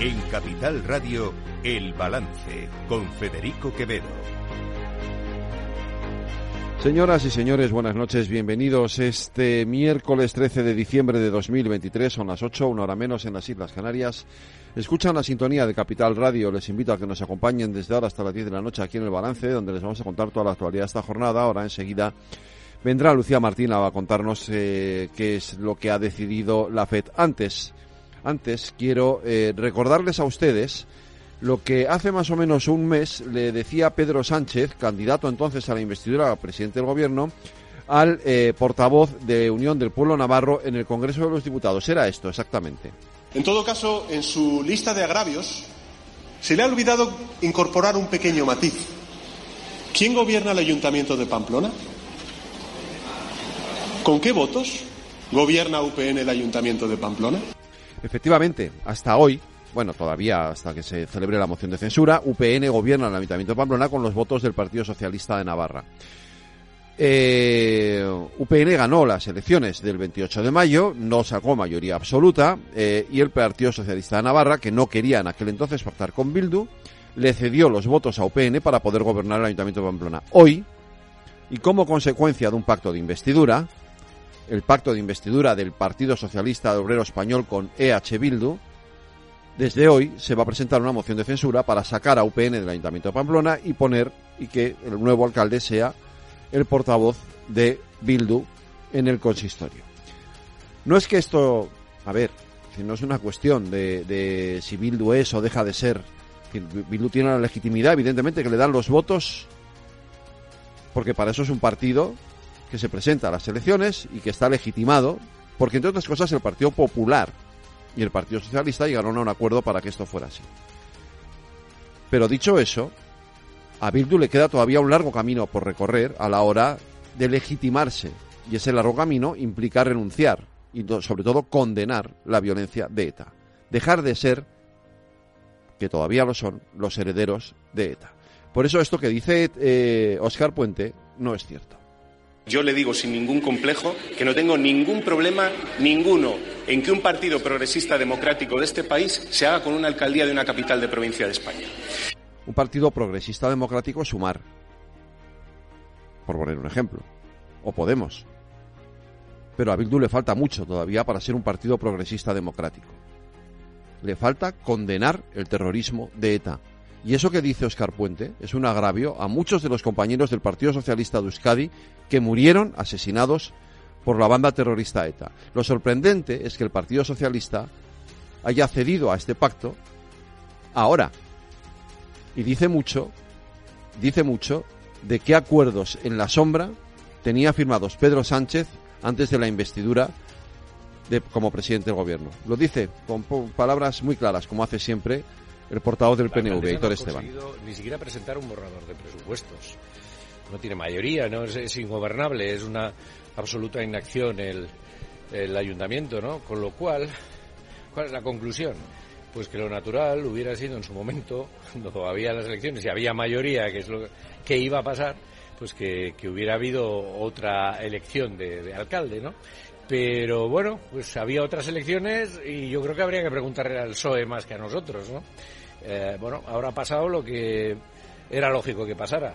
En Capital Radio, El Balance, con Federico Quevedo. Señoras y señores, buenas noches, bienvenidos este miércoles 13 de diciembre de 2023, son las 8, una hora menos en las Islas Canarias. Escuchan la sintonía de Capital Radio, les invito a que nos acompañen desde ahora hasta las 10 de la noche aquí en El Balance, donde les vamos a contar toda la actualidad de esta jornada. Ahora enseguida vendrá Lucía Martina a contarnos eh, qué es lo que ha decidido la FED. Antes, antes quiero eh, recordarles a ustedes lo que hace más o menos un mes le decía Pedro Sánchez, candidato entonces a la investidura presidente del gobierno, al eh, portavoz de Unión del Pueblo Navarro en el Congreso de los Diputados. Era esto, exactamente. En todo caso, en su lista de agravios se le ha olvidado incorporar un pequeño matiz. ¿Quién gobierna el Ayuntamiento de Pamplona? ¿Con qué votos gobierna UPN el Ayuntamiento de Pamplona? Efectivamente, hasta hoy, bueno, todavía hasta que se celebre la moción de censura, UPN gobierna el Ayuntamiento de Pamplona con los votos del Partido Socialista de Navarra. Eh, UPN ganó las elecciones del 28 de mayo, no sacó mayoría absoluta eh, y el Partido Socialista de Navarra, que no quería en aquel entonces pactar con Bildu, le cedió los votos a UPN para poder gobernar el Ayuntamiento de Pamplona. Hoy, y como consecuencia de un pacto de investidura, el pacto de investidura del Partido Socialista Obrero Español con EH Bildu, desde hoy se va a presentar una moción de censura para sacar a UPN del Ayuntamiento de Pamplona y poner y que el nuevo alcalde sea el portavoz de Bildu en el consistorio. No es que esto, a ver, no es una cuestión de, de si Bildu es o deja de ser. Bildu tiene la legitimidad, evidentemente, que le dan los votos, porque para eso es un partido que se presenta a las elecciones y que está legitimado, porque entre otras cosas el Partido Popular y el Partido Socialista llegaron a un acuerdo para que esto fuera así. Pero dicho eso, a Bildu le queda todavía un largo camino por recorrer a la hora de legitimarse. Y ese largo camino implica renunciar y sobre todo condenar la violencia de ETA. Dejar de ser, que todavía lo son, los herederos de ETA. Por eso esto que dice eh, Oscar Puente no es cierto. Yo le digo sin ningún complejo que no tengo ningún problema, ninguno, en que un partido progresista democrático de este país se haga con una alcaldía de una capital de provincia de España. Un partido progresista democrático es sumar, por poner un ejemplo, o Podemos. Pero a Bildu le falta mucho todavía para ser un partido progresista democrático. Le falta condenar el terrorismo de ETA, y eso que dice Oscar Puente es un agravio a muchos de los compañeros del Partido Socialista de Euskadi que murieron asesinados por la banda terrorista ETA. Lo sorprendente es que el Partido Socialista haya cedido a este pacto ahora. Y dice mucho, dice mucho de qué acuerdos en la sombra tenía firmados Pedro Sánchez antes de la investidura de, como presidente del gobierno. Lo dice con palabras muy claras, como hace siempre el portavoz del PNV, Héctor Esteban. Ni siquiera presentar un borrador de presupuestos. No tiene mayoría, no es, ingobernable, es una absoluta inacción el, el ayuntamiento, ¿no? Con lo cual, ¿cuál es la conclusión? Pues que lo natural hubiera sido en su momento, cuando había las elecciones y había mayoría, que es lo que iba a pasar, pues que, que hubiera habido otra elección de, de alcalde, ¿no? Pero bueno, pues había otras elecciones y yo creo que habría que preguntarle al PSOE más que a nosotros, ¿no? Eh, bueno, ahora ha pasado lo que era lógico que pasara.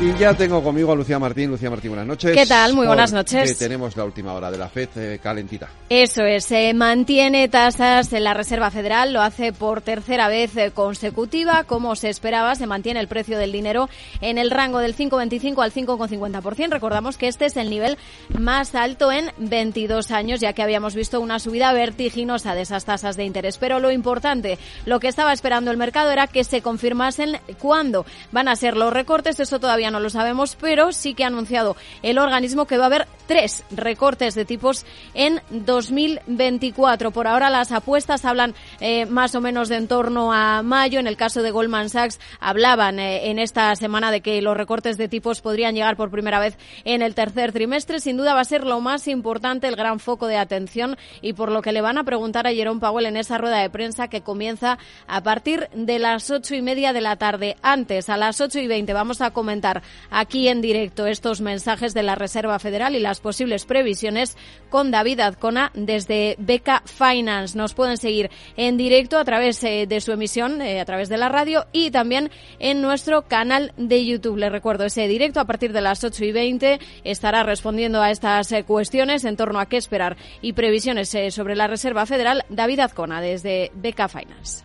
Y ya tengo conmigo a Lucía Martín. Lucía Martín, buenas noches. ¿Qué tal? Muy buenas noches. Que tenemos la última hora de la FED eh, calentita. Eso es, se mantiene tasas en la Reserva Federal, lo hace por tercera vez eh, consecutiva, como se esperaba, se mantiene el precio del dinero en el rango del 5,25 al 5,50%. Recordamos que este es el nivel más alto en 22 años, ya que habíamos visto una subida vertiginosa de esas tasas de interés. Pero lo importante, lo que estaba esperando el mercado era que se confirmasen cuándo van a ser los recortes. Eso todavía no lo sabemos, pero sí que ha anunciado el organismo que va a haber tres recortes de tipos en 2024. Por ahora las apuestas hablan eh, más o menos de en torno a mayo. En el caso de Goldman Sachs hablaban eh, en esta semana de que los recortes de tipos podrían llegar por primera vez en el tercer trimestre. Sin duda va a ser lo más importante, el gran foco de atención y por lo que le van a preguntar a Jerome Powell en esa rueda de prensa que comienza a partir de las ocho y media de la tarde. Antes, a las ocho y veinte, vamos a comentar aquí en directo estos mensajes de la Reserva Federal y las posibles previsiones con David Azcona desde Beca Finance. Nos pueden seguir en directo a través eh, de su emisión, eh, a través de la radio y también en nuestro canal de YouTube. Les recuerdo ese directo a partir de las 8 y 20 estará respondiendo a estas eh, cuestiones en torno a qué esperar y previsiones sobre la Reserva Federal. David Azcona desde Beca Finance.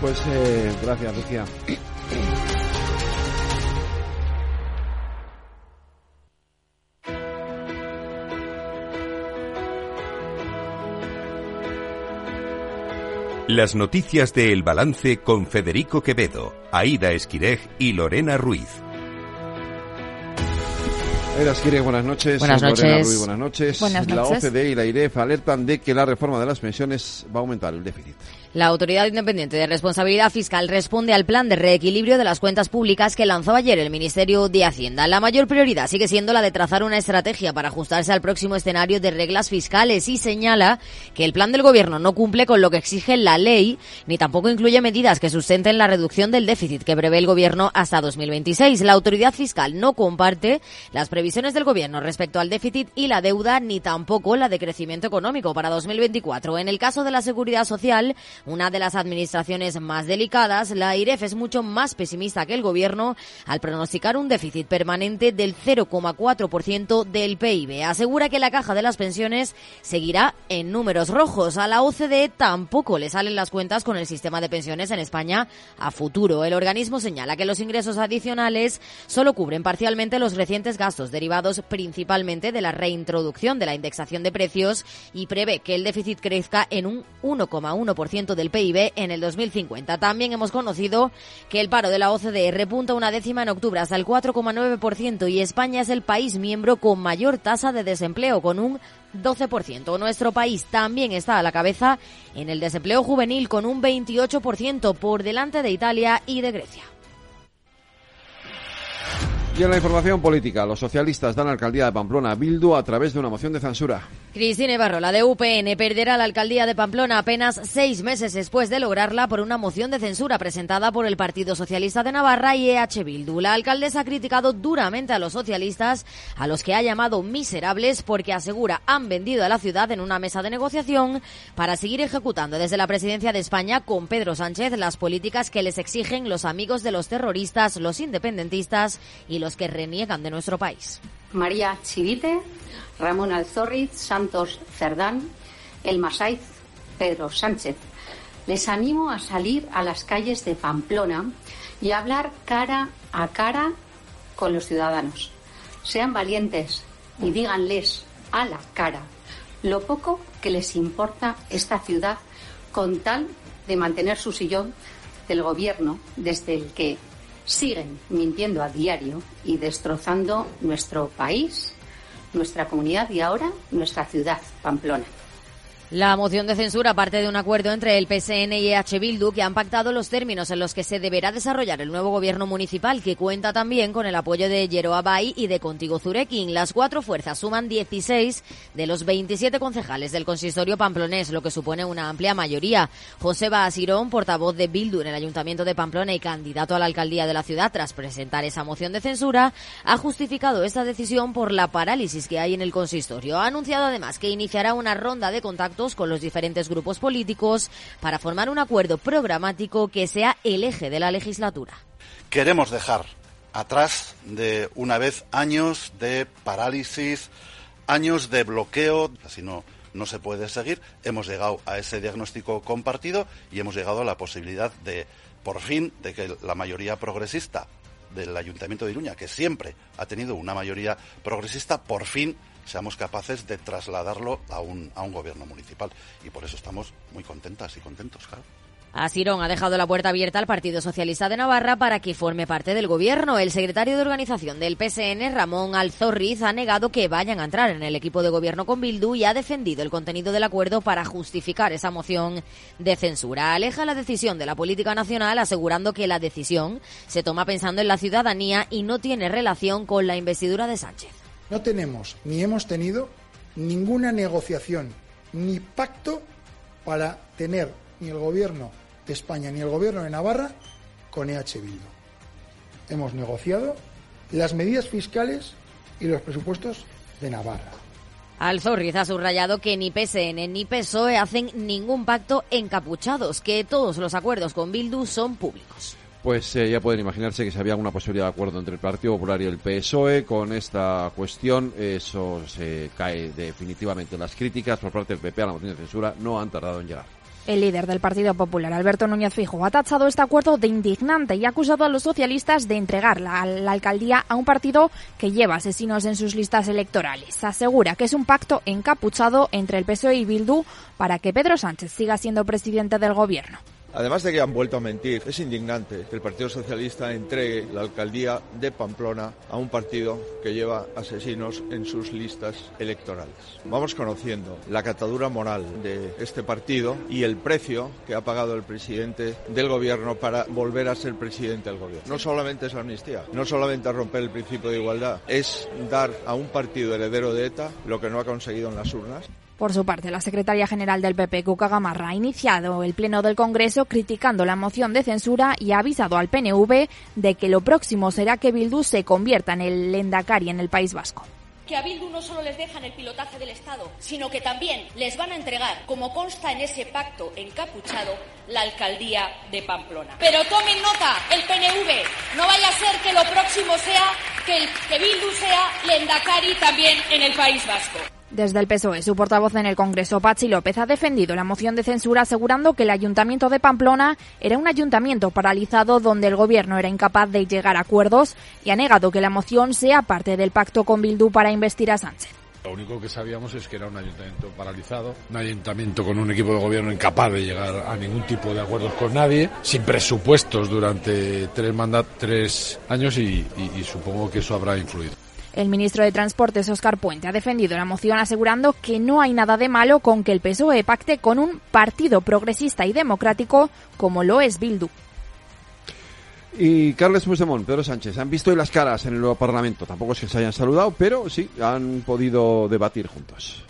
Pues gracias, Lucía. Las noticias de El Balance con Federico Quevedo, Aida Esquirej y Lorena Ruiz. Aida Esquirej, buenas noches. Buenas noches. Lorena Ruiz, buenas noches. Buenas noches. La OCDE y la IREF alertan de que la reforma de las pensiones va a aumentar el déficit. La Autoridad Independiente de Responsabilidad Fiscal responde al plan de reequilibrio de las cuentas públicas que lanzó ayer el Ministerio de Hacienda. La mayor prioridad sigue siendo la de trazar una estrategia para ajustarse al próximo escenario de reglas fiscales y señala que el plan del Gobierno no cumple con lo que exige la ley ni tampoco incluye medidas que sustenten la reducción del déficit que prevé el Gobierno hasta 2026. La Autoridad Fiscal no comparte las previsiones del Gobierno respecto al déficit y la deuda ni tampoco la de crecimiento económico para 2024. En el caso de la Seguridad Social, una de las administraciones más delicadas, la IREF es mucho más pesimista que el Gobierno al pronosticar un déficit permanente del 0,4% del PIB. Asegura que la caja de las pensiones seguirá en números rojos. A la OCDE tampoco le salen las cuentas con el sistema de pensiones en España a futuro. El organismo señala que los ingresos adicionales solo cubren parcialmente los recientes gastos derivados principalmente de la reintroducción de la indexación de precios y prevé que el déficit crezca en un 1,1% del PIB en el 2050. También hemos conocido que el paro de la OCDE repunta una décima en octubre hasta el 4,9% y España es el país miembro con mayor tasa de desempleo, con un 12%. Nuestro país también está a la cabeza en el desempleo juvenil con un 28% por delante de Italia y de Grecia. Y en la información política, los socialistas dan la alcaldía de Pamplona a Bildu a través de una moción de censura. Cristina Ibarro, la de UPN, perderá la alcaldía de Pamplona apenas seis meses después de lograrla por una moción de censura presentada por el Partido Socialista de Navarra y EH Bildu. La alcaldesa ha criticado duramente a los socialistas, a los que ha llamado miserables porque asegura han vendido a la ciudad en una mesa de negociación para seguir ejecutando desde la presidencia de España con Pedro Sánchez las políticas que les exigen los amigos de los terroristas, los independentistas y los que reniegan de nuestro país. María Chivite, Ramón Alzorriz, Santos Cerdán, El Masaiz, Pedro Sánchez. Les animo a salir a las calles de Pamplona y a hablar cara a cara con los ciudadanos. Sean valientes y díganles a la cara lo poco que les importa esta ciudad con tal de mantener su sillón del gobierno desde el que siguen mintiendo a diario y destrozando nuestro país, nuestra comunidad y ahora nuestra ciudad, Pamplona. La moción de censura parte de un acuerdo entre el PSN y EH Bildu que han pactado los términos en los que se deberá desarrollar el nuevo gobierno municipal que cuenta también con el apoyo de Yeroa Bay y de Contigo Zurekin. Las cuatro fuerzas suman 16 de los 27 concejales del consistorio pamplonés, lo que supone una amplia mayoría. José Basirón, portavoz de Bildu en el Ayuntamiento de Pamplona y candidato a la alcaldía de la ciudad tras presentar esa moción de censura, ha justificado esta decisión por la parálisis que hay en el consistorio. Ha anunciado además que iniciará una ronda de con los diferentes grupos políticos para formar un acuerdo programático que sea el eje de la legislatura. Queremos dejar atrás de una vez años de parálisis, años de bloqueo, así no no se puede seguir. Hemos llegado a ese diagnóstico compartido y hemos llegado a la posibilidad de, por fin, de que la mayoría progresista del Ayuntamiento de Iruña, que siempre ha tenido una mayoría progresista, por fin seamos capaces de trasladarlo a un, a un gobierno municipal. Y por eso estamos muy contentas y contentos, claro. Asirón ha dejado la puerta abierta al Partido Socialista de Navarra para que forme parte del gobierno. El secretario de organización del PSN, Ramón Alzorriz, ha negado que vayan a entrar en el equipo de gobierno con Bildu y ha defendido el contenido del acuerdo para justificar esa moción de censura. Aleja la decisión de la política nacional asegurando que la decisión se toma pensando en la ciudadanía y no tiene relación con la investidura de Sánchez. No tenemos ni hemos tenido ninguna negociación ni pacto para tener ni el gobierno de España ni el gobierno de Navarra con EH Bildu. Hemos negociado las medidas fiscales y los presupuestos de Navarra. Alzorriz ha subrayado que ni PSN ni PSOE hacen ningún pacto encapuchados, que todos los acuerdos con Bildu son públicos. Pues eh, ya pueden imaginarse que si había alguna posibilidad de acuerdo entre el Partido Popular y el PSOE con esta cuestión, eso se cae definitivamente. Las críticas por parte del PP a la moción de censura no han tardado en llegar. El líder del Partido Popular, Alberto Núñez Fijo, ha tachado este acuerdo de indignante y ha acusado a los socialistas de entregar la, la, alcaldía a un partido que lleva asesinos en sus listas electorales. Asegura que es un pacto encapuchado entre el PSOE y Bildu para que Pedro Sánchez siga siendo presidente del gobierno. Además de que han vuelto a mentir, es indignante que el Partido Socialista entregue la alcaldía de Pamplona a un partido que lleva asesinos en sus listas electorales. Vamos conociendo la catadura moral de este partido y el precio que ha pagado el presidente del gobierno para volver a ser presidente del gobierno. No solamente es amnistía, no solamente romper el principio de igualdad, es dar a un partido heredero de ETA lo que no ha conseguido en las urnas. Por su parte, la secretaria general del PP, Cuca Gamarra, ha iniciado el pleno del Congreso criticando la moción de censura y ha avisado al PNV de que lo próximo será que Bildu se convierta en el Lendakari en el País Vasco que a Bildu no solo les dejan el pilotaje del Estado, sino que también les van a entregar, como consta en ese pacto encapuchado, la alcaldía de Pamplona. Pero tomen nota, el PNV, no vaya a ser que lo próximo sea que, Bildu sea Lendakari también en el País Vasco. Desde el PSOE, su portavoz en el Congreso, Pachi López, ha defendido la moción de censura asegurando que el Ayuntamiento de Pamplona era un ayuntamiento paralizado donde el Gobierno era incapaz de llegar a acuerdos y ha negado que la moción sea parte del pacto con Bildu para investir a Sánchez. Lo único que sabíamos es que era un ayuntamiento paralizado, un ayuntamiento con un equipo de gobierno incapaz de llegar a ningún tipo de acuerdos con nadie, sin presupuestos durante tres, mandat tres años y, supongo que eso habrá influido. El ministro de Transportes, Óscar Puente, ha defendido la moción asegurando que no hay nada de malo con que el PSOE pacte con un partido progresista y democrático como lo es Bildu. Y Carles Puigdemont, Pedro Sánchez, han visto hoy las caras en el nuevo Parlamento. Tampoco es que se hayan saludado, pero sí, han podido debatir juntos.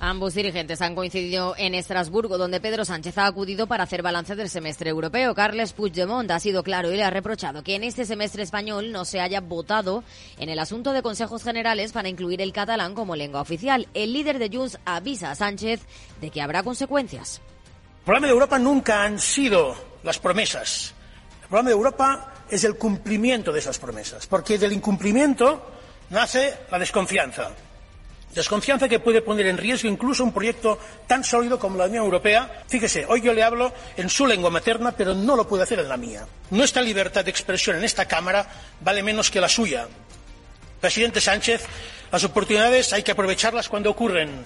Ambos dirigentes han coincidido en Estrasburgo, donde Pedro Sánchez ha acudido para hacer balance del semestre europeo. Carles Puigdemont ha sido claro y le ha reprochado que en este semestre español no se haya votado en el asunto de consejos generales para incluir el catalán como lengua oficial. El líder de Junts avisa a Sánchez de que habrá consecuencias. El problema de Europa nunca han sido las promesas. El problema de Europa es el cumplimiento de esas promesas, porque del incumplimiento nace la desconfianza. Desconfianza que puede poner en riesgo incluso un proyecto tan sólido como la Unión Europea. Fíjese, hoy yo le hablo en su lengua materna, pero no lo puede hacer en la mía. Nuestra libertad de expresión en esta Cámara vale menos que la suya. Presidente Sánchez, las oportunidades hay que aprovecharlas cuando ocurren.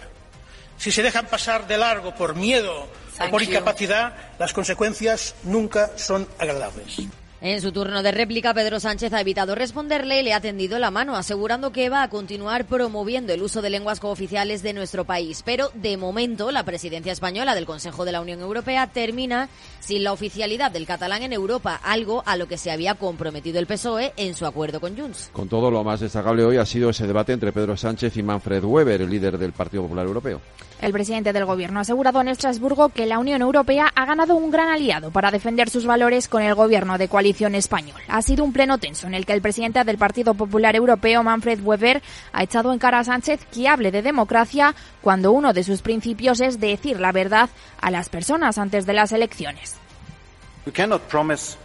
Si se dejan pasar de largo por miedo o por incapacidad, las consecuencias nunca son agradables. En su turno de réplica, Pedro Sánchez ha evitado responderle y le ha tendido la mano, asegurando que va a continuar promoviendo el uso de lenguas cooficiales de nuestro país. Pero, de momento, la presidencia española del Consejo de la Unión Europea termina sin la oficialidad del catalán en Europa, algo a lo que se había comprometido el PSOE en su acuerdo con Junts. Con todo, lo más destacable hoy ha sido ese debate entre Pedro Sánchez y Manfred Weber, el líder del Partido Popular Europeo. El presidente del Gobierno ha asegurado en Estrasburgo que la Unión Europea ha ganado un gran aliado para defender sus valores con el Gobierno de coalición español. Ha sido un pleno tenso en el que el presidente del Partido Popular Europeo, Manfred Weber, ha echado en cara a Sánchez que hable de democracia cuando uno de sus principios es decir la verdad a las personas antes de las elecciones.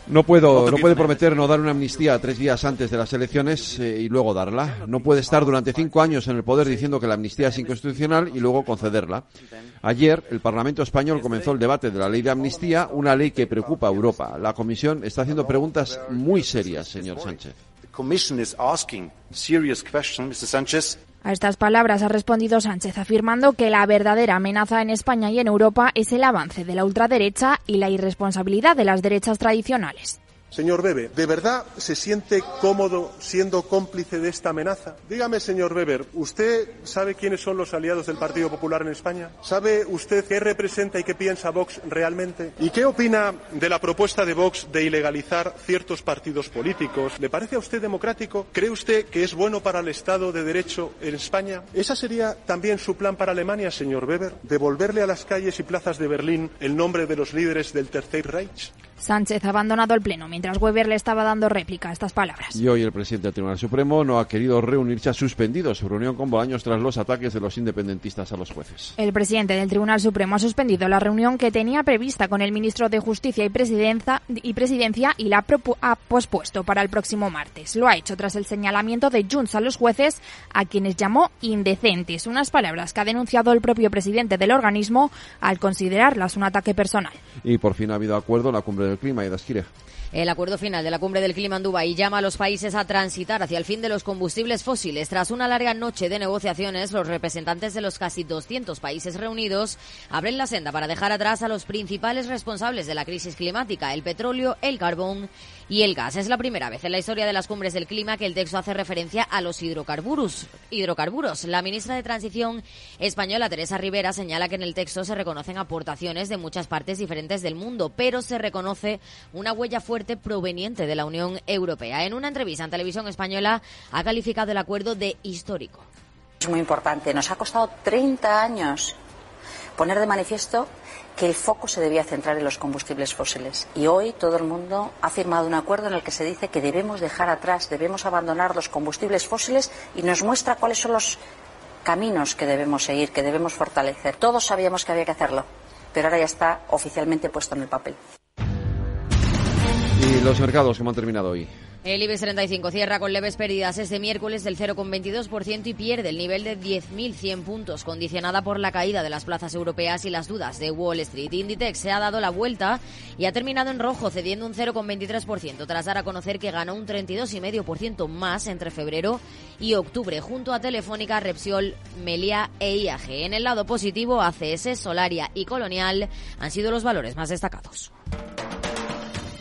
No puedo, no puede prometer no dar una amnistía tres días antes de las elecciones eh, y luego darla. No puede estar durante cinco años en el poder diciendo que la amnistía es inconstitucional y luego concederla. Ayer el Parlamento español comenzó el debate de la ley de amnistía, una ley que preocupa a Europa. La Comisión está haciendo preguntas muy serias, señor Sánchez. A estas palabras ha respondido Sánchez afirmando que la verdadera amenaza en España y en Europa es el avance de la ultraderecha y la irresponsabilidad de las derechas tradicionales. Señor Weber, ¿de verdad se siente cómodo siendo cómplice de esta amenaza? Dígame, señor Weber, ¿usted sabe quiénes son los aliados del Partido Popular en España? ¿Sabe usted qué representa y qué piensa Vox realmente? ¿Y qué opina de la propuesta de Vox de ilegalizar ciertos partidos políticos? ¿Le parece a usted democrático? ¿Cree usted que es bueno para el Estado de Derecho en España? ¿Esa sería también su plan para Alemania, señor Weber? ¿Devolverle a las calles y plazas de Berlín el nombre de los líderes del Tercer Reich? Sánchez ha abandonado el pleno mientras Weber le estaba dando réplica a estas palabras. Y hoy el presidente del Tribunal Supremo no ha querido reunirse, ha suspendido su reunión con Bolaños tras los ataques de los independentistas a los jueces. El presidente del Tribunal Supremo ha suspendido la reunión que tenía prevista con el ministro de Justicia y, Presidencia y, Presidencia y la ha pospuesto para el próximo martes. Lo ha hecho tras el señalamiento de Junts a los jueces, a quienes llamó indecentes, unas palabras que ha denunciado el propio presidente del organismo al considerarlas un ataque personal. Y por fin ha habido acuerdo en la cumbre del clima y de Esquire. El acuerdo final de la cumbre del clima en Dubái llama a los países a transitar hacia el fin de los combustibles fósiles. Tras una larga noche de negociaciones, los representantes de los casi 200 países reunidos abren la senda para dejar atrás a los principales responsables de la crisis climática, el petróleo, el carbón y el gas. Es la primera vez en la historia de las cumbres del clima que el texto hace referencia a los hidrocarburos. hidrocarburos. La ministra de Transición española, Teresa Rivera, señala que en el texto se reconocen aportaciones de muchas partes diferentes del mundo, pero se reconoce una huella fuerte proveniente de la Unión Europea. En una entrevista en televisión española ha calificado el acuerdo de histórico. Es muy importante. Nos ha costado 30 años poner de manifiesto que el foco se debía centrar en los combustibles fósiles. Y hoy todo el mundo ha firmado un acuerdo en el que se dice que debemos dejar atrás, debemos abandonar los combustibles fósiles y nos muestra cuáles son los caminos que debemos seguir, que debemos fortalecer. Todos sabíamos que había que hacerlo, pero ahora ya está oficialmente puesto en el papel. ¿Y los mercados cómo han terminado hoy? El IBEX 35 cierra con leves pérdidas este miércoles del 0,22% y pierde el nivel de 10.100 puntos, condicionada por la caída de las plazas europeas y las dudas de Wall Street. Inditex se ha dado la vuelta y ha terminado en rojo, cediendo un 0,23%, tras dar a conocer que ganó un 32,5% más entre febrero y octubre, junto a Telefónica, Repsol, Melia e IAG. En el lado positivo, ACS, Solaria y Colonial han sido los valores más destacados.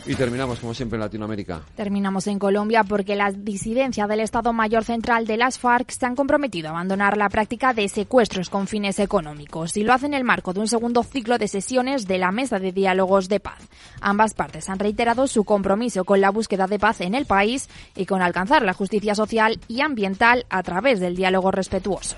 Y terminamos, como siempre, en Latinoamérica. Terminamos en Colombia porque la disidencia del Estado Mayor Central de las FARC se han comprometido a abandonar la práctica de secuestros con fines económicos y lo hacen en el marco de un segundo ciclo de sesiones de la Mesa de Diálogos de Paz. Ambas partes han reiterado su compromiso con la búsqueda de paz en el país y con alcanzar la justicia social y ambiental a través del diálogo respetuoso.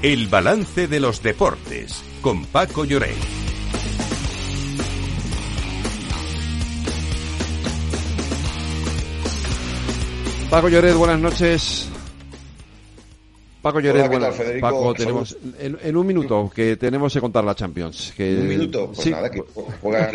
El balance de los deportes con Paco Lloret. Paco Lloret, buenas noches. Paco Lloret, buenas Paco, tenemos en, un minuto que tenemos que contar la Champions. Que, un minuto, pues nada, que juega,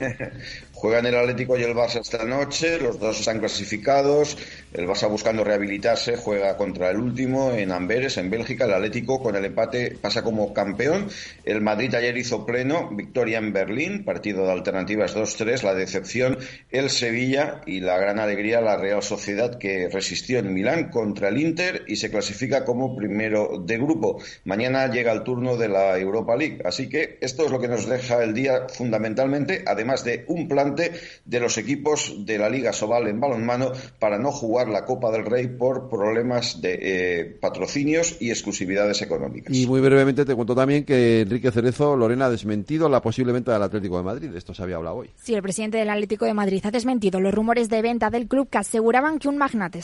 Juegan el Atlético y el Barça esta noche, los dos están clasificados, el Barça buscando rehabilitarse juega contra el último en Amberes, en Bélgica, el Atlético con el empate pasa como campeón, el Madrid ayer hizo pleno, victoria en Berlín, partido de alternativas 2-3, la decepción el Sevilla y la gran alegría la Real Sociedad que resistió en Milán contra el Inter y se clasifica como primero de grupo. Mañana llega el turno de la Europa League, así que esto es lo que nos deja el día fundamentalmente, además de un plan de los equipos de la Liga Sobal en balonmano para no jugar la Copa del Rey por problemas de eh, patrocinios y exclusividades económicas. Y muy brevemente te cuento también que Enrique Cerezo, Lorena, ha desmentido la posible venta del Atlético de Madrid. Esto se había hablado hoy. Sí, el presidente del Atlético de Madrid ha desmentido los rumores de venta del club que aseguraban que un magnate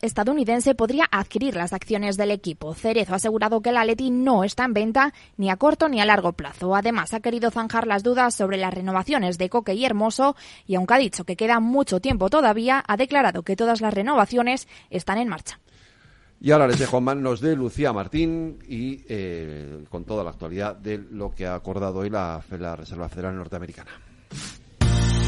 estadounidense podría adquirir las acciones del equipo. Cerezo ha asegurado que el Atleti no está en venta ni a corto ni a largo plazo. Además, ha querido zanjar las dudas sobre las renovaciones de Coque y Hermoso y aunque ha dicho que queda mucho tiempo todavía, ha declarado que todas las renovaciones están en marcha. Y ahora les dejo manos de Lucía Martín y eh, con toda la actualidad de lo que ha acordado hoy la Reserva Federal Norteamericana.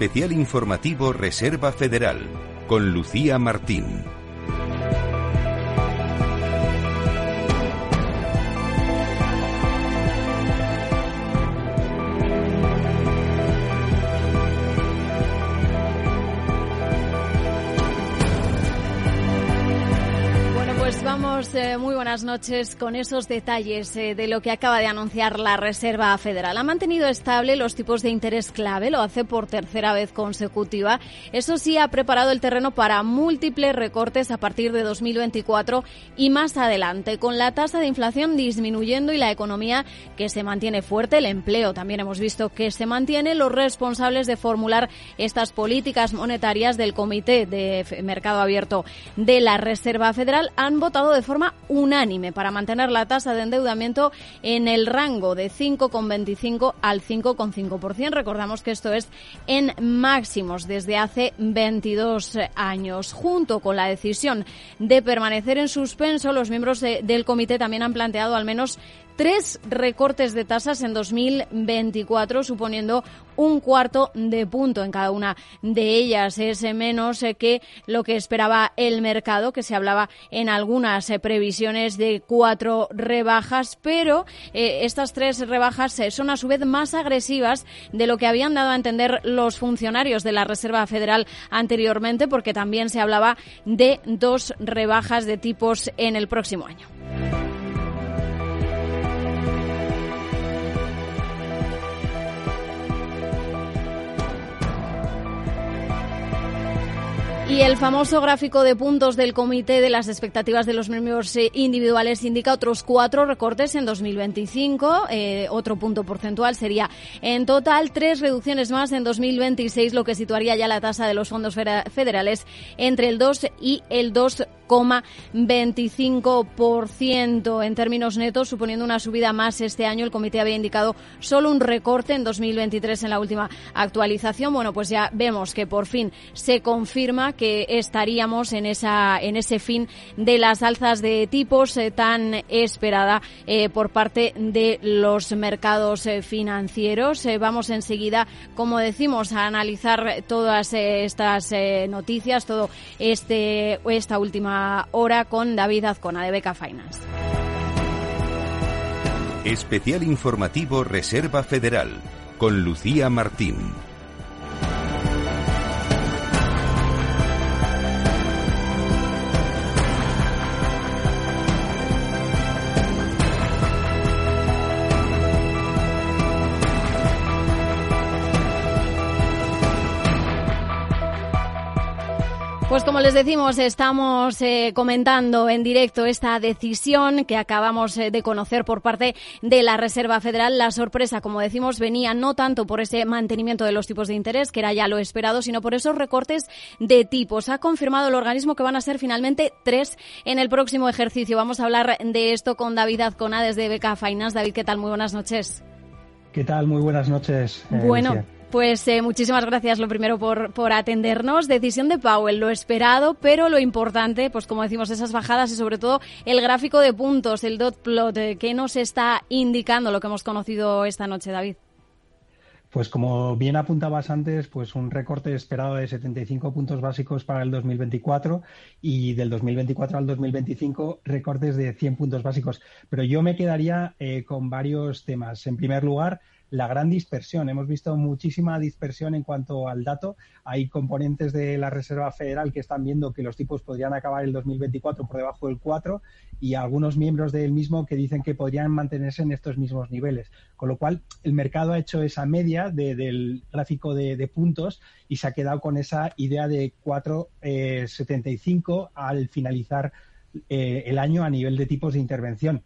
Especial informativo Reserva Federal con Lucía Martín. Buenas noches con esos detalles eh, de lo que acaba de anunciar la Reserva Federal. Ha mantenido estable los tipos de interés clave, lo hace por tercera vez consecutiva. Eso sí, ha preparado el terreno para múltiples recortes a partir de 2024 y más adelante, con la tasa de inflación disminuyendo y la economía que se mantiene fuerte, el empleo también hemos visto que se mantiene. Los responsables de formular estas políticas monetarias del Comité de Mercado Abierto de la Reserva Federal han votado de forma unánime para mantener la tasa de endeudamiento en el rango de 5,25 al 5,5%. Recordamos que esto es en máximos desde hace 22 años. Junto con la decisión de permanecer en suspenso, los miembros del comité también han planteado al menos tres recortes de tasas en 2024, suponiendo un cuarto de punto en cada una de ellas. Es menos eh, que lo que esperaba el mercado, que se hablaba en algunas eh, previsiones de cuatro rebajas, pero eh, estas tres rebajas son a su vez más agresivas de lo que habían dado a entender los funcionarios de la Reserva Federal anteriormente, porque también se hablaba de dos rebajas de tipos en el próximo año. Y el famoso gráfico de puntos del comité de las expectativas de los miembros eh, individuales indica otros cuatro recortes en 2025. Eh, otro punto porcentual sería en total tres reducciones más en 2026, lo que situaría ya la tasa de los fondos federales entre el 2 y el 2 25% en términos netos, suponiendo una subida más este año. El comité había indicado solo un recorte en 2023 en la última actualización. Bueno, pues ya vemos que por fin se confirma que estaríamos en esa en ese fin de las alzas de tipos eh, tan esperada eh, por parte de los mercados eh, financieros. vamos enseguida, como decimos, a analizar todas estas noticias, todo este esta última hora con David Azcona de Beca Finance. Especial informativo Reserva Federal con Lucía Martín. Como les decimos, estamos eh, comentando en directo esta decisión que acabamos eh, de conocer por parte de la Reserva Federal. La sorpresa, como decimos, venía no tanto por ese mantenimiento de los tipos de interés, que era ya lo esperado, sino por esos recortes de tipos. Ha confirmado el organismo que van a ser finalmente tres en el próximo ejercicio. Vamos a hablar de esto con David Azcona desde Beca Finance. David, ¿qué tal? Muy buenas noches. ¿Qué tal? Muy buenas noches. Eh, bueno. Pues eh, muchísimas gracias lo primero por, por atendernos. Decisión de Powell, lo esperado, pero lo importante, pues como decimos, esas bajadas y sobre todo el gráfico de puntos, el dot plot, eh, que nos está indicando lo que hemos conocido esta noche, David. Pues como bien apuntabas antes, pues un recorte esperado de 75 puntos básicos para el 2024 y del 2024 al 2025 recortes de 100 puntos básicos. Pero yo me quedaría eh, con varios temas. En primer lugar, la gran dispersión. Hemos visto muchísima dispersión en cuanto al dato. Hay componentes de la Reserva Federal que están viendo que los tipos podrían acabar el 2024 por debajo del 4 y algunos miembros del mismo que dicen que podrían mantenerse en estos mismos niveles. Con lo cual, el mercado ha hecho esa media del gráfico de, puntos y se ha quedado con esa idea de 4,75 eh, al finalizar eh, el año a nivel de tipos de intervención.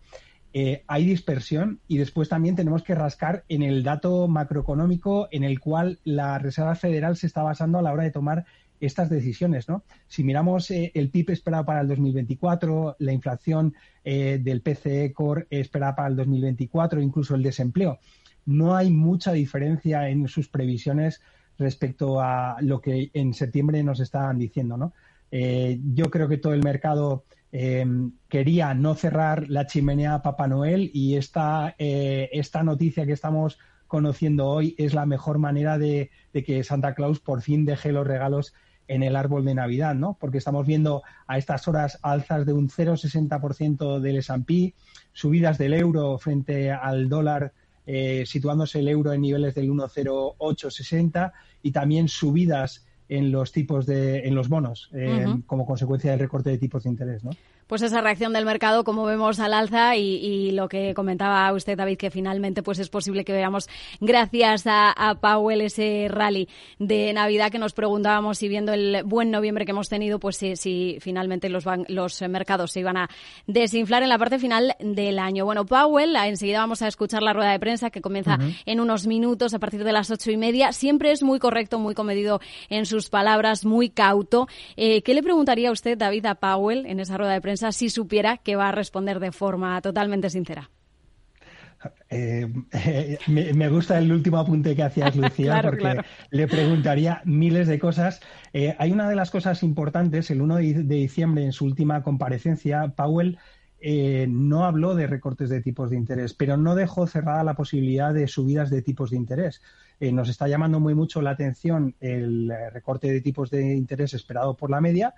Eh, hay dispersión y después también tenemos que rascar en el dato macroeconómico en el cual la Reserva Federal se está basando a la hora de tomar estas decisiones. ¿no? Si miramos eh, el PIB esperado para el 2024, la inflación eh, del PCE Core esperada para el 2024, incluso el desempleo, no hay mucha diferencia en sus previsiones respecto a lo que en septiembre nos estaban diciendo. ¿no? yo creo que todo el mercado Em, quería no cerrar la chimenea Papá Noel y esta, eh, esta noticia que estamos conociendo hoy es la mejor manera de, que Santa Claus por fin deje los regalos en el árbol de Navidad, ¿no? Porque estamos viendo a estas horas alzas de un 0,60% del S&P, subidas del euro frente al dólar, eh, situándose el euro en niveles del 1,0860 y también subidas en los tipos de, en los bonos, eh, como consecuencia del recorte de tipos de interés, ¿no? Pues esa reacción del mercado, como vemos al alza y, lo que comentaba usted, David, que finalmente pues es posible que veamos, gracias a, Powell, ese rally de Navidad que nos preguntábamos si viendo el buen noviembre que hemos tenido, pues si, finalmente los, los mercados se iban a desinflar en la parte final del año. Bueno, Powell, enseguida vamos a escuchar la rueda de prensa que comienza en unos minutos a partir de las ocho y media. Siempre es muy correcto, muy comedido en sus palabras, muy cauto. Eh, ¿Qué le preguntaría usted, David, a Powell en esa rueda de prensa? Si supiera que va a responder de forma totalmente sincera. Eh, me, gusta el último apunte que hacías, Lucía, porque le preguntaría miles de cosas. Eh, hay una de las cosas importantes, el 1 de diciembre, en su última comparecencia, Powell eh, no habló de recortes de tipos de interés, pero no dejó cerrada la posibilidad de subidas de tipos de interés. nos está llamando muy mucho la atención el recorte de tipos de interés esperado por la media,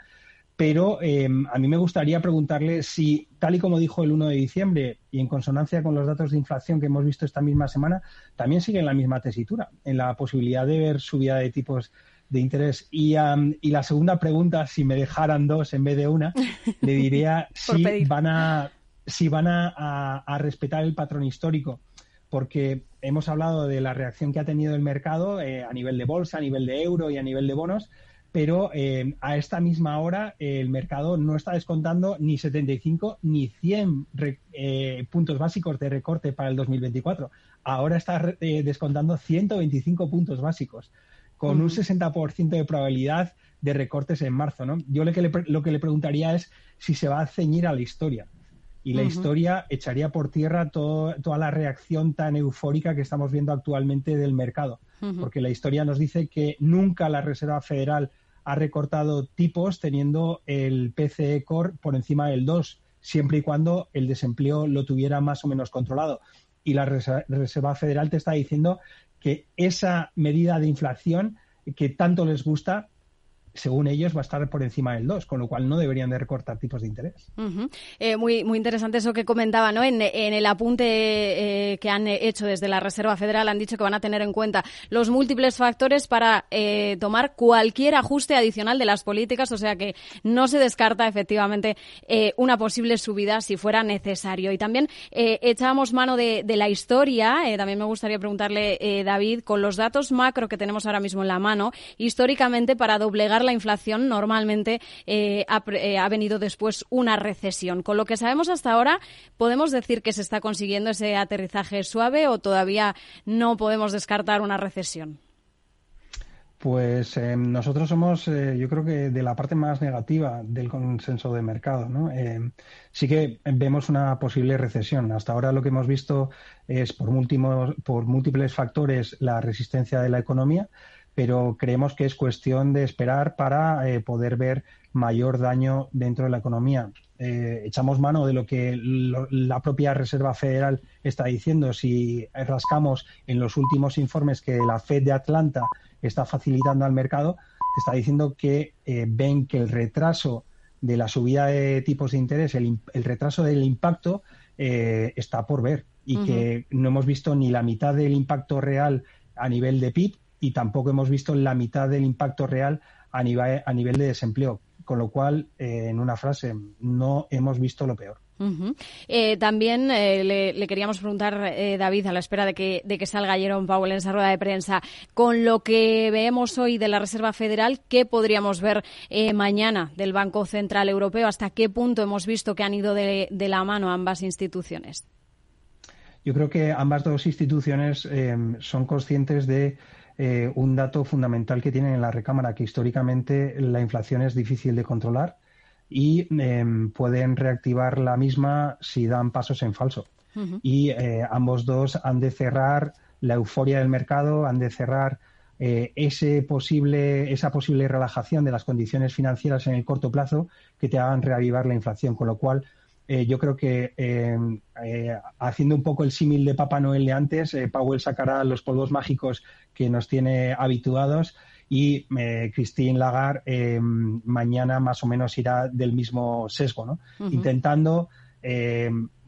pero em, a mí me gustaría preguntarle si, tal y como dijo el 1 de diciembre y en consonancia con los datos de inflación que hemos visto esta misma semana, también sigue en la misma tesitura, en la posibilidad de ver subida de tipos de interés. Y, la segunda pregunta, si me dejaran dos en vez de una, le diría si van a si van a, respetar el patrón histórico, porque hemos hablado de la reacción que ha tenido el mercado eh, a nivel de bolsa, a nivel de euro y a nivel de bonos, pero eh, a esta misma hora el mercado no está descontando ni 75 ni 100 eh, puntos básicos de recorte para el 2024. Ahora está eh, descontando 125 puntos básicos, con un 60% de probabilidad de recortes en marzo. ¿no? Yo lo que, le, lo que le preguntaría es si se va a ceñir a la historia. Y la historia echaría por tierra toda la reacción tan eufórica que estamos viendo actualmente del mercado. Porque la historia nos dice que nunca la Reserva Federal ha recortado tipos teniendo el PCE Core por encima del 2, siempre y cuando el desempleo lo tuviera más o menos controlado. Y la Reserva Federal te está diciendo que esa medida de inflación que tanto les gusta según ellos, va a estar por encima del 2, con lo cual no deberían de recortar tipos de interés. Eh, muy, muy interesante eso que comentaba, ¿no? En, el apunte eh, que han hecho desde la Reserva Federal han dicho que van a tener en cuenta los múltiples factores para eh, tomar cualquier ajuste adicional de las políticas, o sea que no se descarta efectivamente una posible subida si fuera necesario. Y también echábamos mano de, de la historia, también me gustaría preguntarle, David, con los datos macro que tenemos ahora mismo en la mano, históricamente para doblegar la inflación normalmente eh, eh, ha, venido después una recesión. Con lo que sabemos hasta ahora, ¿podemos decir que se está consiguiendo ese aterrizaje suave o todavía no podemos descartar una recesión? Pues eh, nosotros somos, yo creo que de la parte más negativa del consenso de mercado. sí que vemos una posible recesión. Hasta ahora lo que hemos visto es por, por múltiples factores la resistencia de la economía, pero creemos que es cuestión de esperar para eh, poder ver mayor daño dentro de la economía. eh, echamos mano de lo que la propia Reserva Federal está diciendo, si rascamos en los últimos informes que la Fed de Atlanta está facilitando al mercado, está diciendo que eh, ven que el retraso de la subida de tipos de interés, el, retraso del impacto eh, está por ver y que no hemos visto ni la mitad del impacto real a nivel de PIB y tampoco hemos visto la mitad del impacto real a nivel, a nivel de desempleo. Con lo cual, eh, en una frase, no hemos visto lo peor. Eh, también eh, le, queríamos preguntar, David, a la espera de que, de que salga Jerome Powell en esa rueda de prensa, con lo que vemos hoy de la Reserva Federal, ¿qué podríamos ver mañana del Banco Central Europeo? ¿Hasta qué punto hemos visto que han ido de, de la mano ambas instituciones? Yo creo que ambas dos instituciones son conscientes de eh, un dato fundamental que tienen en la recámara, que históricamente la inflación es difícil de controlar y em, pueden reactivar la misma si dan pasos en falso. Y eh, ambos dos han de cerrar la euforia del mercado, han de cerrar eh, ese posible, esa posible relajación de las condiciones financieras en el corto plazo que te hagan reavivar la inflación, con lo cual eh, yo creo que eh, eh, haciendo un poco el símil de Papá Noel de antes, Powell sacará los polvos mágicos que nos tiene habituados y Christine Lagarde mañana más o menos irá del mismo sesgo, ¿no? intentando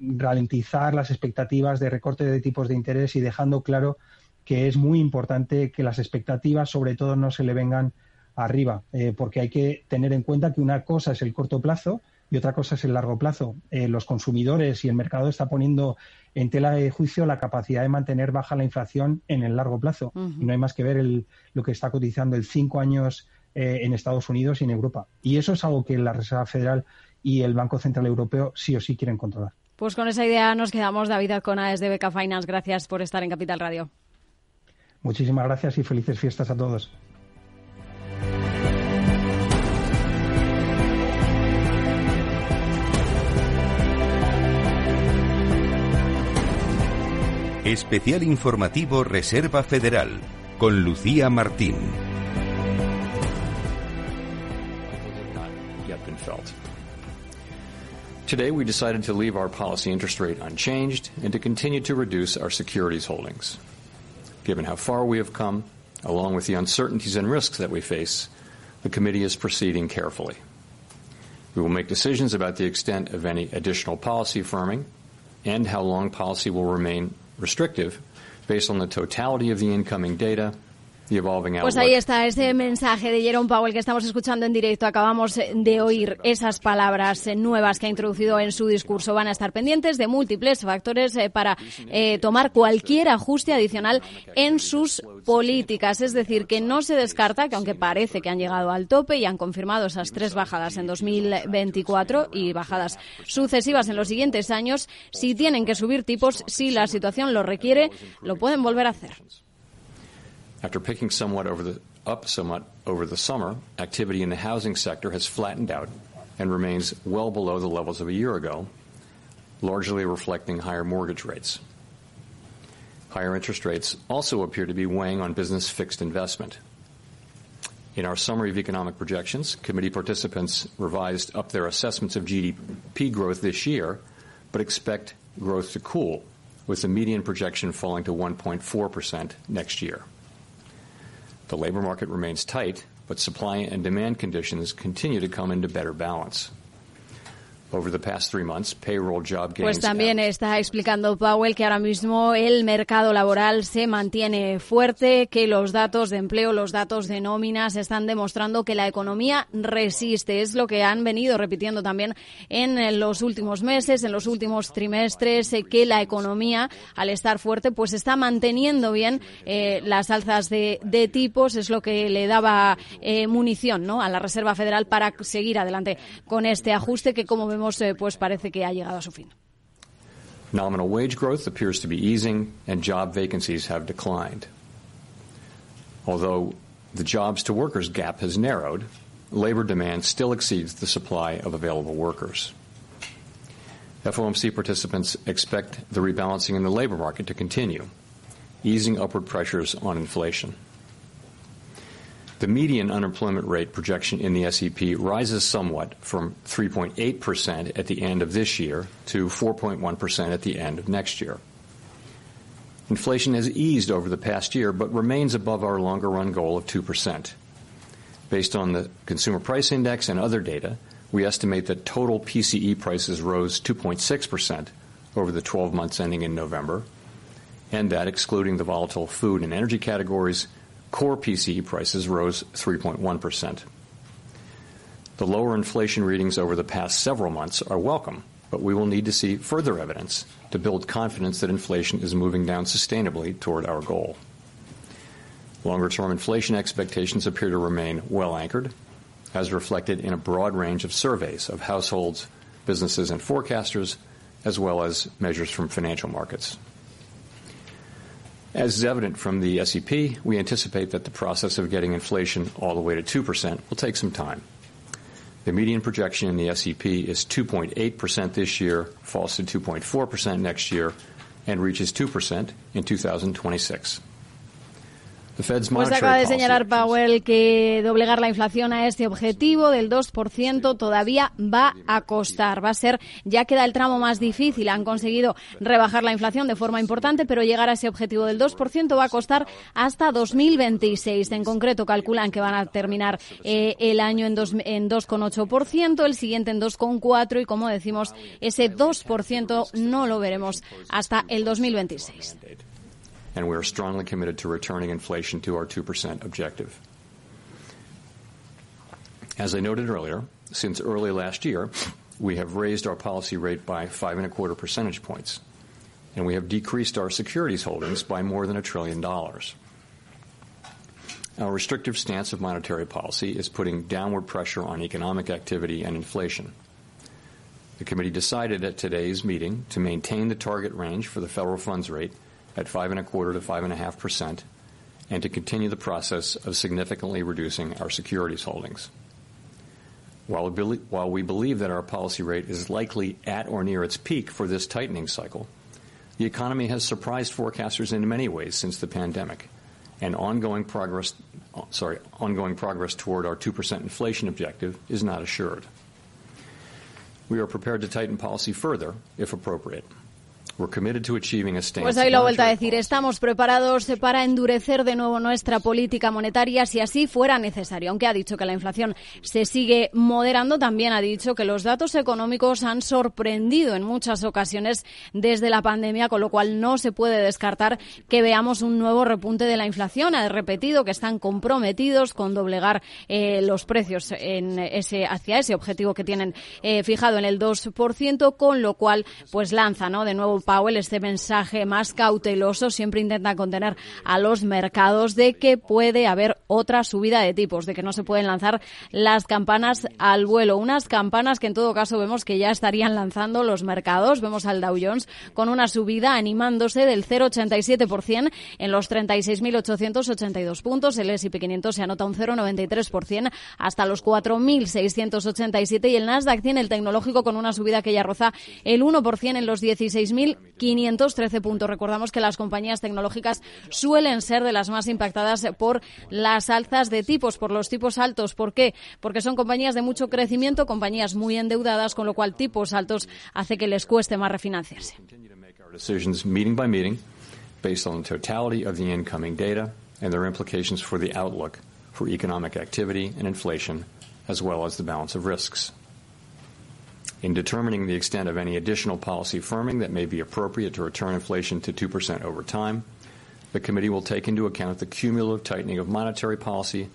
ralentizar las expectativas de recorte de tipos de interés y dejando claro que es muy importante que las expectativas sobre todo no se le vengan arriba, porque hay que tener en cuenta que una cosa es el corto plazo y otra cosa es el largo plazo. Eh, los consumidores y el mercado está poniendo en tela de juicio la capacidad de mantener baja la inflación en el largo plazo. Y no hay más que ver el, lo que está cotizando el cinco años eh, en Estados Unidos y en Europa. Y eso es algo que la Reserva Federal y el Banco Central Europeo sí o sí quieren controlar. Pues con esa idea nos quedamos. David Alcona desde Beca Finance. Gracias por estar en Capital Radio. Muchísimas gracias y felices fiestas a todos. Especial informativo Reserva Federal con Lucía Martín. Today, we decided to leave our policy interest rate unchanged and to continue to reduce our securities holdings. Given how far we have come, along with the uncertainties and risks that we face, the committee is proceeding carefully. We will make decisions about the extent of any additional policy firming and how long policy will remain restrictive based on the totality of the incoming data Pues ahí está ese mensaje de Jerome Powell que estamos escuchando en directo. Acabamos de oír esas palabras nuevas que ha introducido en su discurso. Van a estar pendientes de múltiples factores eh, para eh, tomar cualquier ajuste adicional en sus políticas. Es decir, que no se descarta que aunque parece que han llegado al tope y han confirmado esas tres bajadas en 2024 y bajadas sucesivas en los siguientes años, si tienen que subir tipos, si la situación lo requiere, lo pueden volver a hacer. After picking somewhat over the, up somewhat over the summer, activity in the housing sector has flattened out and remains well below the levels of a year ago, largely reflecting higher mortgage rates. Higher interest rates also appear to be weighing on business fixed investment. In our summary of economic projections, committee participants revised up their assessments of GDP growth this year, but expect growth to cool, with the median projection falling to 1.4% next year. The labor market remains tight, but supply and demand conditions continue to come into better balance. Pues también está explicando Powell que ahora mismo el mercado laboral se mantiene fuerte, que los datos de empleo, los datos de nóminas están demostrando que la economía resiste. Es lo que han venido repitiendo también en los últimos meses, en los últimos trimestres, eh, que la economía, al estar fuerte, pues está manteniendo bien eh, las alzas de, tipos. Es lo que le daba eh, munición ¿no? a la Reserva Federal para seguir adelante con este ajuste que, como vemos, eh, pues parece que ha llegado a su fin. Nominal wage growth appears to be easing and job vacancies have declined. Although the jobs to workers gap has narrowed, labor demand still exceeds the supply of available workers. FOMC participants expect the rebalancing in the labor market to continue, easing upward pressures on inflation. The median unemployment rate projection in the SEP rises somewhat from 3.8% at the end of this year to 4.1% at the end of next year. Inflation has eased over the past year, but remains above our longer run goal of 2%. Based on the Consumer Price Index and other data, we estimate that total PCE prices rose 2.6% over the 12 months ending in November, and that excluding the volatile food and energy categories, core PCE prices rose 3.1%. The lower inflation readings over the past several months are welcome, but we will need to see further evidence to build confidence that inflation is moving down sustainably toward our goal. Longer term inflation expectations appear to remain well anchored, as reflected in a broad range of surveys of households, businesses, and forecasters, as well as measures from financial markets. As is evident from the SEP, we anticipate that the process of getting inflation all the way to 2% will take some time. The median projection in the SEP is 2.8% this year, falls to 2.4% next year, and reaches 2% in 2026. Pues acaba de señalar Powell que doblegar la inflación a este objetivo del 2% todavía va a costar. Va a ser, ya queda el tramo más difícil. Han conseguido rebajar la inflación de forma importante, pero llegar a ese objetivo del 2% va a costar hasta 2026. En concreto, calculan que van a terminar eh, el año en, dos, en 2,8%, el siguiente en 2,4% y, como decimos, ese 2% no lo veremos hasta el 2026. And we are strongly committed to returning inflation to our 2% objective. As I noted earlier, since early last year, we have raised our policy rate by five and a quarter percentage points, and we have decreased our securities holdings by more than a trillion dollars. Our restrictive stance of monetary policy is putting downward pressure on economic activity and inflation. The committee decided at today's meeting to maintain the target range for the federal funds rate at five and a quarter to five and a half percent, and to continue the process of significantly reducing our securities holdings. While we, believe that our policy rate is likely at or near its peak for this tightening cycle, the economy has surprised forecasters in many ways since the pandemic, and ongoing progress, sorry, ongoing progress toward our 2% inflation objective is not assured. We are prepared to tighten policy further if appropriate. Pues ahí lo vuelta a decir, estamos preparados para endurecer de nuevo nuestra política monetaria si así fuera necesario. Aunque ha dicho que la inflación se sigue moderando, también ha dicho que los datos económicos han sorprendido en muchas ocasiones desde la pandemia, con lo cual no se puede descartar que veamos un nuevo repunte de la inflación. Ha repetido que están comprometidos con doblegar eh, los precios en ese, hacia ese objetivo que tienen eh, fijado en el 2%, con lo cual pues lanza ¿no? de nuevo Powell este mensaje más cauteloso siempre intenta contener a los mercados de que puede haber otra subida de tipos, de que no se pueden lanzar las campanas al vuelo. Unas campanas que en todo caso vemos que ya estarían lanzando los mercados. Vemos al Dow Jones con una subida animándose del 0,87% en los 36.882 puntos. El S&P 500 se anota un 0,93% hasta los 4.687 y el Nasdaq tiene el tecnológico con una subida que ya roza el 1% en los 16.000 513 puntos. Recordamos que las compañías tecnológicas suelen ser de las más impactadas por las alzas de tipos, por los tipos altos. ¿Por qué? Porque son compañías de mucho crecimiento, compañías muy endeudadas, con lo cual tipos altos hace que les cueste más refinanciarse. and their implications for the outlook for economic activity and inflation, as well as the balance of risks. In determining the extent of any additional policy firming that may be appropriate to return inflation to 2% over time. The committee will take into account the cumulative tightening of monetary policy,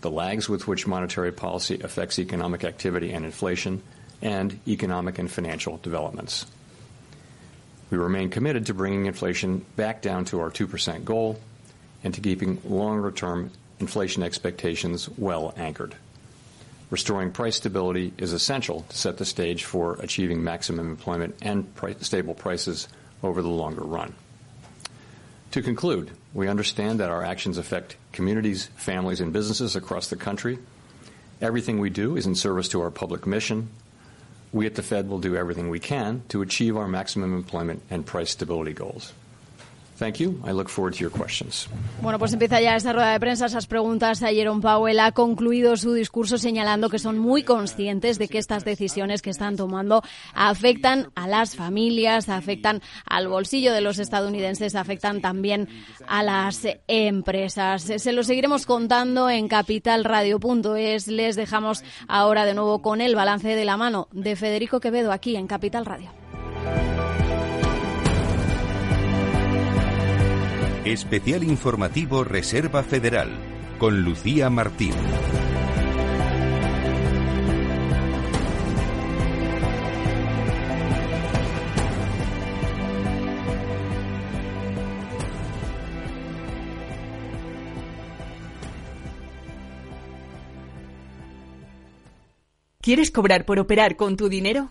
the lags with which monetary policy affects economic activity and inflation, and economic and financial developments. We remain committed to bringing inflation back down to our 2% goal and to keeping longer term inflation expectations well anchored. Restoring price stability is essential to set the stage for achieving maximum employment and stable prices over the longer run. To conclude, we understand that our actions affect communities, families, and businesses across the country. Everything we do is in service to our public mission. We at the Fed will do everything we can to achieve our maximum employment and price stability goals. Thank you. I look forward to your questions. Bueno, pues empieza ya esta rueda de prensa, esas preguntas a Jerome Powell. Ha concluido su discurso señalando que son muy conscientes de que estas decisiones que están tomando afectan a las familias, afectan al bolsillo de los estadounidenses, afectan también a las empresas. Se lo seguiremos contando en capitalradio.es. Les dejamos ahora de nuevo con el balance de la mano de Federico Quevedo aquí en Capital Radio. Especial informativo Reserva Federal con Lucía Martín. ¿Quieres cobrar por operar con tu dinero?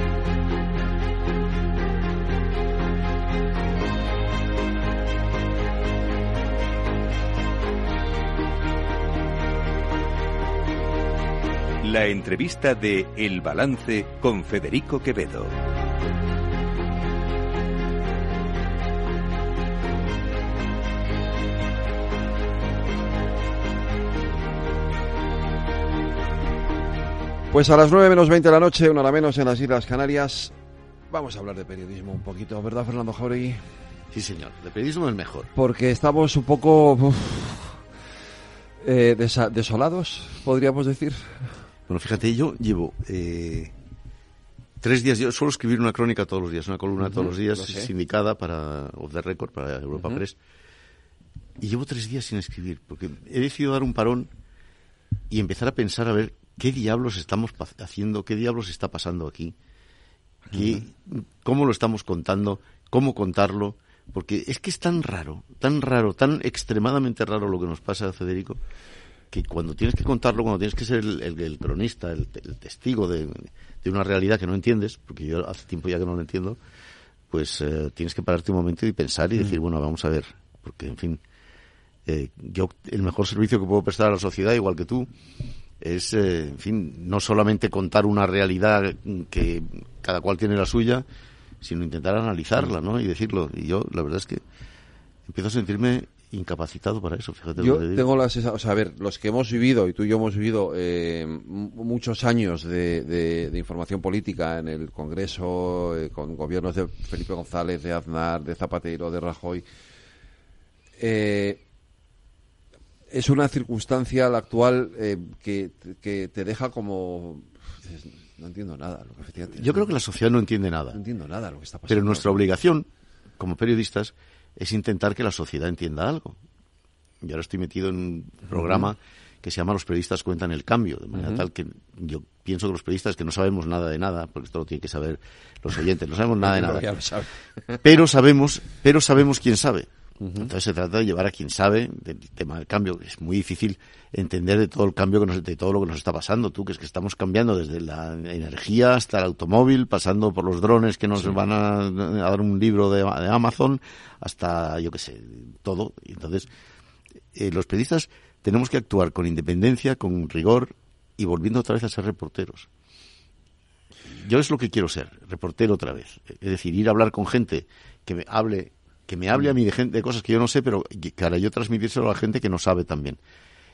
La entrevista de El Balance con Federico Quevedo. Pues a las 9 menos 20 de la noche, una hora menos en las Islas Canarias, vamos a hablar de periodismo un poquito, ¿verdad, Fernando Jauregui? Sí, señor, de periodismo es mejor. Porque estamos un poco uf, eh, desa- desolados, podríamos decir. Bueno, fíjate, yo llevo eh, tres días, yo suelo escribir una crónica todos los días, una columna todos los días, lo sindicada para Off the Record, para Europa. Press. Y llevo tres días sin escribir, porque he decidido dar un parón y empezar a pensar a ver qué diablos estamos haciendo, qué diablos está pasando aquí, qué, cómo lo estamos contando, cómo contarlo, porque es que es tan raro, tan raro, tan extremadamente raro lo que nos pasa, Federico, que cuando tienes que contarlo, cuando tienes que ser el, el- el cronista, el, te- el testigo de, de una realidad que no entiendes, porque yo hace tiempo ya que no lo entiendo, pues eh, tienes que pararte un momento y pensar y decir, bueno, vamos a ver, porque en fin, eh, yo el mejor servicio que puedo prestar a la sociedad, igual que tú, es, eh, en fin, no solamente contar una realidad que cada cual tiene la suya, sino intentar analizarla, ¿no? Y decirlo. Y yo, la verdad es que empiezo a sentirme incapacitado para eso, fíjate. Yo lo que tengo la sensación, o sea, a ver, los que hemos vivido, y tú y yo hemos vivido eh, muchos años de, de- de información política en el Congreso, eh, con gobiernos de Felipe González, de Aznar, de Zapatero, de Rajoy, eh, es una circunstancia la actual eh, que, que te deja como... No entiendo nada. Lo que Yo creo que la sociedad no entiende nada. No entiendo nada lo que está pasando. Pero nuestra obligación, como periodistas, es intentar que la sociedad entienda algo. Yo ahora estoy metido en un programa que se llama Los periodistas cuentan el cambio, de manera tal que yo pienso que los periodistas que no sabemos nada de nada, porque esto lo tienen que saber los oyentes, no sabemos nada de nada. Pero sabemos, pero sabemos quién sabe. Entonces se trata de llevar a quien sabe del tema del cambio. Es muy difícil entender de todo el cambio que nos, de todo lo que nos está pasando. Tú, que es que estamos cambiando desde la energía hasta el automóvil, pasando por los drones que nos van a, a dar un libro de, de Amazon, hasta, yo qué sé, todo. Entonces, eh, los periodistas tenemos que actuar con independencia, con rigor y volviendo otra vez a ser reporteros. Yo es lo que quiero ser, reportero otra vez. Es decir, ir a hablar con gente que me hable, que me hable a mí de, gente, de cosas que yo no sé, pero para yo transmitírselo a la gente que no sabe también.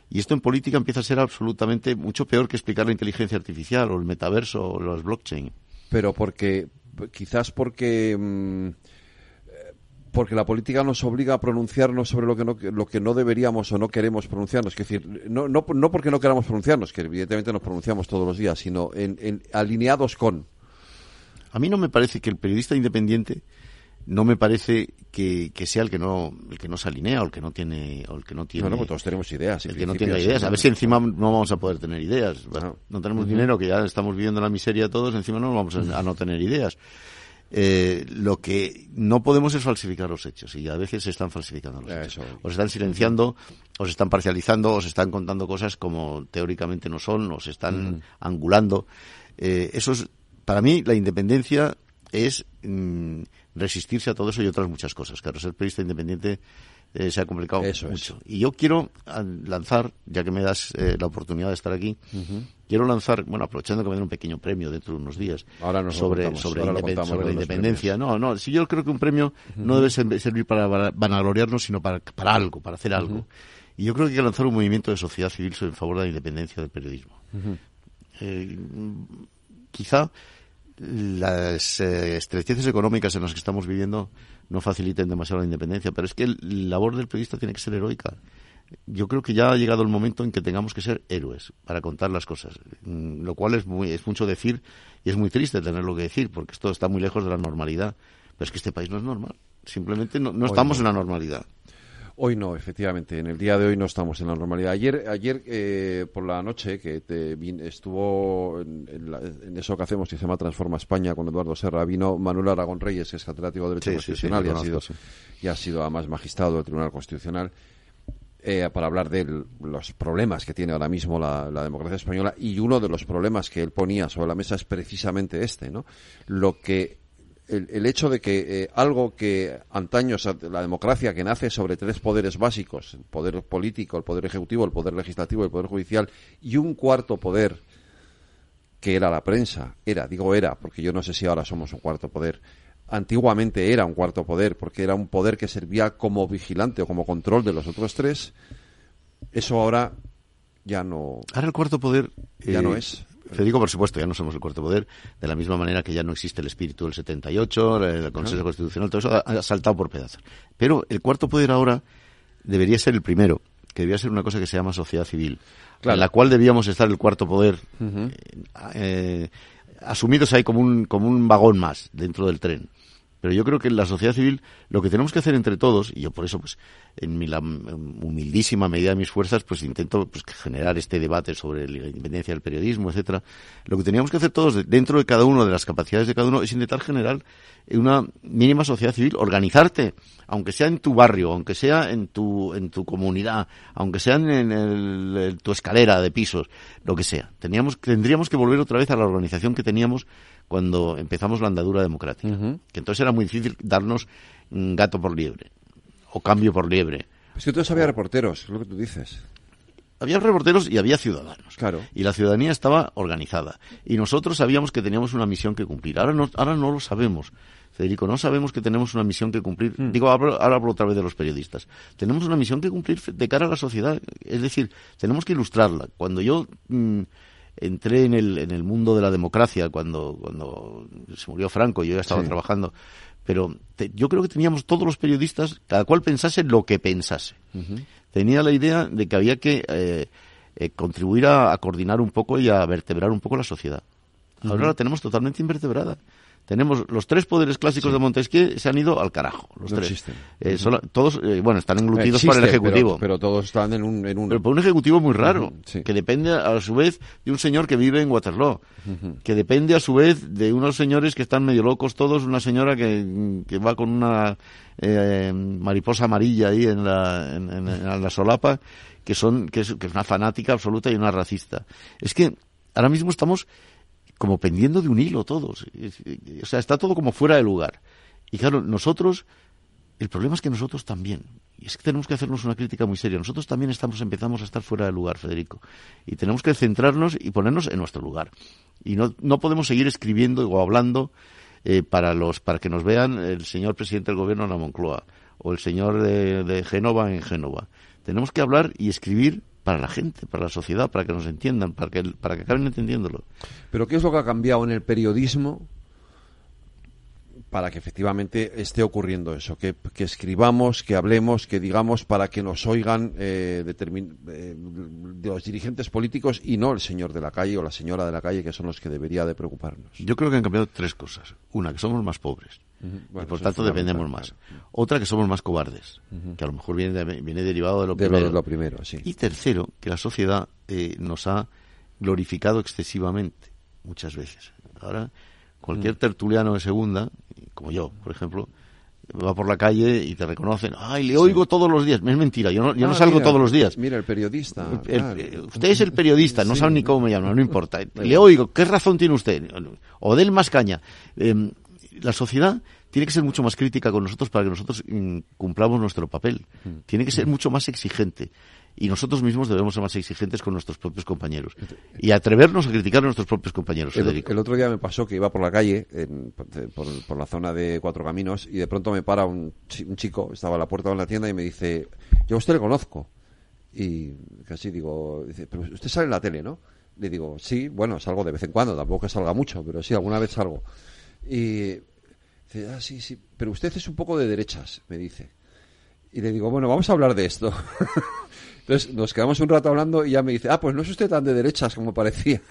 Y esto en política empieza a ser absolutamente mucho peor que explicar la inteligencia artificial o el metaverso o los blockchain. pero porque quizás porque mm, porque la política nos obliga a pronunciarnos sobre lo que no lo que no deberíamos o no queremos pronunciarnos es decir no no, no porque no queramos pronunciarnos que evidentemente nos pronunciamos todos los días sino en, en- alineados con A mí no me parece que el periodista independiente no me parece que, sea el que no el que no se alinea o el que no tiene o el que no tiene pues todos tenemos ideas el que no tiene ideas. A ver si encima no vamos a poder tener ideas. No. Tenemos dinero que ya estamos viviendo la miseria todos encima no vamos a, no tener ideas. Eh, lo que no podemos es falsificar los hechos y a veces se están falsificando los hechos. O se están silenciando o se están parcializando o se están contando cosas como teóricamente no son o se están angulando. Eh, eso es para mí la independencia es mm, resistirse a todo eso y otras muchas cosas. Claro, ser periodista independiente eh, se ha complicado mucho. Y yo quiero ah, lanzar, ya que me das eh, la oportunidad de estar aquí, quiero lanzar, bueno, aprovechando que me den un pequeño premio dentro de unos días sobre, sobre, la independencia. No, no, si yo creo que un premio no debe servir para vanagloriarnos, sino para, para algo, para hacer algo. Y yo creo que hay que lanzar un movimiento de sociedad civil en favor de la independencia del periodismo. Eh, quizá las eh, estrecheces económicas en las que estamos viviendo no faciliten demasiado la independencia, pero es que la labor del periodista tiene que ser heroica. Yo creo que ya ha llegado el momento en que tengamos que ser héroes para contar las cosas, mm, lo cual es, muy, es mucho decir y es muy triste tenerlo que decir, porque esto está muy lejos de la normalidad. Pero es que este país no es normal, simplemente no, estamos en la normalidad. Hoy no, efectivamente. En el día de hoy no estamos en la normalidad. Ayer, ayer eh, por la noche, que te estuvo en, eso que hacemos, que se llama Transforma España, con Eduardo Serra, vino Manuel Aragón Reyes, que es catedrático de Derecho Constitucional y, ha sido, y ha sido además magistrado del Tribunal Constitucional. Eh, para hablar de los problemas que tiene ahora mismo la, la, democracia española y uno de los problemas que él ponía sobre la mesa es precisamente este, ¿no? Lo que el, hecho de que eh, algo que antaño, la democracia que nace sobre tres poderes básicos, el poder político, el poder ejecutivo, el poder legislativo, el poder judicial, y un cuarto poder, que era la prensa, era, digo era, porque yo no sé si ahora somos un cuarto poder, antiguamente era un cuarto poder, porque era un poder que servía como vigilante o como control de los otros tres, eso ahora ya no. Ahora el cuarto poder ya no eh, es. Federico, por supuesto, ya no somos el cuarto poder, de la misma manera que ya no existe el espíritu del 78, el Consejo Constitucional, todo eso ha, saltado por pedazos. Pero el cuarto poder ahora debería ser el primero, que debería ser una cosa que se llama sociedad civil, en la cual debíamos estar el cuarto poder, eh, eh, asumidos ahí como un, como un vagón más dentro del tren. Pero yo creo que en la sociedad civil lo que tenemos que hacer entre todos, y yo por eso, pues, en mi la humildísima medida de mis fuerzas, pues intento pues, generar este debate sobre la independencia del periodismo, etcétera. Lo que teníamos que hacer todos dentro de cada uno, de las capacidades de cada uno, es intentar generar una mínima sociedad civil, organizarte, aunque sea en tu barrio, aunque sea en tu, en tu comunidad, aunque sea en, tu escalera de pisos, lo que sea. Teníamos, tendríamos que volver otra vez a la organización que teníamos cuando empezamos la andadura democrática. Que entonces era muy difícil darnos gato por liebre o cambio por liebre. Es que entonces había reporteros, es lo que tú dices. Había reporteros y había ciudadanos. Claro. Y la ciudadanía estaba organizada. Y nosotros sabíamos que teníamos una misión que cumplir. Ahora no, ahora no lo sabemos. Federico, no sabemos que tenemos una misión que cumplir. Hmm. Digo, ahora hablo otra vez de los periodistas. Tenemos una misión que cumplir de cara a la sociedad. Es decir, tenemos que ilustrarla. Cuando yo mm, entré en el, en el mundo de la democracia, cuando, cuando se murió Franco, yo ya estaba trabajando pero yo creo que teníamos todos los periodistas, cada cual pensase lo que pensase. Tenía la idea de que había que eh, eh, contribuir a, coordinar un poco y a vertebrar un poco la sociedad. Ahora la tenemos totalmente invertebrada. Tenemos los tres poderes clásicos de Montesquieu se han ido al carajo, los tres. Eh, todos, eh, bueno, están englutidos por el ejecutivo. Pero, todos están en un, en un... Pero por un ejecutivo muy raro, que depende a su vez de un señor que vive en Waterloo, que depende a su vez de unos señores que están medio locos todos, una señora que, que va con una eh, mariposa amarilla ahí en la, en, la solapa, que son que es, que es una fanática absoluta y una racista. Es que ahora mismo estamos como pendiendo de un hilo todos. O sea, está todo como fuera de lugar. Y claro, nosotros, el problema es que nosotros también, y es que tenemos que hacernos una crítica muy seria, nosotros también estamos, empezamos a estar fuera de lugar, Federico. Y tenemos que centrarnos y ponernos en nuestro lugar. Y no, no podemos seguir escribiendo o hablando eh, para, los, para que nos vean el señor presidente del gobierno en la Moncloa o el señor de, de Génova en Génova. Tenemos que hablar y escribir para la gente, para la sociedad, para que nos entiendan, para que, para que acaben entendiéndolo. Pero ¿qué es lo que ha cambiado en el periodismo para que efectivamente esté ocurriendo eso, que, que escribamos, que hablemos, que digamos para que nos oigan eh, eh, de los dirigentes políticos y no el señor de la calle o la señora de la calle que son los que debería de preocuparnos. Yo creo que han cambiado tres cosas. Una, que somos más pobres. y por tanto dependemos más. Otra, que somos más cobardes, que a lo mejor viene, viene derivado de lo primero. lo primero sí. Y tercero, que la sociedad eh, nos ha glorificado excesivamente, muchas veces. Ahora, cualquier mm. tertuliano de segunda, como yo, por ejemplo, va por la calle y te reconocen, ay, le oigo todos los días. Es mentira, yo no, yo no ah, salgo todos los días. Mira, el periodista. usted es el periodista, no sabe ni cómo me llama, no importa. Le oigo, ¿qué razón tiene usted? O del más caña. Em, la sociedad tiene que ser mucho más crítica con nosotros para que nosotros mm, cumplamos nuestro papel. Mm. Tiene que ser mucho más exigente y nosotros mismos debemos ser más exigentes con nuestros propios compañeros y atrevernos a criticar a nuestros propios compañeros. Federico. El, otro día me pasó que iba por la calle, por, la zona de Cuatro Caminos, y de pronto me para un, chico, estaba a la puerta de la tienda y me dice, yo a usted le conozco. Y casi digo, dice, pero usted sale en la tele, ¿no? Le digo, sí, bueno, salgo de vez en cuando, tampoco que salga mucho, pero sí, alguna vez salgo. Y dice, ah, sí, sí, pero usted es un poco de derechas, me dice. Y le digo, bueno, vamos a hablar de esto. Entonces nos quedamos un rato hablando y ya me dice, ah, pues no es usted tan de derechas como parecía.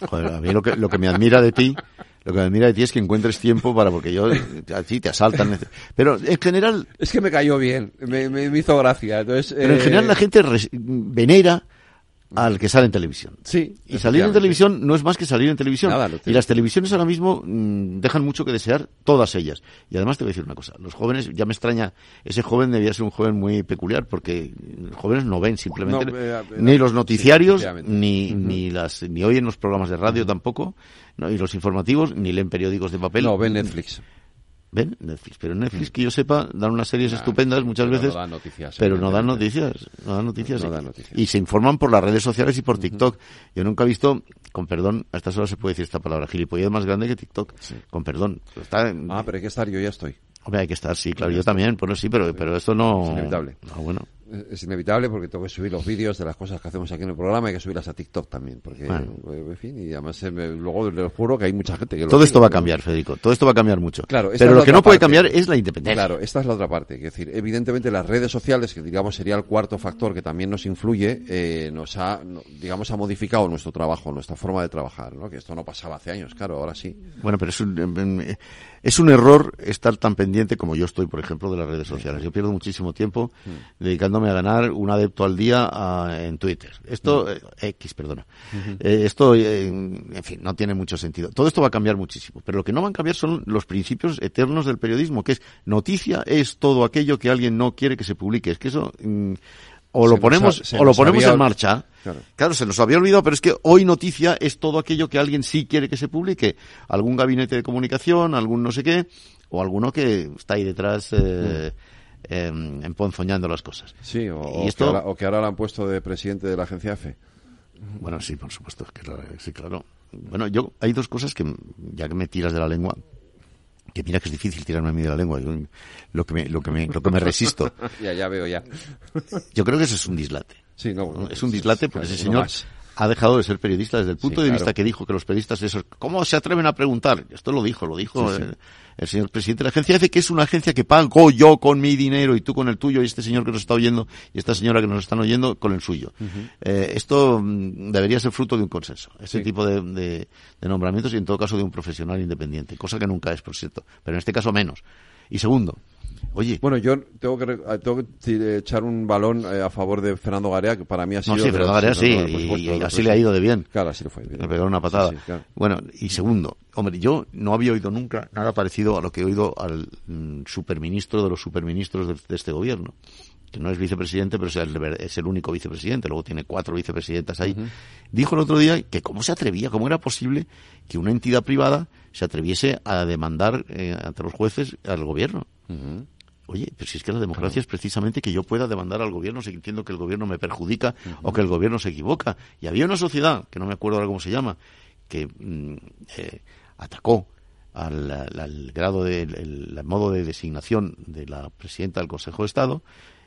Joder, a mí lo que, lo que me admira de ti, lo que me admira de ti es que encuentres tiempo para, porque yo, a ti te asaltan. Pero en general. Es que me cayó bien, me, me, hizo gracia. Entonces, pero en general la eh, gente venera al que sale en televisión. Sí. Y salir en televisión no es más que salir en televisión. y las televisiones ahora mismo mm, dejan mucho que desear, todas ellas. Y además te voy a decir una cosa, los jóvenes, ya me extraña, ese joven debía ser un joven muy peculiar porque los jóvenes no ven simplemente eh, ni los noticiarios, ni, ni las, ni oyen los programas de radio tampoco, no, y los informativos, ni leen periódicos de papel. No, ven Netflix. ¿Ven? Netflix. Pero Netflix, que yo sepa, dan unas series estupendas muchas veces. No dan noticias. Pero no dan noticias. No dan noticias. Y se informan por las redes sociales y por TikTok. Yo nunca he visto, con perdón, a estas horas se puede decir esta palabra, gilipollas más grande que TikTok. Con perdón. Está Ah, pero hay que estar, yo ya estoy. Hombre, hay que estar, sí, claro, yo también, bueno, sí, pero, pero esto no... Es inevitable. Ah, bueno es inevitable porque tengo que subir los vídeos de las cosas que hacemos aquí en el programa, hay que subirlas a TikTok también, porque, eh, en fin, y además eh, luego les juro que hay mucha gente que... Todo esto va a cambiar, Federico, todo esto va a cambiar mucho. Claro, Pero lo que no puede cambiar es la independencia. Claro, esta es la otra parte, es decir, evidentemente las redes sociales, que digamos sería el cuarto factor que también nos influye, eh, nos ha, digamos, ha modificado nuestro trabajo, nuestra forma de trabajar, ¿no? Que esto no pasaba hace años, claro, ahora sí. Bueno, pero es un, es un error estar tan pendiente como yo estoy, por ejemplo, de las redes sociales. Yo pierdo muchísimo tiempo mm. A ganar una adepto al día en Twitter. Esto, eh, X, perdona. Eh, esto, eh, en fin, no tiene mucho sentido. Todo esto va a cambiar muchísimo. Pero lo que no van a cambiar son los principios eternos del periodismo, que es noticia es todo aquello que alguien no quiere que se publique. Es que eso, mm, o lo ponemos, o lo ponemos en marcha. Claro. se nos había olvidado, pero es que hoy noticia es todo aquello que alguien sí quiere que se publique. Algún gabinete de comunicación, algún no sé qué, o alguno que está ahí detrás, eh, eh, emponzoñando las cosas. Sí, o, que ahora, o, que ahora, lo han puesto de presidente de la agencia EFE. Bueno, sí, por supuesto, que sí, claro. Bueno, yo, hay dos cosas que, ya que me tiras de la lengua, que mira que es difícil tirarme a mí de la lengua, lo que me, lo que me, lo que me resisto. ya, ya veo, ya. yo creo que eso es un dislate. Sí, no, es un dislate porque ese señor ha dejado de ser periodista desde el punto de vista que dijo que los periodistas esos, ¿cómo se atreven a preguntar? Esto lo dijo, lo dijo el, señor presidente de la agencia dice que es una agencia que pago yo con mi dinero y tú con el tuyo y este señor que nos está oyendo y esta señora que nos están oyendo con el suyo. eh, esto mm, debería ser fruto de un consenso, ese tipo de, de, de nombramientos y en todo caso de un profesional independiente, cosa que nunca es, por cierto, pero en este caso menos. Y segundo, Oye. Bueno, yo tengo que, tengo que echar un balón eh, a favor de Fernando Garea, que para mí ha sido. No, sí, Fernando Garea sí, y, así le ha ido de bien. Claro, así le fue. Le pegó una patada. Bueno, y segundo, hombre, yo no había oído nunca nada parecido a lo que he oído al mm, superministro de los superministros de, este gobierno que no es vicepresidente, pero es el, único vicepresidente, luego tiene cuatro vicepresidentas ahí, dijo el otro día que cómo se atrevía, cómo era posible que una entidad privada se atreviese a demandar eh, ante los jueces al gobierno. Oye, pero si es que la democracia es precisamente que yo pueda demandar al gobierno sintiendo que el gobierno me perjudica o que el gobierno se equivoca. Y había una sociedad, que no me acuerdo ahora cómo se llama, que mm, eh, atacó al, grado de modo de designación de la presidenta del Consejo de Estado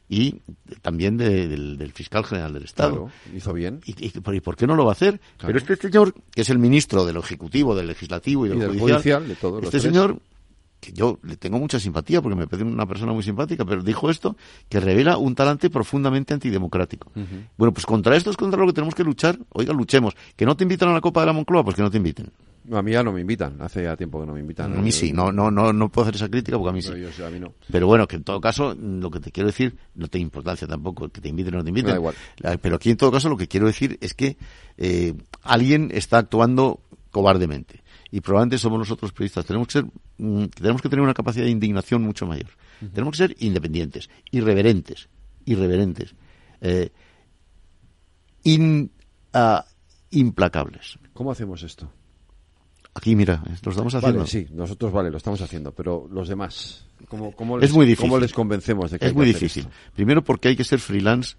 y también del, fiscal general del Estado. hizo bien. ¿Y, por qué no lo va a hacer? Pero este señor, que es el ministro del Ejecutivo, del Legislativo y del, judicial, de todo, este señor que yo le tengo mucha simpatía porque me parece una persona muy simpática, pero dijo esto que revela un talante profundamente antidemocrático. Bueno, pues contra esto es contra lo que tenemos que luchar. Oiga, luchemos. Que no te invitan a la Copa de la Moncloa, pues que no te inviten. A mí ya no me invitan, hace ya tiempo que no me invitan. A mí sí, no, no, no, no puedo hacer esa crítica porque a mí sí. Pero, a mí no. pero bueno, que en todo caso, lo que te quiero decir, no tiene importancia tampoco que te inviten o no te inviten. Da igual. Pero aquí en todo caso lo que quiero decir es que eh, alguien está actuando cobardemente. Y probablemente somos nosotros periodistas. Tenemos que ser, mm, tenemos que tener una capacidad de indignación mucho mayor. Tenemos que ser independientes, irreverentes, irreverentes, eh, in, ah, implacables. ¿Cómo hacemos esto? Aquí, mira, lo estamos haciendo. Vale, sí, nosotros vale, lo estamos haciendo, pero los demás, ¿cómo, cómo es les, muy difícil. ¿cómo les convencemos de que Es hay muy que hacer difícil. esto? Primero porque hay que ser freelance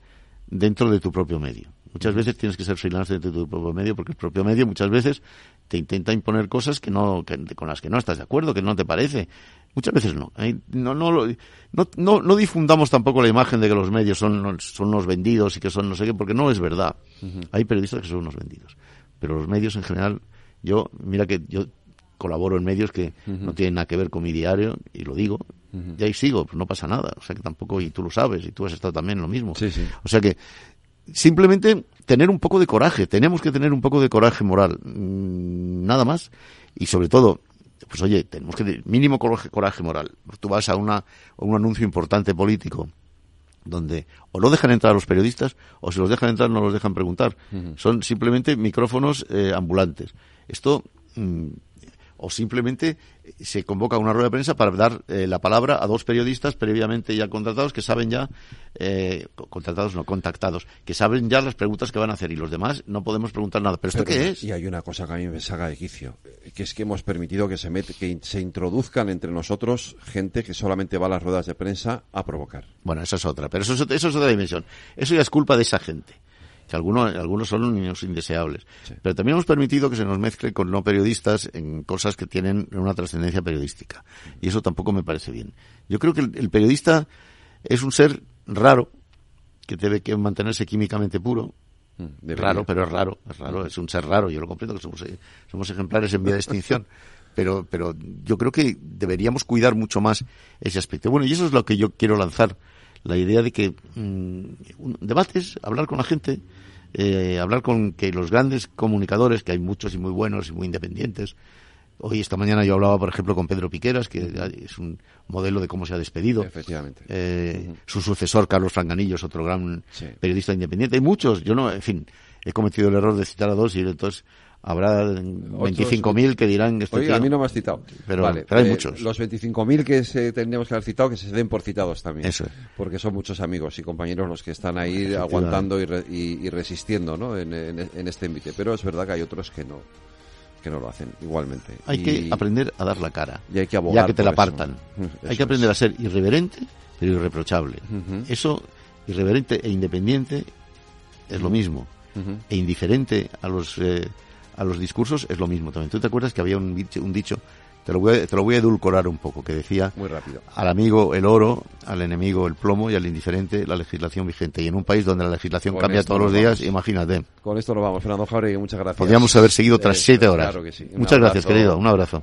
dentro de tu propio medio. Muchas veces tienes que ser freelance de tu propio medio porque el propio medio muchas veces te intenta imponer cosas que no, que- con las que no estás de acuerdo, que no te parece. Muchas veces no. No, no, lo- no, no, no difundamos tampoco la imagen de que los medios son, son unos vendidos y que son no sé qué, porque no es verdad. Hay periodistas que son unos vendidos. Pero los medios en general, yo, mira que yo colaboro en medios que no tienen nada que ver con mi diario, y lo digo, y ahí sigo, pues no pasa nada. O sea que tampoco, y tú lo sabes, y tú has estado también en lo mismo. O sea que, simplemente tener un poco de coraje, tenemos que tener un poco de coraje moral, mm, nada más, y sobre todo, pues oye, tenemos que tener mínimo coraje, coraje moral. Tú vas a, una, a un anuncio importante político donde o no dejan entrar a los periodistas o si los dejan entrar no los dejan preguntar. Son simplemente micrófonos eh, ambulantes. Esto mm, o simplemente se convoca una rueda de prensa para dar eh, la palabra a dos periodistas previamente ya contratados que saben ya eh, co- contratados no contactados que saben ya las preguntas que van a hacer y los demás no podemos preguntar nada. Pero esto qué es? Y hay una cosa que a mí me saca de quicio, que es que hemos permitido que se, mete, que se introduzcan entre nosotros gente que solamente va a las ruedas de prensa a provocar. Bueno, esa es otra, pero eso es, eso es otra dimensión. Eso ya es culpa de esa gente. Que algunos, algunos son niños indeseables. Pero también hemos permitido que se nos mezcle con no periodistas en cosas que tienen una trascendencia periodística. Y eso tampoco me parece bien. Yo creo que el, el periodista es un ser raro, que debe que mantenerse químicamente puro. debería. raro, pero es raro, es raro, es un ser raro. Yo lo comprendo que somos, eh, somos ejemplares en vía de extinción. Pero, pero yo creo que deberíamos cuidar mucho más ese aspecto. Bueno, y eso es lo que yo quiero lanzar. La idea de que mm, un- debates, hablar con la gente, eh, hablar con que los grandes comunicadores, que hay muchos y muy buenos y muy independientes. Hoy, esta mañana, yo hablaba, por ejemplo, con Pedro Piqueras, que es un modelo de cómo se ha despedido. Efectivamente. Eh, Su sucesor, Carlos Franganillo, es otro gran periodista independiente. Hay muchos. Yo no, en fin, he cometido el error de citar a dos y entonces habrá 25.000 que dirán Oye, tío- a mí no me has citado. Pero, Vale, pero hay eh, muchos. Los 25.000 que se, tendríamos que haber citado, que se den por citados también. Eso es. Porque son muchos amigos y compañeros los que están ahí aguantando y, re- y- y resistiendo ¿no? en, en- en este envite. Pero es verdad que hay otros que no que no lo hacen igualmente. Hay Y- que aprender a dar la cara. Y hay que abogar Ya que te la eso. partan. Eso hay que aprender es. a ser irreverente, pero irreprochable. Eso, irreverente e independiente, es lo mismo. E indiferente a los, eh, a los discursos es lo mismo también. ¿Tú te acuerdas que había un dicho, un dicho te, lo voy a, te lo voy a edulcorar un poco, que decía Muy rápido. al amigo el oro, al enemigo el plomo y al indiferente la legislación vigente. Y en un país donde la legislación Con cambia todos los nos días, imagínate. Con esto lo vamos, Fernando Jauregui, muchas gracias. Podríamos haber seguido otras Eso siete horas. claro que sí. Un Muchas gracias, querido. Un abrazo.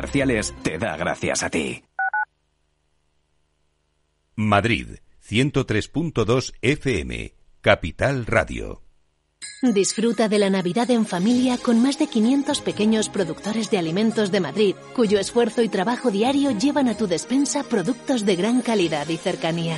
te da gracias a ti. Madrid, 103.2 FM, Capital Radio. Disfruta de la Navidad en familia con más de 500 pequeños productores de alimentos de Madrid, cuyo esfuerzo y trabajo diario llevan a tu despensa productos de gran calidad y cercanía.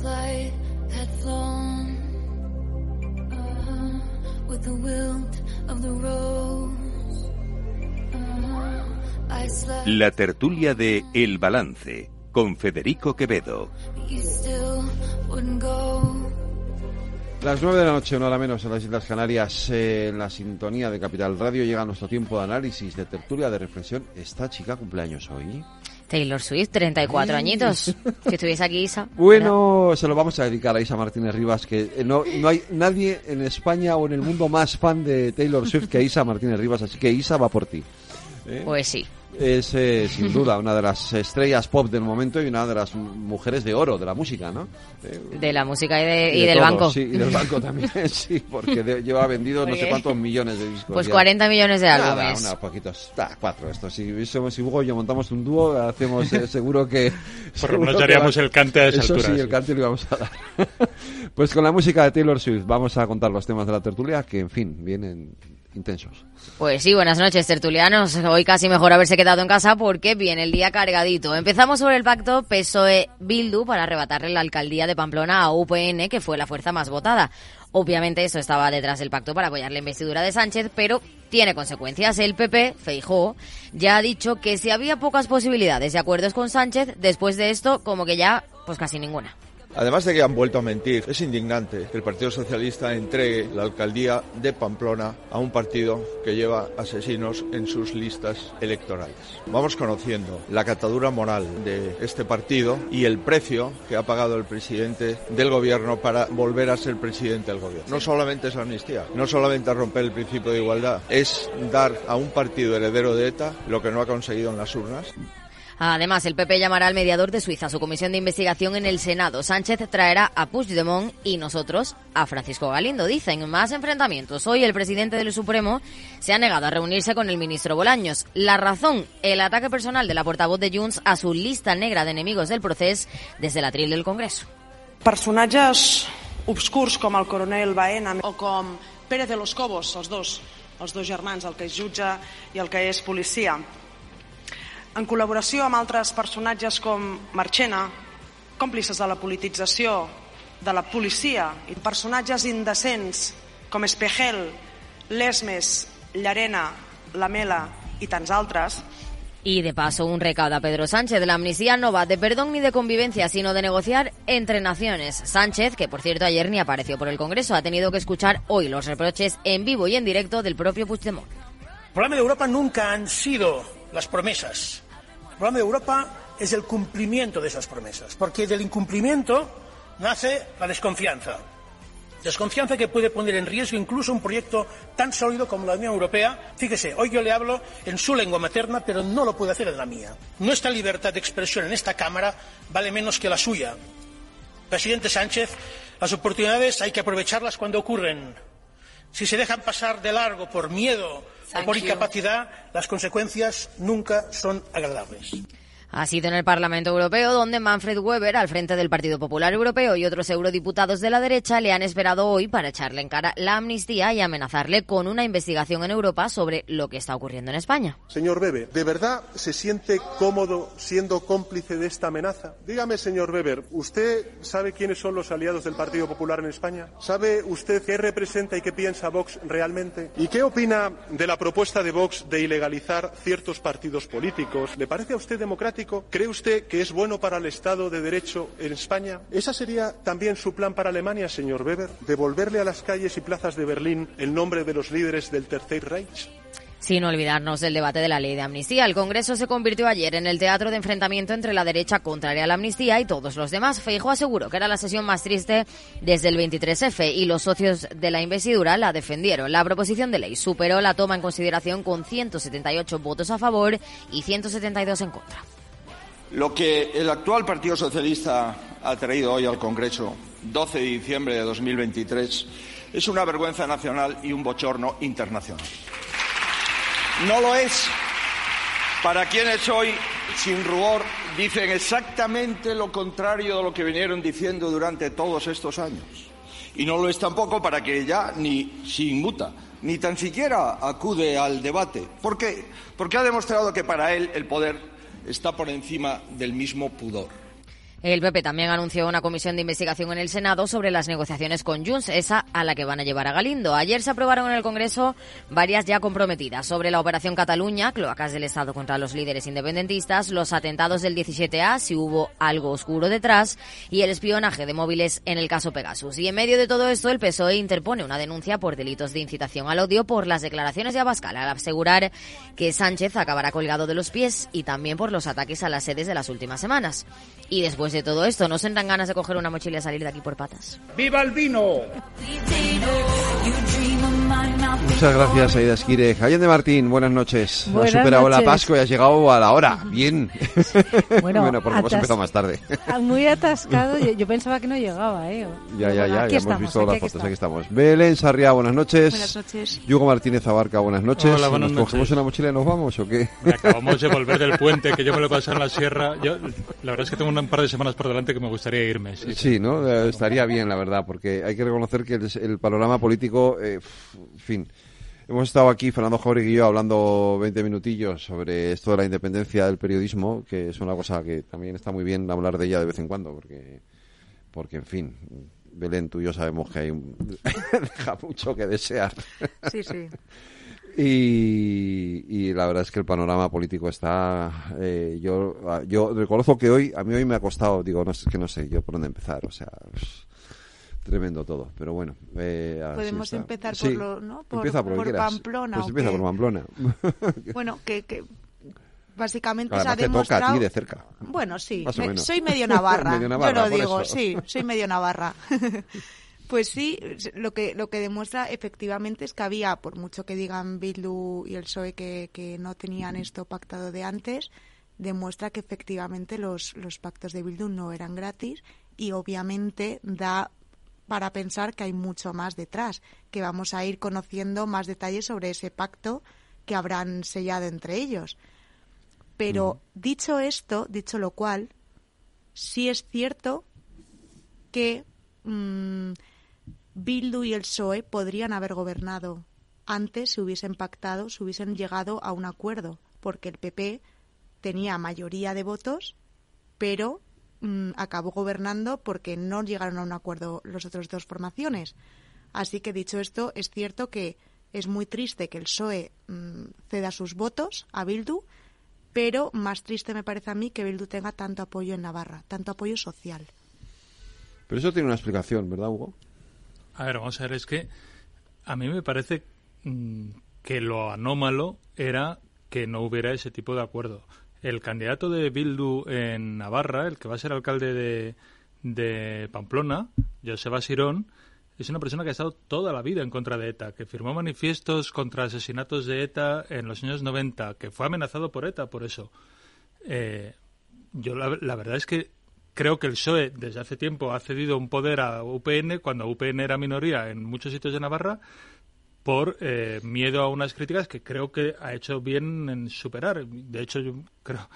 Once the flight had flown uh, with the wilt of the rose, uh, I slept. La tertulia de El Balance con Federico Quevedo. You still wouldn't go. Las nueve de la noche, una hora menos en las Islas Canarias, eh, en la sintonía de Capital Radio llega nuestro tiempo de análisis, de tertulia, de reflexión. ¿Esta chica cumpleaños hoy? Taylor Swift, 34 añitos. Si estuviese aquí, Isa. Bueno, se lo vamos a dedicar a Isa Martínez Rivas, que eh, no, no hay nadie en España o en el mundo más fan de Taylor Swift que Isa Martínez Rivas, así que Isa va por ti. ¿Eh? Pues sí. Es eh, sin duda una de las estrellas pop del momento y una de las mujeres de oro de la música, ¿no? Eh, De la música y, de, y y de del todo, banco. Sí, y del banco también, sí, porque de- lleva vendido no sé cuántos millones de discos. Pues ya. 40 millones de Nada, álbumes. unos poquitos, ah, cuatro. Esto, si, somos, si Hugo y yo montamos un dúo, hacemos eh, seguro que. Por lo menos que haríamos va- el cante a esa Eso altura, sí, sí. el cante lo íbamos a dar. pues con la música de Taylor Swift vamos a contar los temas de la tertulia que, en fin, vienen intensos. Pues sí, buenas noches, tertulianos. Hoy casi mejor haberse quedado en casa porque viene el día cargadito. Empezamos sobre el pacto PSOE-Bildu para arrebatarle la alcaldía de Pamplona a UPN, que fue la fuerza más votada. Obviamente eso estaba detrás del pacto para apoyar la investidura de Sánchez, pero tiene consecuencias. El PP, Feijó, ya ha dicho que si había pocas posibilidades de acuerdos con Sánchez, después de esto, como que ya, pues casi ninguna. Además de que han vuelto a mentir, es indignante que el Partido Socialista entregue la alcaldía de Pamplona a un partido que lleva asesinos en sus listas electorales. Vamos conociendo la catadura moral de este partido y el precio que ha pagado el presidente del gobierno para volver a ser presidente del gobierno. No solamente es amnistía, no solamente romper el principio de igualdad, es dar a un partido heredero de ETA lo que no ha conseguido en las urnas. Además, el PP llamará al mediador de Suiza a su comisión de investigación en el Senado. Sánchez traerá a Puigdemont y nosotros a Francisco Galindo. Dicen más enfrentamientos. Hoy el presidente del Supremo se ha negado a reunirse con el ministro Bolaños. La razón, el ataque personal de la portavoz de Junts a su lista negra de enemigos del proceso desde el atril del Congreso. Personatges obscurs com el coronel Baena o com Pérez de los Cobos, els dos, els dos germans, el que és jutge i el que és policia. En col·laboració amb altres personatges com Marchena, còmplices de la politització de la policia i personatges indecents com Espejel, Lesmes, Llarena, Lamela i tants altres, Y de paso, un recado a Pedro Sánchez. La amnistía no va de perdón ni de convivencia, sino de negociar entre naciones. Sánchez, que por cierto ayer ni apareció por el Congreso, ha tenido que escuchar hoy los reproches en vivo y en directo del propio Puigdemont. El problema de Europa nunca han sido las promesas. El problema de Europa es el cumplimiento de esas promesas, porque del incumplimiento nace la desconfianza. Desconfianza que puede poner en riesgo incluso un proyecto tan sólido como la Unión Europea. Fíjese, hoy yo le hablo en su lengua materna, pero no lo puede hacer en la mía. Nuestra libertad de expresión en esta Cámara vale menos que la suya. Presidente Sánchez, las oportunidades hay que aprovecharlas cuando ocurren. Si se dejan pasar de largo por miedo o por incapacidad, las consecuencias nunca son agradables. Ha sido en el Parlamento Europeo donde Manfred Weber, al frente del Partido Popular Europeo y otros eurodiputados de la derecha, le han esperado hoy para echarle en cara la amnistía y amenazarle con una investigación en Europa sobre lo que está ocurriendo en España. Señor Weber, ¿de verdad se siente cómodo siendo cómplice de esta amenaza? Dígame, señor Weber, ¿usted sabe quiénes son los aliados del Partido Popular en España? ¿Sabe usted qué representa y qué piensa Vox realmente? ¿Y qué opina de la propuesta de Vox de ilegalizar ciertos partidos políticos? ¿Le parece a usted democrática ¿Cree usted que es bueno para el Estado de Derecho en España? ¿Esa sería también su plan para Alemania, señor Weber? ¿Devolverle a las calles y plazas de Berlín el nombre de los líderes del Tercer Reich? Sin olvidarnos del debate de la ley de amnistía, el Congreso se convirtió ayer en el teatro de enfrentamiento entre la derecha contraria a la amnistía y todos los demás. Feijóo aseguró que era la sesión más triste desde el 23F y los socios de la investidura la defendieron. La proposición de ley superó la toma en consideración con 178 votos a favor y 172 en contra. Lo que el actual Partido Socialista ha traído hoy al Congreso, 12 de diciembre de 2023, es una vergüenza nacional y un bochorno internacional. No lo es para quienes hoy, sin rubor, dicen exactamente lo contrario de lo que vinieron diciendo durante todos estos años. Y no lo es tampoco para que ya ni se inmuta, ni tan siquiera acude al debate. ¿Por qué? Porque ha demostrado que para él el poder está por encima del mismo pudor. El PP también anunció una comisión de investigación en el Senado sobre las negociaciones con Junts, esa a la que van a llevar a Galindo. Ayer se aprobaron en el Congreso varias ya comprometidas sobre la Operación Cataluña, cloacas del Estado contra los líderes independentistas, los atentados del 17A, si hubo algo oscuro detrás, y el espionaje de móviles en el caso Pegasus. Y en medio de todo esto, el PSOE interpone una denuncia por delitos de incitación al odio por las declaraciones de Abascal al asegurar que Sánchez acabará colgado de los pies y también por los ataques a las sedes de las últimas semanas. Y después de todo esto, ¿no se dan ganas de coger una mochila y salir de aquí por patas? ¡Viva el vino! Muchas gracias, Aida Esquire. Jayen de Martín, buenas noches. Buenas has superado la. Pascua y has llegado a la hora. Bien. Bueno, Bueno, porque hemos empezado más tarde. Ah, Muy atascado, yo, yo pensaba que no llegaba, ¿eh? Ya, ya, Bueno, ya, aquí ya estamos, hemos visto aquí, las aquí fotos, aquí estamos. Belén Sarriá, buenas noches. Buenas noches. Hugo Martínez Abarca, buenas noches. Hola, buenas ¿Nos cogemos noches. una mochila y nos vamos o qué? Acabamos de volver del puente, que yo me lo pasé en la sierra. Yo, la verdad es que tengo un par de semanas por delante que me gustaría irme. Sí, Sí, ¿no? Eh, Estaría bien, la verdad, porque hay que reconocer que el, el panorama político, eh, fin. Hemos estado aquí, Fernando Jauregui y yo, hablando 20 minutillos sobre esto de la independencia del periodismo, que es una cosa que también está muy bien hablar de ella de vez en cuando, porque, porque en fin, Belén, tú y yo sabemos que hay un... deja mucho que desear. Sí, sí. Y, y la verdad es que el panorama político está. eh, yo, yo reconozco que hoy, a mí hoy me ha costado, digo, no sé, que no sé yo por dónde empezar, o sea, es tremendo todo, pero bueno. eh, Podemos empezar Sí, por lo, ¿no? Por, empieza por. Pamplona. Pues ¿o empieza por Pamplona. Bueno, que, que básicamente Además se ha te toca a demostrado. ti de cerca. Bueno, sí. Me- soy medio navarra. Medio navarra, yo lo digo, eso. sí, soy medio navarra. Pues sí, lo que, lo que demuestra efectivamente es que había, por mucho que digan Bildu y el PSOE que, que no tenían esto pactado de antes, demuestra que efectivamente los, los pactos de Bildu no eran gratis y obviamente da para pensar que hay mucho más detrás, que vamos a ir conociendo más detalles sobre ese pacto que habrán sellado entre ellos. Pero dicho esto, dicho lo cual, sí es cierto que mm, Bildu y el PSOE podrían haber gobernado antes si hubiesen pactado, si hubiesen llegado a un acuerdo, porque el PP tenía mayoría de votos, pero mm, acabó gobernando porque no llegaron a un acuerdo los otros dos formaciones. Así que dicho esto, es cierto que es muy triste que el PSOE mm, ceda sus votos a Bildu, pero más triste me parece a mí que Bildu tenga tanto apoyo en Navarra, tanto apoyo social. Pero eso tiene una explicación, ¿verdad, Hugo? A ver, vamos a ver, es que a mí me parece mm, que lo anómalo era que no hubiera ese tipo de acuerdo. El candidato de Bildu en Navarra, el que va a ser alcalde de, de Pamplona, Joseba Sirón, es una persona que ha estado toda la vida en contra de ETA, que firmó manifiestos contra asesinatos de ETA en los años 90, que fue amenazado por ETA por eso. Eh, yo la, verdad es que creo que el PSOE desde hace tiempo ha cedido un poder a UPN cuando UPN era minoría en muchos sitios de Navarra por eh, miedo a unas críticas que creo que ha hecho bien en superar. De hecho, yo creo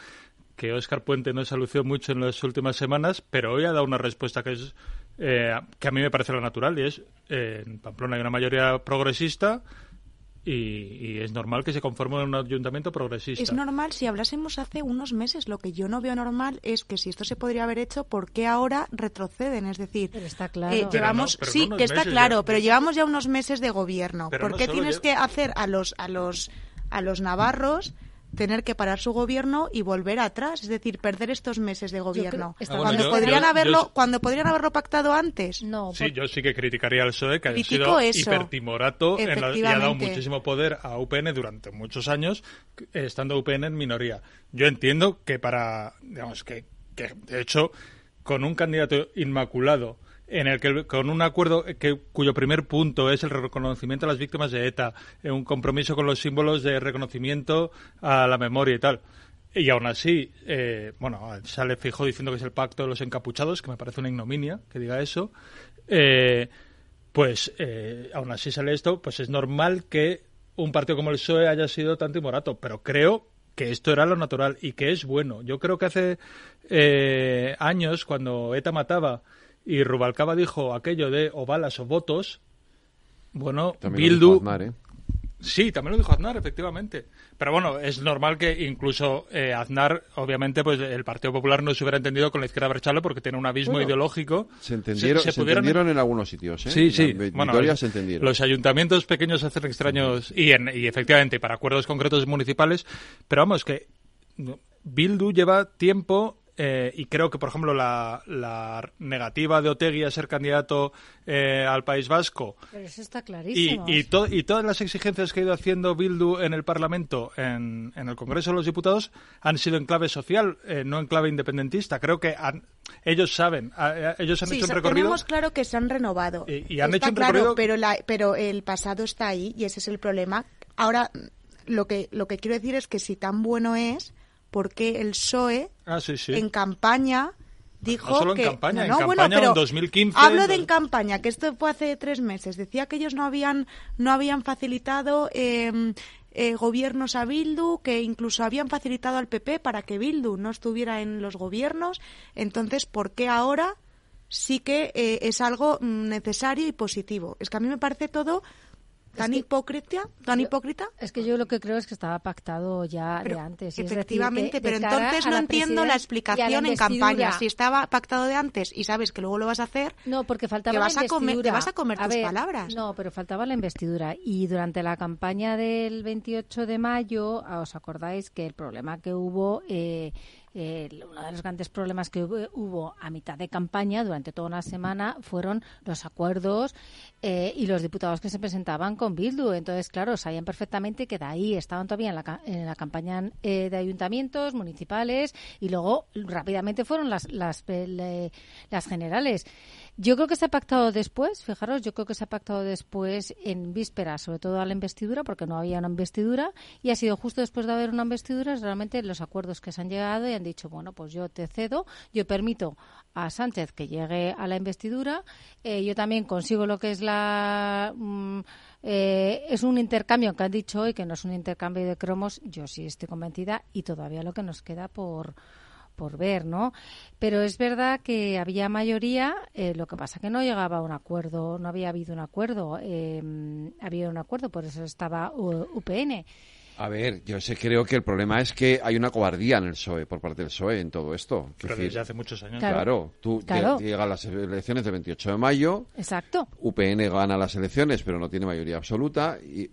que Óscar Puente no se ha lucido mucho en las últimas semanas, pero hoy ha dado una respuesta que es eh, que a mí me parece lo natural y es eh, en Pamplona hay una mayoría progresista y, y es normal que se conforme un ayuntamiento progresista. Es normal si hablásemos hace unos meses. Lo que yo no veo normal es que si esto se podría haber hecho, ¿por qué ahora retroceden? Es decir, está claro. eh, Pero llevamos, no- pero sí, que está claro, ya. pero llevamos ya unos meses de gobierno. Pero ¿Por no qué tienes que hacer a los a los a los navarros tener que parar su gobierno y volver atrás, es decir, perder estos meses de gobierno. Ah, bueno, cuando yo- podrían yo- haberlo, yo- cuando podrían haberlo pactado antes. No, Sí, yo sí que criticaría al PSOE, que ha sido eso. hipertimorato en la- y ha dado muchísimo poder a UPN durante muchos años, eh, estando UPN en minoría. Yo entiendo que para, digamos, que, que de hecho, con un candidato inmaculado, en el que con un acuerdo que cuyo primer punto es el reconocimiento a las víctimas de ETA, eh, un compromiso con los símbolos de reconocimiento a la memoria y tal. Y aún así, eh, bueno, sale fijo diciendo que es el pacto de los encapuchados, que me parece una ignominia que diga eso. Eh, pues eh, aún así sale esto, pues es normal que un partido como el PSOE haya sido tan timorato, pero creo que esto era lo natural y que es bueno. Yo creo que hace eh, años, cuando ETA mataba y Rubalcaba dijo aquello de o balas o votos, bueno, También lo Bildu... dijo Aznar, ¿eh? Sí, también lo dijo Aznar, efectivamente. Pero bueno, es normal que incluso eh, Aznar, obviamente, pues el Partido Popular no se hubiera entendido con la izquierda Berchale porque tiene un abismo Bueno, ideológico. Se entendieron, se pudieron- entendieron en algunos sitios, ¿eh? Sí, sí. Bueno, los- se entendieron. Los ayuntamientos pequeños hacen extraños y, en- y efectivamente para acuerdos concretos municipales, pero vamos que Bildu lleva tiempo eh, y creo que por ejemplo la, la negativa de Otegui a ser candidato eh, al País Vasco Pero eso está y, clarísimo. y, to- y todas las exigencias que ha ido haciendo Bildu en el Parlamento, en, en el Congreso de los Diputados, han sido en clave social, eh, no en clave independentista. Creo que han- ellos saben, a- ellos han Sí, hecho un recorrido. tenemos claro que se han renovado. Y- y han Está hecho un claro, recorrido- pero, la- pero el pasado está ahí y ese es el problema. Ahora, lo que, lo que quiero decir es que si tan bueno es, ¿por qué el PSOE Ah, sí, sí. en campaña dijo No solo en que... campaña, en no, campaña bueno, pero en 2015, Hablo en de en campaña, que esto fue hace tres meses. Decía que ellos no habían, no habían facilitado... eh, eh, gobiernos a Bildu, que incluso habían facilitado al PP para que Bildu no estuviera en los gobiernos. Entonces, ¿por qué ahora sí que eh, es algo mm, necesario y positivo? Es que a mí me parece todo tan hipócrita, tan hipócrita. Es que yo lo que creo es que estaba pactado ya Pero, de antes. decir, efectivamente, pero entonces no la entiendo la explicación en campaña. Si estaba pactado de antes y sabes que luego lo vas a hacer, No, porque faltaba la a comer, te vas a comer tus ver, palabras. No, pero faltaba la investidura. Y durante la campaña del 28 de mayo, ah, ¿os acordáis que el problema que hubo, eh, eh, uno de los grandes problemas que hubo, a mitad de campaña, durante toda una semana, fueron los acuerdos eh, y los diputados que se presentaban con Bildu. Entonces, claro, sabían perfectamente que de ahí estaban todavía en la, en la campaña eh, de ayuntamientos municipales y luego rápidamente fueron las, las, le- las generales. Yo creo que se ha pactado después, fijaros, yo creo que se ha pactado después en vísperas, sobre todo a la investidura, porque no había una investidura, y ha sido justo después de haber una investidura, realmente los acuerdos que se han llegado y han dicho, bueno, pues yo te cedo, yo permito a Sánchez que llegue a la investidura, eh, yo también consigo lo que es la... mm, eh, es un intercambio que han dicho hoy, que no es un intercambio de cromos, yo sí estoy convencida, y todavía lo que nos queda por por ver, ¿no? Pero es verdad que había mayoría, eh, lo que pasa que no llegaba a un acuerdo, no había habido un acuerdo, eh, había un acuerdo, por eso estaba U- UPN. A ver, yo sé, creo que el problema es que hay una cobardía en el PSOE, por parte del PSOE, en todo esto. Es Pero decir, desde hace muchos años. Claro, Claro. tú Claro. te- llegan las elecciones del 28 de mayo, Exacto. UPN gana las elecciones, pero no tiene mayoría absoluta. Y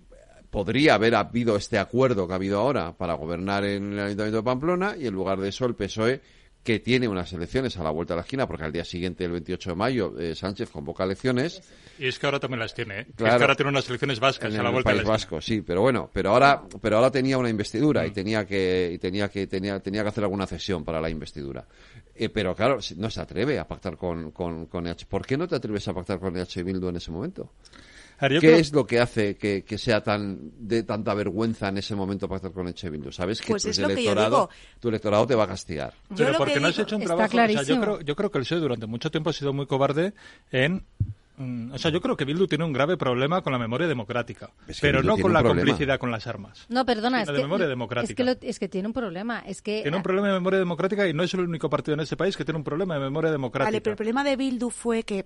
podría haber habido este acuerdo que ha habido ahora para gobernar en el Ayuntamiento de Pamplona y en lugar de eso el PSOE que tiene unas elecciones a la vuelta de la esquina, porque al día siguiente, el 28 de mayo, eh, Sánchez convoca elecciones. Y es que ahora también las tiene, ¿eh? Es Claro. que ahora tiene unas elecciones vascas en a la el vuelta País de la Vasco, sí, pero bueno, pero ahora, pero ahora tenía una investidura Mm. y tenía que, y tenía que, tenía, tenía que hacer alguna cesión para la investidura. Eh, pero claro, no se atreve a pactar con, con, con EH. ¿Por qué no te atreves a pactar con EH Bildu en ese momento? Ver, ¿Qué creo- es lo que hace que, que sea tan de tanta vergüenza en ese momento pactar con EH Bildu? Sabes que Pues tu es electorado, tu electorado te va a castigar. Pero porque no has hecho un trabajo. o sea, yo, creo, yo creo que el PSOE durante mucho tiempo ha sido muy cobarde en. mm, O sea, yo creo que Bildu tiene un grave problema con la memoria democrática, Es que pero Bildu no con la problema. complicidad con las armas. No, perdona, es que, memoria es democrática. que, lo- es que tiene un problema. Es que Tiene un problema de memoria democrática y no es el único partido en ese país que tiene un problema de memoria democrática. Vale, pero el problema de Bildu fue que,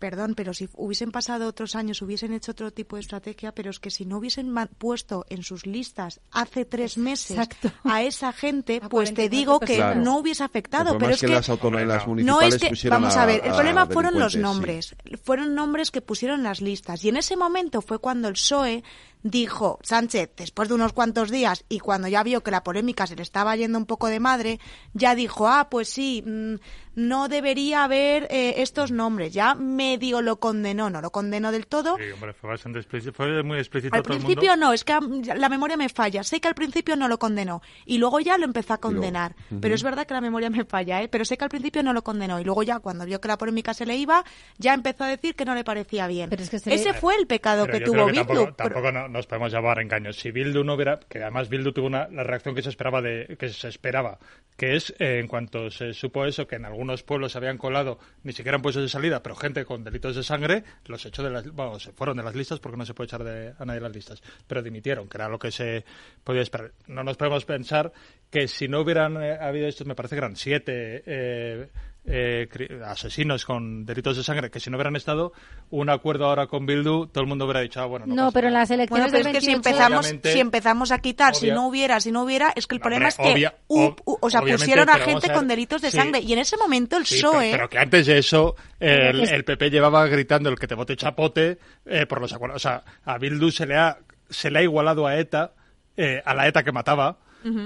perdón, pero si hubiesen pasado otros años, hubiesen hecho otro tipo de estrategia, pero es que si no hubiesen puesto en sus listas hace tres meses a esa gente, pues te 44 digo que no hubiese afectado. Pero es que, las autonomías no es que, pusieron vamos a ver, el a problema fueron los sí. nombres, fueron nombres que pusieron en las listas y en ese momento fue cuando el PSOE dijo Sánchez después de unos cuantos días y cuando ya vio que la polémica se le estaba yendo un poco de madre, ya dijo, ah, pues sí, mm, no debería haber eh, estos nombres. Ya medio lo condenó, no lo condenó del todo. Sí, hombre, fue bastante explícito, fue muy explícito Al todo el principio mundo. no, es que la memoria me falla. Sé que al principio no lo condenó y luego ya lo empezó a condenar. Pero es verdad que la memoria me falla, ¿eh? Pero sé que al principio no lo condenó y luego ya cuando vio que la polémica se le iba, ya empezó a decir que no le parecía bien. se le- Ese fue el pecado Pero que yo tuvo creo que Bildu. Tampoco, tampoco no- nos podemos llevar engaños. Si Bildu no hubiera, que además Bildu tuvo una, la reacción que se esperaba de, que se esperaba, que es eh, en cuanto se supo eso, que en algunos pueblos se habían colado ni siquiera en puestos de salida, pero gente con delitos de sangre, los echó de las, bueno, se fueron de las listas porque no se puede echar de, a nadie de las listas, pero dimitieron, que era lo que se podía esperar. No nos podemos pensar que si no hubieran eh, habido estos, me parece que eran siete eh, eh, asesinos con delitos de sangre, que si no hubieran estado un acuerdo ahora con Bildu, todo el mundo hubiera dicho, ah, bueno, no, No, pasa pero en las elecciones Bueno, pero del es que si 28 empezamos, si empezamos a quitar, si obvia- no hubiera, si no hubiera, es que el problema Hombre, es que obvia- hu- o sea, pusieron a gente a ver, con delitos de sí. sangre y en ese momento el Sí, PSOE pero, pero que antes de eso el, el PP llevaba gritando el que te vote chapote eh, por los acuerdos. O sea, a Bildu se le ha, se le ha igualado a ETA, eh, a la ETA que mataba,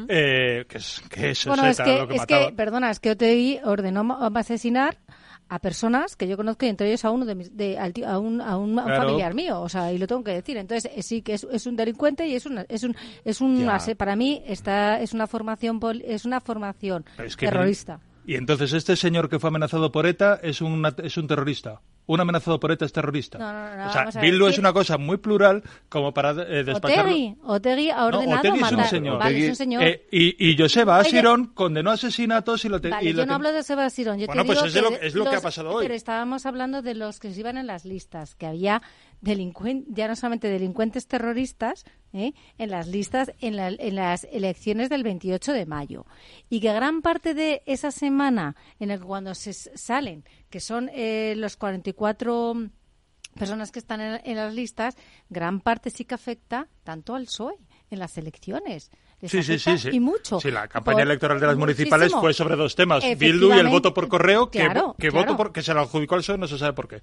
Eh, que, es, que eso Bueno, es es que, lo que es mataba. que, perdona, es que OTI ordenó asesinar a personas que yo conozco y entre ellos a uno de mis, de, a un, a un, Claro. familiar mío, o sea, y lo tengo que decir. Entonces, eh, sí que es, es un delincuente y es una, es un, es un, para mí está, es una formación, es una formación es que- terrorista. Y entonces este señor que fue amenazado por ETA es un, es un terrorista. Un amenazado por ETA es terrorista. No, no, no, o sea, Bildu es ¿qué- una cosa muy plural como para eh, despacharlo. Otegui, Otegui ha No, ordenado Otegi es un matar. señor. Vale, es un señor. Eh, y, y Joseba Oye, Asiron condenó asesinatos y lo te- Vale, y yo lo no hablo de Sebastián, yo Bueno, te pues digo es de lo- que es lo que ha los- pasado hoy. Pero estábamos hablando de los que se iban en las listas, que había delincuentes, ya no solamente delincuentes terroristas, ¿eh? en las listas, en, la- en las elecciones del 28 de mayo. Y que gran parte de esa semana, en que cuando se salen, que son eh, los 44 personas que están en, en las listas, gran parte sí que afecta tanto al PSOE en las elecciones. Les Sí, sí, afecta sí, sí. Y mucho. Sí, la campaña Por- electoral de las municipales muchísimo. fue sobre dos temas. Bildu y el voto por correo, que, Claro, que, claro. voto por- que se lo adjudicó al PSOE, no se sabe por qué.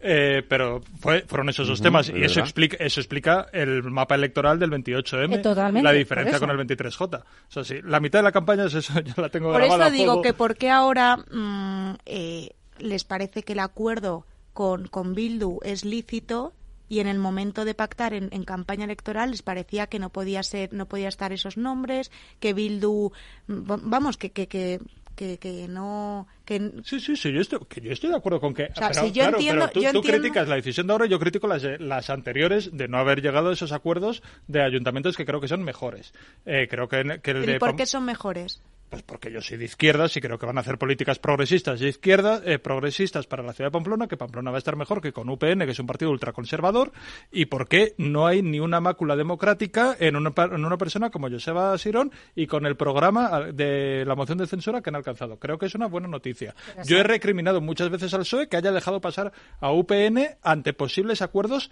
Eh, pero fue, fueron esos dos Ujú, temas. Y eso explica, eso explica el mapa electoral del 28M. Eh, totalmente, la diferencia con el 23J. O sea, sí, la mitad de la campaña es eso, ya la tengo Por eso digo que por qué ahora mm, eh, les parece que el acuerdo con, con Bildu es lícito y en el momento de pactar en, en campaña electoral les parecía que no podía ser no podía estar esos nombres que Bildu mm, va- vamos que que, que, que, que no que Sí, sí, sí, yo estoy, que yo estoy de acuerdo con que... sea, pero, si yo claro, entiendo- pero tú, yo tú entiendo- criticas la decisión de ahora, yo critico las, las anteriores de no haber llegado a esos acuerdos de ayuntamientos que creo que son mejores. Eh, creo que, que el ¿y de por qué son mejores Pues porque yo soy de izquierdas y creo que van a hacer políticas progresistas de izquierda, eh, progresistas para la ciudad de Pamplona, que Pamplona va a estar mejor que con UPN, que es un partido ultraconservador, y porque no hay ni una mácula democrática en una, en una persona como Joseba Sirón y con el programa ah, de la moción de censura que han alcanzado. Creo que es una buena noticia. Yo he recriminado muchas veces al PSOE que haya dejado pasar a UPN ante posibles acuerdos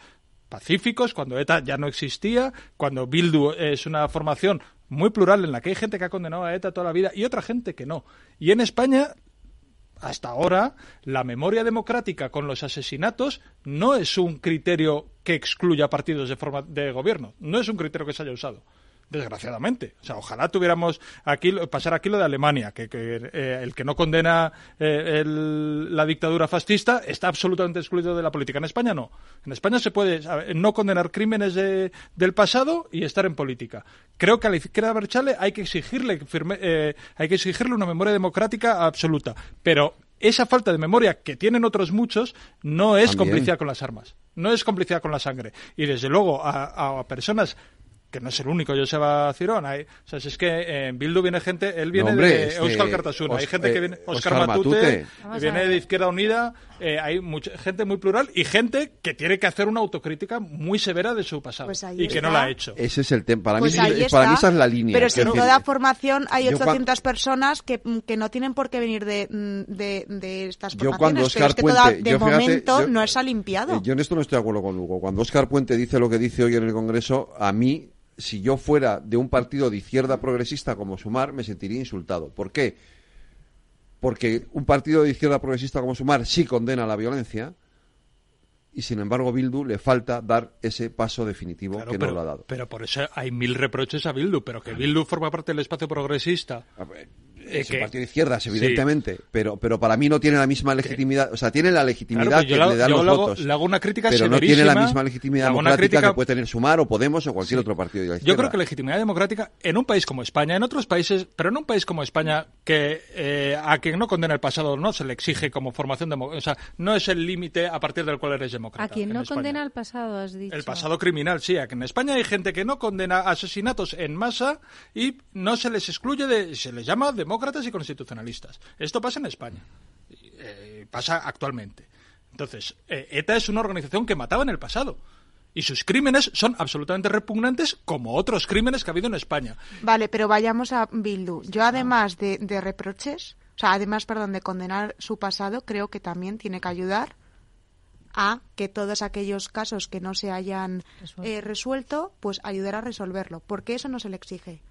pacíficos, cuando ETA ya no existía, cuando Bildu es una formación muy plural en la que hay gente que ha condenado a ETA toda la vida y otra gente que no. Y en España, hasta ahora, la memoria democrática con los asesinatos no es un criterio que excluya partidos de forma de gobierno, no es un criterio que se haya usado. Desgraciadamente. O sea, ojalá tuviéramos aquí, pasar aquí lo de Alemania, que, que, eh, el que no condena eh, el- la dictadura fascista está absolutamente excluido de la política. En España no. En España se puede sabe, no condenar crímenes de- del pasado y estar en política. Creo que a la izquierda Berchale hay que exigirle, firme- eh, hay que exigirle una memoria democrática absoluta. Pero esa falta de memoria que tienen otros muchos no es También. complicidad con las armas, no es complicidad con la sangre. Y desde luego a, a personas que no es el único Joseba Cirón. Hay, o sea, si es que eh, en Bildu viene gente, él viene No, hombre, de este, Euskal Cartasuna, hay gente que eh, viene, Oscar, Óscar Matute, Matute. Viene de Izquierda Unida, eh, hay mucha gente muy plural y gente que tiene que hacer una autocrítica muy severa de su pasado Pues y que no la ha hecho. Ese es el tema. Para, Pues mí, ahí sí- para mí esa es la línea. Pero Es si en toda formación hay yo cuan- 800 personas que, mm, que no tienen por qué venir de, mm, de, de estas Yo formaciones. pero Óscar es que Puente- toda- de yo fíjate, momento yo- no se ha limpiado. Eh, yo en esto no estoy de acuerdo con Hugo. Cuando Óscar Puente dice lo que dice hoy en el Congreso, a mí, si yo fuera de un partido de izquierda progresista como Sumar, me sentiría insultado. ¿Por qué? Porque un partido de izquierda progresista como Sumar sí condena la violencia, y sin embargo Bildu le falta dar ese paso definitivo que pero, no lo ha dado. Pero por eso hay mil reproches a Bildu, pero que Bildu forma parte del espacio progresista. Es un partido de izquierdas, evidentemente, pero, pero para mí no tiene la misma legitimidad, o sea, tiene la legitimidad claro, que le dan los hago, votos. Le hago una crítica pero no tiene la misma legitimidad democrática crítica... que puede tener Sumar o Podemos o cualquier sí. otro partido de la izquierda. Yo creo que legitimidad democrática en un país como España, en otros países, pero en un país como España, que eh, a quien no condena el pasado no se le exige como formación democrática, o sea, no es el límite a partir del cual eres demócrata. A quien no condena el pasado, has dicho. El pasado criminal, sí. Aquí en España hay gente que no condena asesinatos en masa y no se les excluye de. se les llama demócratas y constitucionalistas. Esto pasa en España. Eh, pasa actualmente. Entonces, eh, ETA es una organización que mataba en el pasado. Y sus crímenes son absolutamente repugnantes como otros crímenes que ha habido en España. Vale, pero vayamos a Bildu. Yo, además de, de reproches, o sea, además, perdón, de condenar su pasado, creo que también tiene que ayudar a que todos aquellos casos que no se hayan eh, resuelto, pues ayudar a resolverlo. Porque eso no se le exige.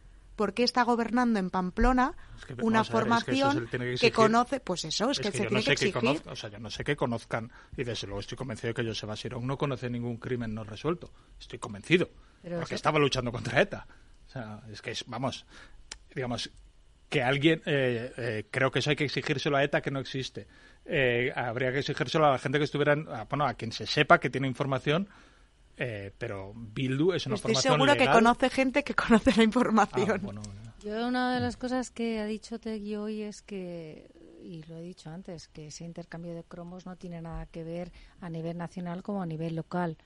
Porque está gobernando en Pamplona es que, una ver, formación es que, que, que, conoce, pues eso, es, es que, se yo tiene no sé que exigir. o sea, yo no sé que conozcan, y desde luego estoy convencido de que Joseba Sirón no conoce ningún crimen no resuelto. Estoy convencido. Pero porque eso... estaba luchando contra ETA. O sea, es que, es, vamos, digamos, que alguien, eh, eh, creo que eso hay que exigírselo a ETA que no existe. Eh, habría que exigírselo a la gente que estuviera, en, a, bueno, a quien se sepa que tiene información, eh, pero Bildu es una Estoy formación seguro legal. que conoce gente que conoce la información. Ah, bueno, Yo una de las cosas que ha dicho Tegui hoy es que, y lo he dicho antes, que ese intercambio de cromos no tiene nada que ver a nivel nacional como a nivel local.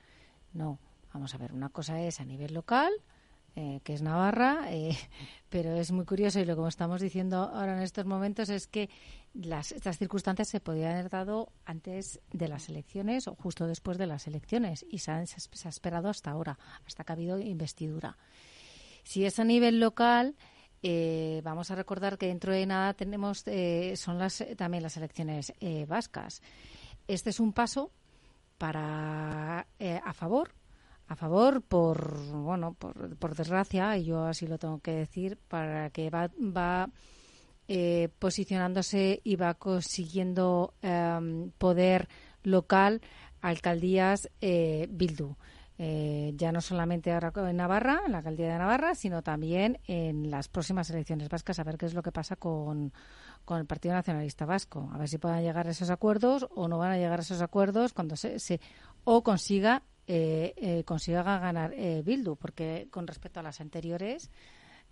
No, vamos a ver, una cosa es a nivel local, eh, que es Navarra, eh, pero es muy curioso y lo que estamos diciendo ahora en estos momentos es que las, estas circunstancias se podían haber dado antes de las elecciones o justo después de las elecciones y se, han, se ha esperado hasta ahora, hasta que ha habido investidura. Si es a nivel local, eh, vamos a recordar que dentro de nada tenemos eh, son las también las elecciones eh, vascas. Este es un paso para eh, a favor a favor por bueno por, por, desgracia y yo así lo tengo que decir para que va, va eh, posicionándose y va consiguiendo eh, poder local alcaldías eh, Bildu. Ya no solamente ahora en Navarra en la alcaldía de Navarra sino también en las próximas elecciones vascas a ver qué es lo que pasa con con el Partido Nacionalista Vasco, a ver si puedan llegar a esos acuerdos o no van a llegar a esos acuerdos cuando se, se o consiga eh, eh, consiga ganar eh, Bildu, porque con respecto a las anteriores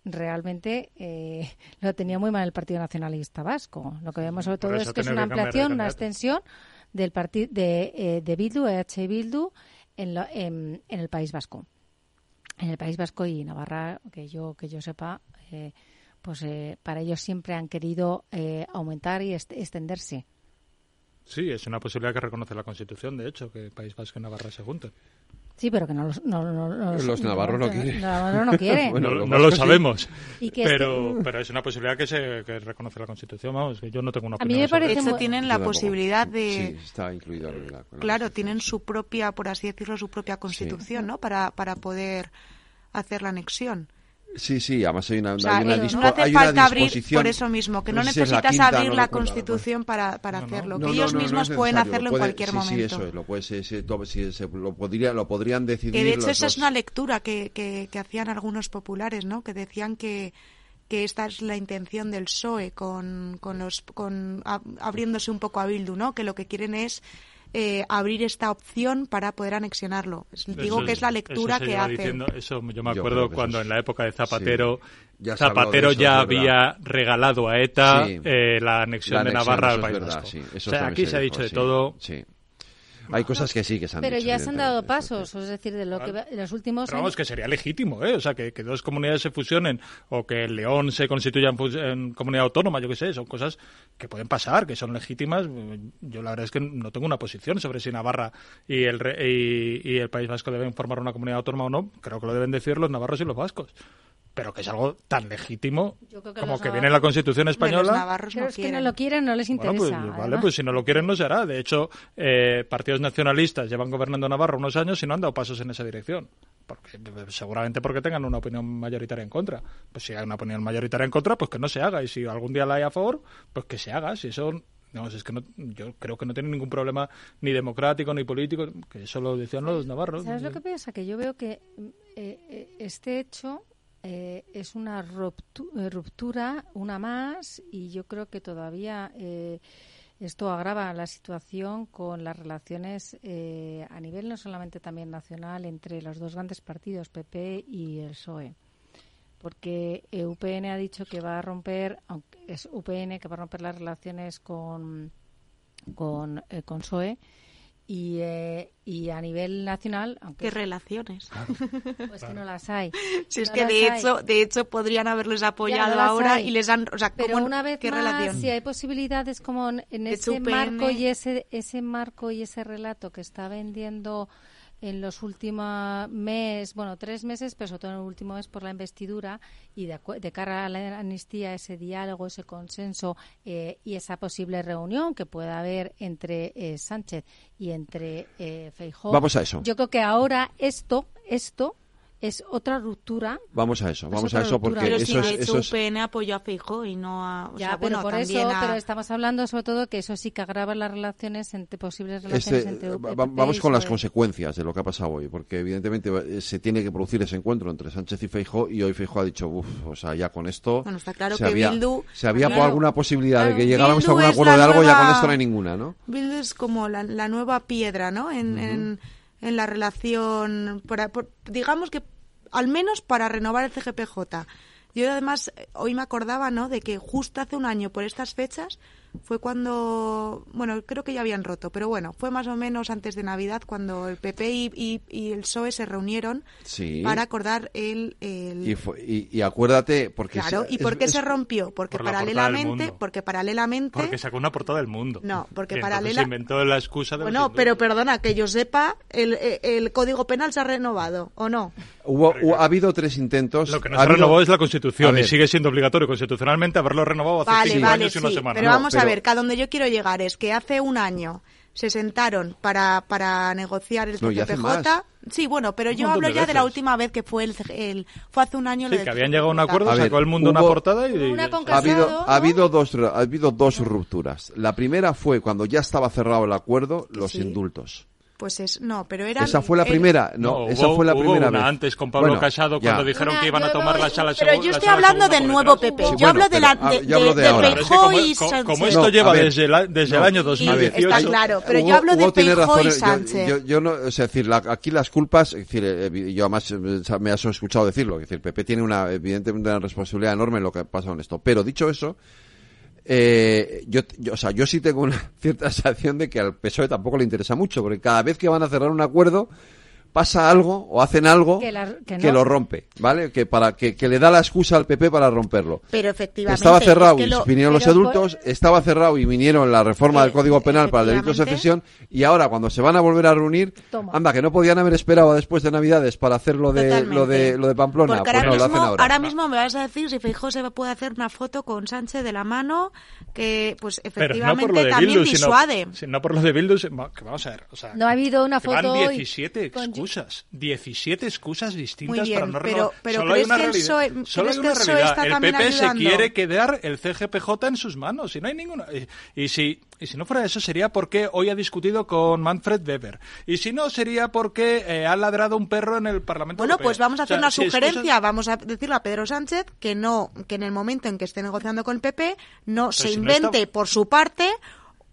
realmente eh, lo tenía muy mal el Partido Nacionalista Vasco. Lo que vemos sobre todo es que es una ampliación, una extensión del partido de, eh, de Bildu, EH Bildu, en, lo, en, en, el País Vasco. En el País Vasco y Navarra, que yo que yo sepa, eh, pues eh, para ellos siempre han querido eh, aumentar y extenderse. Sí, es una posibilidad que reconoce la Constitución, de hecho, que País Vasco y Navarra se junten. Sí, pero que no los, no, no, no, los navarros no quieren. Navarro no, quiere. bueno, no, no lo sabemos. Pero, este... pero es una posibilidad que se que reconoce la Constitución. Vamos, que yo no tengo una opinión. A mí me parece eso tienen la posibilidad de. Sí, está incluido en la, en Claro, tienen su propia, por así decirlo, su propia Constitución, sí. ¿no? Para, para poder hacer la anexión. Sí, sí, además hay una, o sea, hay una, no dispo, hace hay falta una abrir disposición. por eso mismo, que no, no sé necesitas la quinta, abrir no la Constitución para, para hacerlo, no, que ellos mismos pueden hacerlo puede, en cualquier sí, momento. Sí, eso es, lo, puede, se, se, lo, podría, lo podrían decidir. Que de hecho esa los... es una lectura que, que, que hacían algunos populares, ¿no? Que decían que que esta es la intención del PSOE con, con los con a, abriéndose un poco a Bildu, ¿no? Que lo que quieren es eh, abrir esta opción para poder anexionarlo. Digo eso, que es la lectura eso que hace. Diciendo, eso yo me acuerdo yo cuando en la época de Zapatero, sí. ya Zapatero eso, ya había regalado a ETA sí. eh, la anexión la de Navarra al País Vasco. Sí, o sea, aquí se ha dicho de sí, todo. Sí. Hay cosas que sí que se han Pero dicho, ya se han dado pasos, es decir, de lo que los últimos Pero vamos, años... que sería legítimo, ¿eh? O sea, que, que, dos comunidades se fusionen o que León se constituya en, en, comunidad autónoma, yo qué sé, son cosas que pueden pasar, que son legítimas. Yo la verdad es que no tengo una posición sobre si Navarra y el, y, y el País Vasco deben formar una comunidad autónoma o no. Creo que lo deben decir los navarros y los vascos pero que es algo tan legítimo que como que viene en la Constitución española. Los navarros no es que no lo quieren, no les interesa. Bueno, pues, vale, pues si no lo quieren no se hará. De hecho, eh, partidos nacionalistas llevan gobernando Navarra unos años y no han dado pasos en esa dirección. Porque, seguramente porque tengan una opinión mayoritaria en contra. Pues si hay una opinión mayoritaria en contra, pues que no se haga. Y si algún día la hay a favor, pues que se haga. Si eso No, es que no, yo creo que no tiene ningún problema ni democrático ni político, que eso lo decían los navarros. ¿Sabes lo que pasa? Que yo veo que eh, eh, este hecho eh, es una ruptura, una más, y yo creo que todavía esto agrava la situación con las relaciones a nivel no solamente también nacional entre los dos grandes partidos, PP y el PSOE porque UPN ha dicho que va a romper, aunque es UPN que va a romper las relaciones con con, eh, con PSOE y, eh, y a nivel nacional aunque qué relaciones. Pues que no las hay. Si es que de hecho de hecho podrían haberles apoyado ahora y les han o sea, pero una vez ¿qué más si hay posibilidades como en ese marco y ese ese marco y ese relato que está vendiendo en los últimos meses, bueno, tres meses, pero sobre todo en el último mes por la investidura y de, de cara a la amnistía, ese diálogo, ese consenso eh, y esa posible reunión que pueda haber entre eh, Sánchez y entre eh, Feijóo. Vamos a eso. Yo creo que ahora esto, esto es otra ruptura. Vamos a eso, vamos a eso porque pero eso, si es, eso es... UPN apoyó a Feijóo y no a... O ya, sea, pero bueno, por eso, pero estamos hablando sobre todo que eso sí que agrava las relaciones entre posibles relaciones este, entre UPN Vamos con las consecuencias de lo que ha pasado hoy, porque evidentemente eh, se tiene que producir ese encuentro entre Sánchez y Feijóo y hoy Feijóo ha dicho, uff, o sea, ya con esto bueno, está claro se que había, Bildu, se había claro, alguna posibilidad claro, de que llegáramos a algún acuerdo de algo, nueva, ya con esto no hay ninguna, ¿no? Bildu es como la, la nueva piedra, ¿no? En, uh -huh. en, en la relación, por, por, digamos que al menos para renovar el CGPJ. Yo además hoy me acordaba, ¿no? De que justo hace un año por estas fechas fue cuando, bueno, creo que ya habían roto, pero bueno, fue más o menos antes de Navidad cuando el PP y, y, y el PSOE se reunieron sí. para acordar el... el... Y, fue, y, y, acuérdate, porque... Claro, ¿y por qué es, se rompió? Porque por paralelamente... Porque paralelamente... Porque sacó una portada del mundo. No, porque paralelamente... se inventó la excusa de... Bueno, pero perdona, que yo sepa, el, el, Código Penal se ha renovado, ¿o no? Hubo, hubo, ha habido tres intentos... Lo que no se habido... renovó es la Constitución y sigue siendo obligatorio constitucionalmente haberlo renovado hace vale, cinco vale, años sí, y una semana. Pero vamos no, pero... a ver, que a donde yo quiero llegar es que hace un año se sentaron para, para negociar el CPJ. No, sí, bueno, pero yo hablo de ya veces. de la última vez que fue el, el fue hace un año sí, lo que habían llegado a un acuerdo, a sacó el mundo hubo, una portada y una ha habido ¿no? ha habido dos ha habido dos rupturas. La primera fue cuando ya estaba cerrado el acuerdo, los sí. indultos. Pues es, no, pero era... Esa fue la primera, no, no esa hubo, fue la hubo primera una vez. antes con Pablo bueno, Casado cuando ya. dijeron una, que iban a tomar la sala Pero yo estoy hablando del nuevo PP, sí, yo bueno, hablo de la de, yo hablo de, de, de es que como, y como, como esto no, lleva ver, desde, la, desde no, el año 2018... Está claro, pero hubo, yo hablo de Feijó y Sánchez. Yo, yo, no, o sea, decir, la, aquí las culpas, es decir, eh, yo además me has escuchado decirlo, es decir, PP tiene una, evidentemente una responsabilidad enorme en lo que ha pasado en esto. Pero dicho eso, eh, yo, yo, o sea, yo sí tengo una cierta sensación de que al PSOE tampoco le interesa mucho, porque cada vez que van a cerrar un acuerdo, pasa algo o hacen algo que, la, que, no. que, lo rompe, ¿vale? Que para que, que, le da la excusa al PP para romperlo. Pero efectivamente estaba cerrado es y lo, vinieron los adultos, por... estaba cerrado y vinieron la reforma del Código Penal para el delito de secesión y ahora cuando se van a volver a reunir, Toma. anda que no podían haber esperado después de Navidades para hacer lo de Totalmente. lo de lo de Pamplona, Porque pues ahora no mismo, lo hacen ahora. Ahora mismo me vas a decir si Feijóo se puede hacer una foto con Sánchez de la mano que pues efectivamente no también Bildu, disuade. Sino, no por lo de Bildu, que vamos a ver, o sea, no ha habido una foto van 17 hoy excusas, 17 excusas distintas Muy bien, para no pero, renovar. pero Solo hay una realidad. PSOE, Solo hay una el realidad. PP ayudando? se quiere quedar el CGPJ en sus manos y no hay ninguna. Y, y, si y si no fuera eso sería porque hoy ha discutido con Manfred Weber y si no sería porque eh, ha ladrado un perro en el Parlamento. Bueno, Europeo. pues vamos a hacer o sea, una si sugerencia, excusas... vamos a decirle a Pedro Sánchez que no, que en el momento en que esté negociando con el PP no Pero se si no invente está... por su parte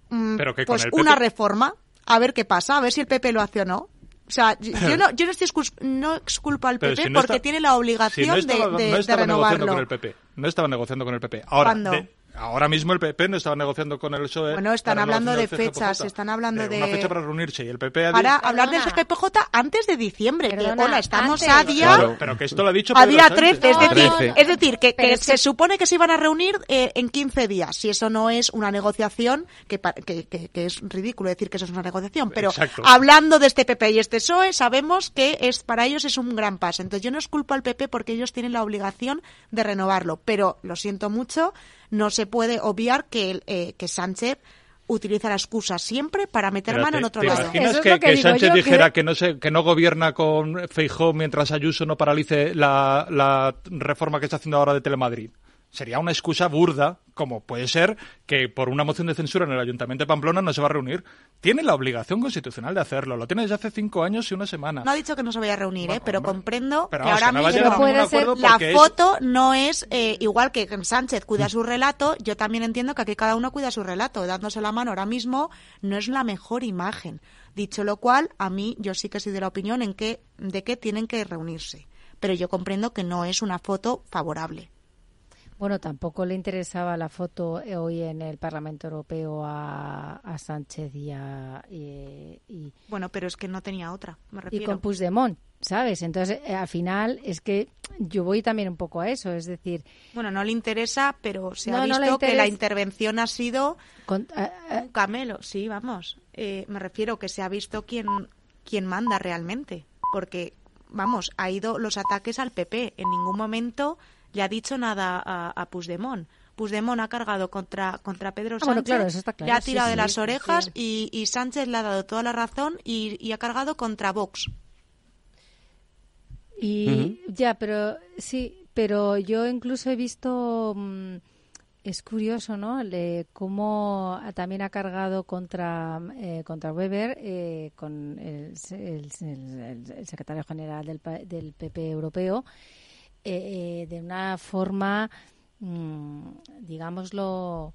mm, Pero que pues PP... una reforma, a ver qué pasa, a ver si el PP lo hace o no. O sea, yo no, yo no, estoy excus no exculpo al PP si no porque está... tiene la obligación si no estaba, de, de, no estaba de renovarlo. negociando con el PP. No estaba negociando con el PP. Ahora, de, ahora mismo el PP no estaba negociando con el PSOE. Bueno, están hablando de fechas, están hablando de... Una fecha para reunirse y el PP ha Para dicho... hablar del CGPJ antes de diciembre. Perdona, que, hola, estamos antes. a día... Claro, pero que esto lo ha dicho A día Sánchez. 13, es decir, no, no. es decir que, se que- supone que se iban a reunir eh, en 15 días. Si eso no es una negociación, que, pa- que, que- que es ridículo decir que eso es una negociación. Pero Exacto. hablando de este PP y este PSOE, sabemos que es para ellos es un gran paso. Entonces yo no es culpa al PP porque ellos tienen la obligación de renovarlo. Pero lo siento mucho, no se puede obviar que, el- eh, que Sánchez utiliza la excusa siempre para meter Pero mano te- en otro ¿te lado. imaginas Eso es que, que Sánchez yo, dijera que- que... no se, que no gobierna con Feijó mientras Ayuso no paralice la, la reforma que está haciendo ahora de Telemadrid? Sería una excusa burda, como puede ser que por una moción de censura en el Ayuntamiento de Pamplona no se va a reunir. Tiene la obligación constitucional de hacerlo. Lo tiene desde hace cinco años y una semana. No ha dicho que no se vaya a reunir, ¿eh? pero comprendo Pero que vamos, ahora no mismo a ningún acuerdo la es- foto no es eh, igual que Sánchez cuida su relato. Yo también entiendo que aquí cada uno cuida su relato. Dándose la mano ahora mismo no es la mejor imagen. Dicho lo cual, a mí yo sí que soy de la opinión en que, de que tienen que reunirse. Pero yo comprendo que no es una foto favorable. Bueno, tampoco le interesaba la foto eh, hoy en el Parlamento Europeo a, a Sánchez y a. Y, y- Bueno, pero es que no tenía otra, me y refiero. con Puigdemont, ¿sabes? Entonces, eh, al final, es que yo voy también un poco a eso, es decir. Bueno, no le interesa, pero se No, ha no visto que la intervención ha sido Con- eh, un camelo. Sí, vamos. Eh, me refiero que se ha visto quién, quién manda realmente. Porque, vamos, ha ido los ataques al PP. En ningún momento le ha dicho nada a, a Puigdemont. Puigdemont ha cargado contra, contra Pedro Ah, Sánchez, bueno, claro, eso está claro, le ha sí, tirado de sí, las sí. orejas y, y Sánchez le ha dado toda la razón y, y ha cargado contra Vox. Y ya, pero sí, pero yo incluso he visto, mm, es curioso, ¿no? Le, cómo también ha cargado contra eh, contra Weber, eh, con el, el- el- el secretario general del, pa- del PP europeo, eh, eh, de una forma, mm, digámoslo,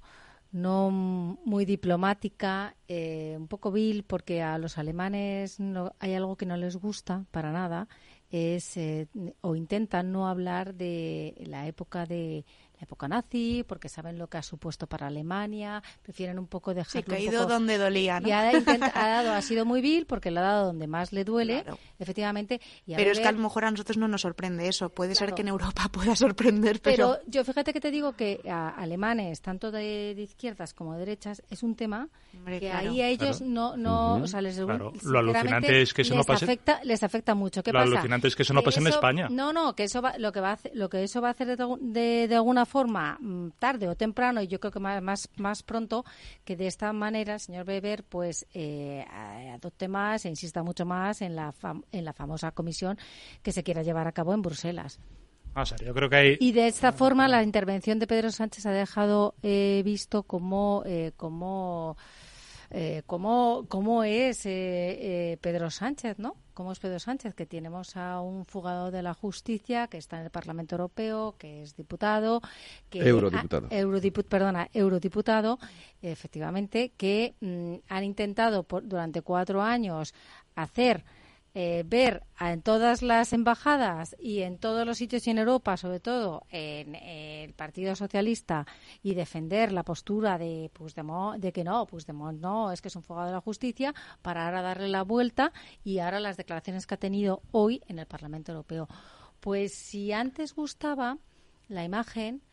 no muy diplomática, eh, un poco vil, porque a los alemanes no, hay algo que no les gusta para nada, es eh, o intentan no hablar de la época de la época nazi, porque saben lo que ha supuesto para Alemania, prefieren un poco Sí, dejarlo que ha un ido poco- donde dolía, ¿no? y ha, intenta- ha dado, ha sido muy vil porque lo ha dado donde más le duele, efectivamente. Y Pero es que a lo mejor a nosotros no nos sorprende eso. Puede ser Claro. que en Europa pueda sorprender, pero... Pero yo fíjate que te digo que a alemanes, tanto de, de izquierdas como de derechas, es un tema Hombre, que claro. ahí a ellos Claro. no, no, Ujú. o sea, les, Claro. Lo alucinante es que eso no les pase- afecta, les afecta mucho. ¿Qué Lo pasa? alucinante es que eso no pase en España. No, no, que eso va, lo que va a hacer, lo que eso va a hacer de, de, de alguna forma mm, tarde o temprano, y yo creo que más, más, más pronto, que de esta manera el señor Weber pues eh, adopte más e insista mucho más en la fam- en la famosa comisión que se quiera llevar a cabo en Bruselas. O sea, yo creo que hay... Y de esta forma la intervención de Pedro Sánchez ha dejado eh, visto cómo, eh, cómo, eh, cómo, cómo es eh, eh, Pedro Sánchez, ¿no? ¿Cómo es Pedro Sánchez? Que tenemos a un fugado de la justicia que está en el Parlamento Europeo, que es diputado, que Eurodiputado. ah, perdona, eurodiputado, efectivamente, que mm, han intentado por- durante cuatro años hacer eh, ver en todas las embajadas y en todos los sitios y en Europa, sobre todo en, el Partido Socialista, y defender la postura de Puigdemont, de que no, Puigdemont no, es que es un fugado de la justicia, para ahora darle la vuelta y ahora las declaraciones que ha tenido hoy en el Parlamento Europeo. Pues si antes gustaba la imagen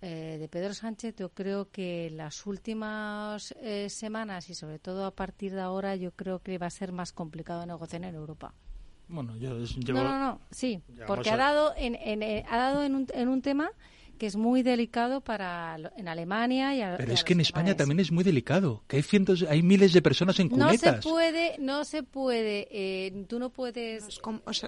eh, de Pedro Sánchez, yo creo que las últimas eh, semanas y sobre todo a partir de ahora, yo creo que va a ser más complicado negociar en Europa. Bueno, yo llevo... No, no, no, sí, porque a- ha dado en, en, eh, ha dado en un, en un tema que es muy delicado para lo- en Alemania y a, Pero y a es que en España alemanes. también es muy delicado, que hay cientos, hay miles de personas en No se cunetas. puede, no se puede, eh, tú no puedes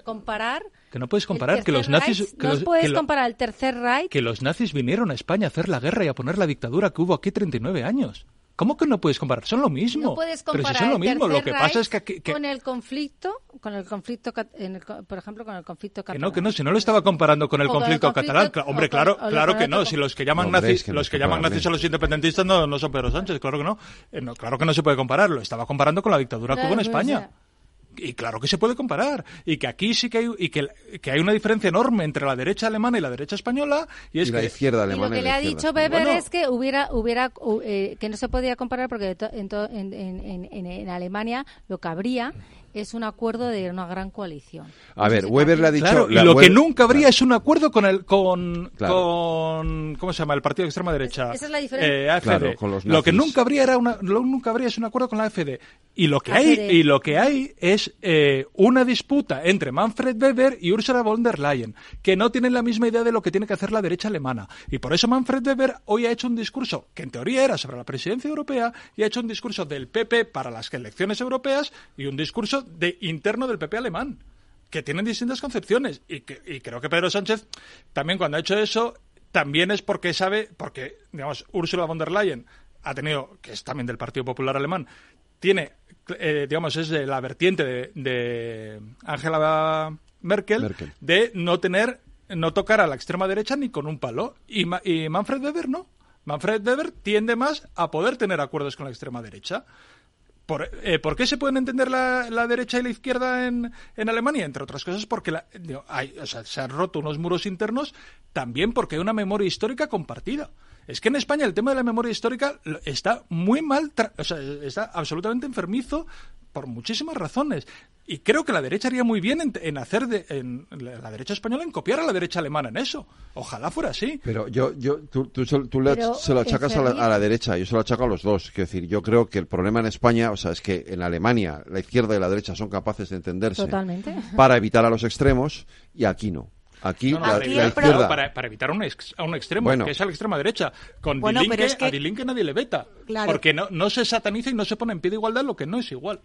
comparar. Que no puedes comparar que los nazis... Reich, que no los- puedes que lo- comparar el Tercer Reich que los nazis vinieron a España a hacer la guerra y a poner la dictadura que hubo aquí 39 años. ¿Cómo que no puedes comparar? Son lo mismo. No puedes Pero comparar si son lo mismo, lo que pasa es que, que- con el conflicto, con el conflicto, en el co- por ejemplo, con el conflicto que catalán. no, que no, si no lo estaba comparando con el O con el conflicto catalán. Hombre, con- claro, claro que no. con- Si los que llaman Hombre, nazis, es que no los que llaman nazis a los independentistas no, no son Pedro Sánchez, claro que no. Eh, no, Claro que no se puede comparar. Lo estaba comparando con la dictadura que hubo en España. Y claro que se puede comparar. Y que aquí sí que hay, y que, que hay una diferencia enorme entre la derecha alemana y la derecha española. Y es Y la que, izquierda Y alemana lo que y le ha dicho. Weber Bueno. es que hubiera, hubiera eh, que no se podía comparar porque en, to- en, en- en- en- en Alemania lo que habría es un acuerdo de una gran coalición. A ver, Weber le ha dicho... Claro, la- lo que Weber- nunca habría es un acuerdo con el con, Claro. con ¿cómo se llama? el partido de extrema derecha. esa es la diferencia. Eh. Claro, con los lo que nunca habría era una lo nunca habría es un acuerdo con la AfD. Y lo que AfD. hay y lo que hay es eh, una disputa entre Manfred Weber y Ursula von der Leyen, que no tienen la misma idea de lo que tiene que hacer la derecha alemana. Y por eso Manfred Weber hoy ha hecho un discurso que en teoría era sobre la presidencia europea y ha hecho un discurso del PP para las elecciones europeas y un discurso de interno del PP alemán que tienen distintas concepciones y, que, y creo que Pedro Sánchez también cuando ha hecho eso también es porque sabe, porque, digamos, Ursula von der Leyen ha tenido, que es también del Partido Popular Alemán, tiene, eh, digamos, es de la vertiente de, de Angela Merkel, Merkel. de no tener, no tocar a la extrema derecha ni con un palo. Y, Ma- y Manfred Weber no. Manfred Weber tiende más a poder tener acuerdos con la extrema derecha. ¿Por, eh, ¿por qué se pueden entender la, derecha y la izquierda en, Alemania? Entre otras cosas porque la- hay, o sea, se han roto unos muros internos, también porque hay una memoria histórica compartida. Es que en España el tema de la memoria histórica está muy mal, o sea, está absolutamente enfermizo por muchísimas razones. Y creo que la derecha haría muy bien en, en hacer de, en, la la derecha española en copiar a la derecha alemana en eso. Ojalá fuera así. Pero yo, yo, tú, tú se- tú le- Pero, se lo achacas a la, a la derecha, yo se lo achaco a los dos. Quiero decir, yo creo que el problema en España, o sea, es que en Alemania la izquierda y la derecha son capaces de entenderse Totalmente. para evitar a los extremos y aquí no. Aquí, No, no, la, para, la evitar- izquierda. para, para evitar un ex- a un extremo, Bueno. que es a la extrema derecha. Con Bueno, es que- a Die Linke nadie le veta. Claro. Porque no, no se sataniza y no se pone en pie de igualdad lo que no es igual.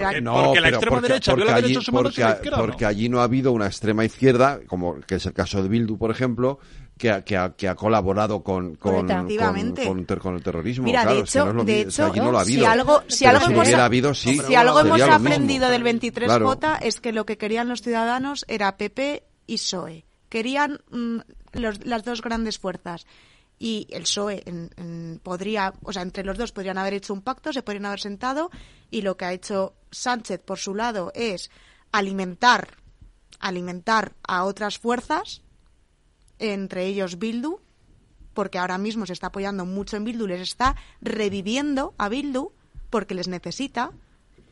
Porque, No, porque la extrema porque- derecha porque viola allí- derechos humanos y la porque- no. allí no ha habido una extrema izquierda, como que es el caso de Bildu, por ejemplo, que ha, que ha, que ha colaborado con, con, con, Efectivamente. con ter- con el terrorismo. Mira, claro, de hecho, no es lo de mi- o sea, hecho, allí no lo ha si habido. algo, si algo si hemos, hubiera habido, sí. si algo hemos aprendido del 23J Claro. es que lo que querían los ciudadanos era PP y PSOE. Querían mm, los- las dos grandes fuerzas. Y el PSOE en- en- podría, o sea, entre los dos podrían haber hecho un pacto, se podrían haber sentado, y lo que ha hecho Sánchez por su lado es alimentar, alimentar a otras fuerzas, entre ellos Bildu, porque ahora mismo se está apoyando mucho en Bildu, les está reviviendo a Bildu porque les necesita,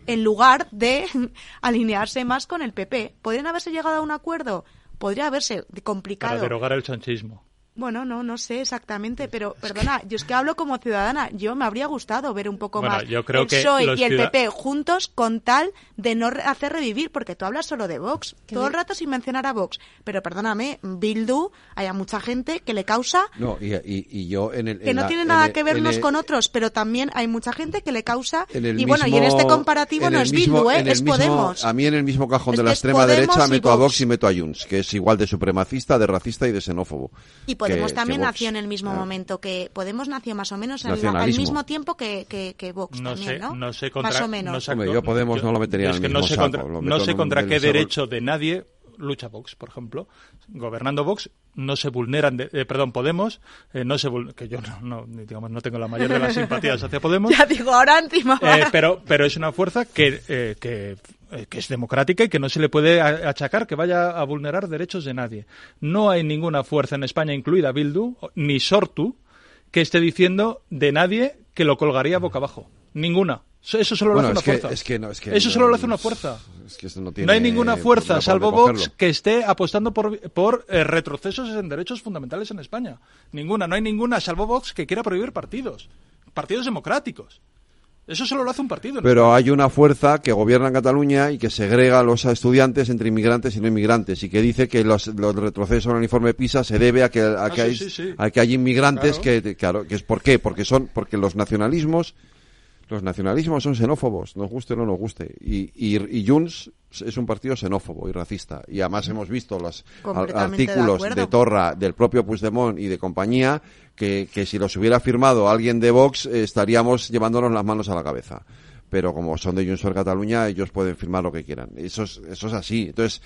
en lugar de alinearse más con el PP. ¿Podrían haberse llegado a un acuerdo? Podría haberse Para complicado. derogar el sanchismo. Bueno, no, no sé exactamente, pero perdona, yo es que hablo como ciudadana. Yo me habría gustado ver un poco Bueno, más yo creo el que PSOE y el PP juntos con tal de no hacer revivir, porque tú hablas solo de Vox, todo el rato sin mencionar a Vox. Pero perdóname, Bildu, hay a mucha gente que le causa No, y, y- y yo en el. que no la- tiene en nada el- que en vernos el- con otros, pero también hay mucha gente que le causa en el y bueno, y en mismo- este comparativo en no es mismo- Bildu, ¿eh? es mismo- Podemos. A mí en el mismo cajón Es de la extrema Podemos derecha meto a Vox. Vox y meto a Junts, que es igual de supremacista, de racista y de xenófobo. Y Podemos que- también que nació en el mismo momento que Podemos nació más o menos al, mismo tiempo que, que, que Vox No también, sé, ¿no? no sé contra, más o menos. no sé- Hombre, yo Podemos no lo metería en el no mismo sé saco, contra, lo no sé contra qué derecho de nadie lucha Vox, por ejemplo. Gobernando Vox no se vulneran, de- eh, perdón, Podemos, eh, no se que yo no, no, digamos, no tengo la mayor de las simpatías hacia Podemos. Ya digo, ahora encima. Eh, pero, pero es una fuerza que, eh, que, eh, que es democrática y que no se le puede achacar que vaya a vulnerar derechos de nadie. No hay ninguna fuerza en España, incluida Bildu, ni Sortu, que esté diciendo de nadie que lo colgaría boca abajo. Ninguna. Eso- solo Bueno, lo hace una que- fuerza. es que no, es que Eso no- solo lo hace una fuerza. Es que no, No, tiene hay ninguna fuerza, salvo Vox, que esté apostando por, por eh, retrocesos en derechos fundamentales en España. Ninguna, no hay ninguna, salvo Vox, que quiera prohibir partidos. Partidos democráticos. Eso solo lo hace un partido. ¿no? Pero hay una fuerza que gobierna en Cataluña y que segrega a los estudiantes entre inmigrantes y no inmigrantes y que dice que los, los retrocesos en el informe PISA se debe a que, a que, Ah, sí, hay, sí, sí. a que hay inmigrantes Claro. que, claro, que es por qué, porque son, porque los nacionalismos, los nacionalismos son xenófobos, nos guste o no nos guste. Y, y, y Junts es un partido xenófobo y racista. Y además hemos visto los de artículos de, Torra, del propio Puigdemont y de compañía, que, que si los hubiera firmado alguien de Vox, eh, estaríamos llevándonos las manos a la cabeza. Pero como son de Junts per Cataluña, ellos pueden firmar lo que quieran. Eso es, eso es así. Entonces,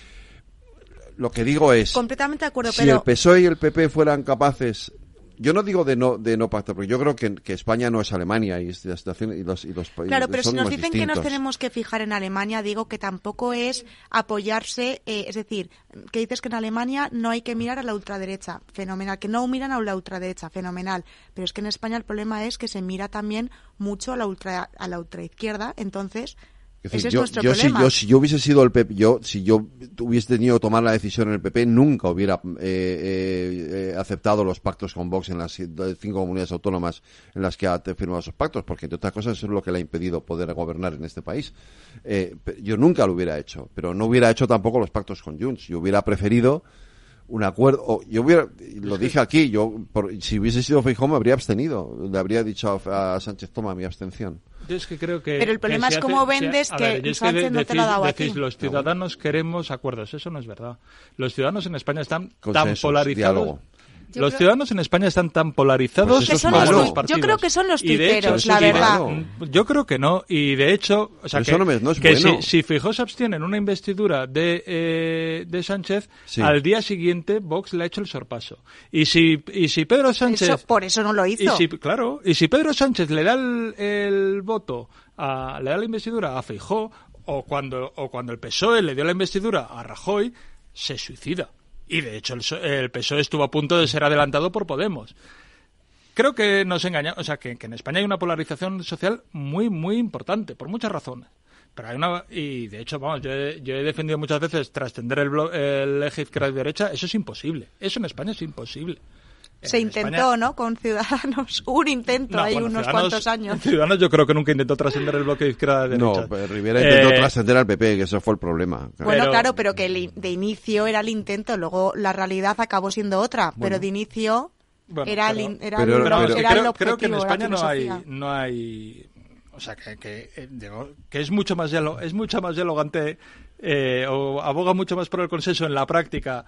lo que digo es, Completamente de acuerdo, si pero el PSOE y el PP fueran capaces yo no digo de no de no pactar porque yo creo que, que España no es Alemania y la situación y los y los países Claro, pero son si nos dicen que nos tenemos que fijar en Alemania, digo que tampoco es apoyarse, eh, es decir, que dices que en Alemania no hay que mirar a la ultraderecha, fenomenal, que no miran a la ultraderecha, fenomenal, pero es que en España el problema es que se mira también mucho a la ultra a la ultraizquierda, entonces Es ese decir, es yo, nuestro yo si, yo, si yo hubiese sido el PP, yo, si yo hubiese tenido que tomar la decisión en el PP, nunca hubiera eh, eh, eh, aceptado los pactos con Vox en las cinco comunidades autónomas en las que ha firmado esos pactos, porque entre otras cosas eso es lo que le ha impedido poder gobernar en este país. Eh, yo nunca lo hubiera hecho, pero no hubiera hecho tampoco los pactos con Junts. Yo hubiera preferido un acuerdo. o yo hubiera, lo dije aquí, yo por- si hubiese sido Feijóo me habría abstenido. Le habría dicho a, a Sánchez, toma mi abstención. Yo es que creo que. Pero el problema que es cómo vendes que ver, Sánchez de- no te lo ha decís- dado a decís, ti. los ciudadanos queremos acuerdos. Eso no es verdad. Los ciudadanos en España están tan Consensos, polarizados. diálogo. Los ciudadanos en España están tan polarizados pues como los, los partidos. Yo creo que son los hecho, tuiteros, la de- verdad. yo creo que no. Y de hecho, o sea, Eso que, no me- no es que bueno. si, si Feijóo se abstiene en una investidura de, eh, de Sánchez, Sí. al día siguiente Vox le ha hecho el sorpaso. Y si, y si Pedro Sánchez... Eso- por eso no lo hizo. Y si, claro, y si Pedro Sánchez le da el, el voto, a, le da la investidura a Feijó, o cuando, o cuando el PSOE le dio la investidura a Rajoy, se suicida. Y de hecho el, so- el PSOE estuvo a punto de ser adelantado por Podemos. Creo que nos engaña, o sea, que, en España hay una polarización social muy, muy importante, por muchas razones. Pero hay una, y de hecho, vamos, yo he, yo he defendido muchas veces trascender el, el eje izquierda-derecha, eso es imposible. Eso en España es imposible. Se intentó, ¿no? Con Ciudadanos. Un intento No, ahí bueno, unos Ciudadanos- cuantos años. Ciudadanos yo creo que nunca intentó trascender el bloque de izquierda derecha. No, pues Rivera intentó Eh, trascender al PP, que eso fue el problema. Bueno, claro, pero que el in- de inicio era el intento, luego la realidad acabó siendo otra, pero Bueno. de inicio Bueno, era, pero- el, in- era, pero- el- pero- era creo, el creo objetivo, que en España no hay, no hay, o sea, que, que, eh, que es mucho más es mucho más dialogante eh, o aboga mucho más por el consenso en la práctica.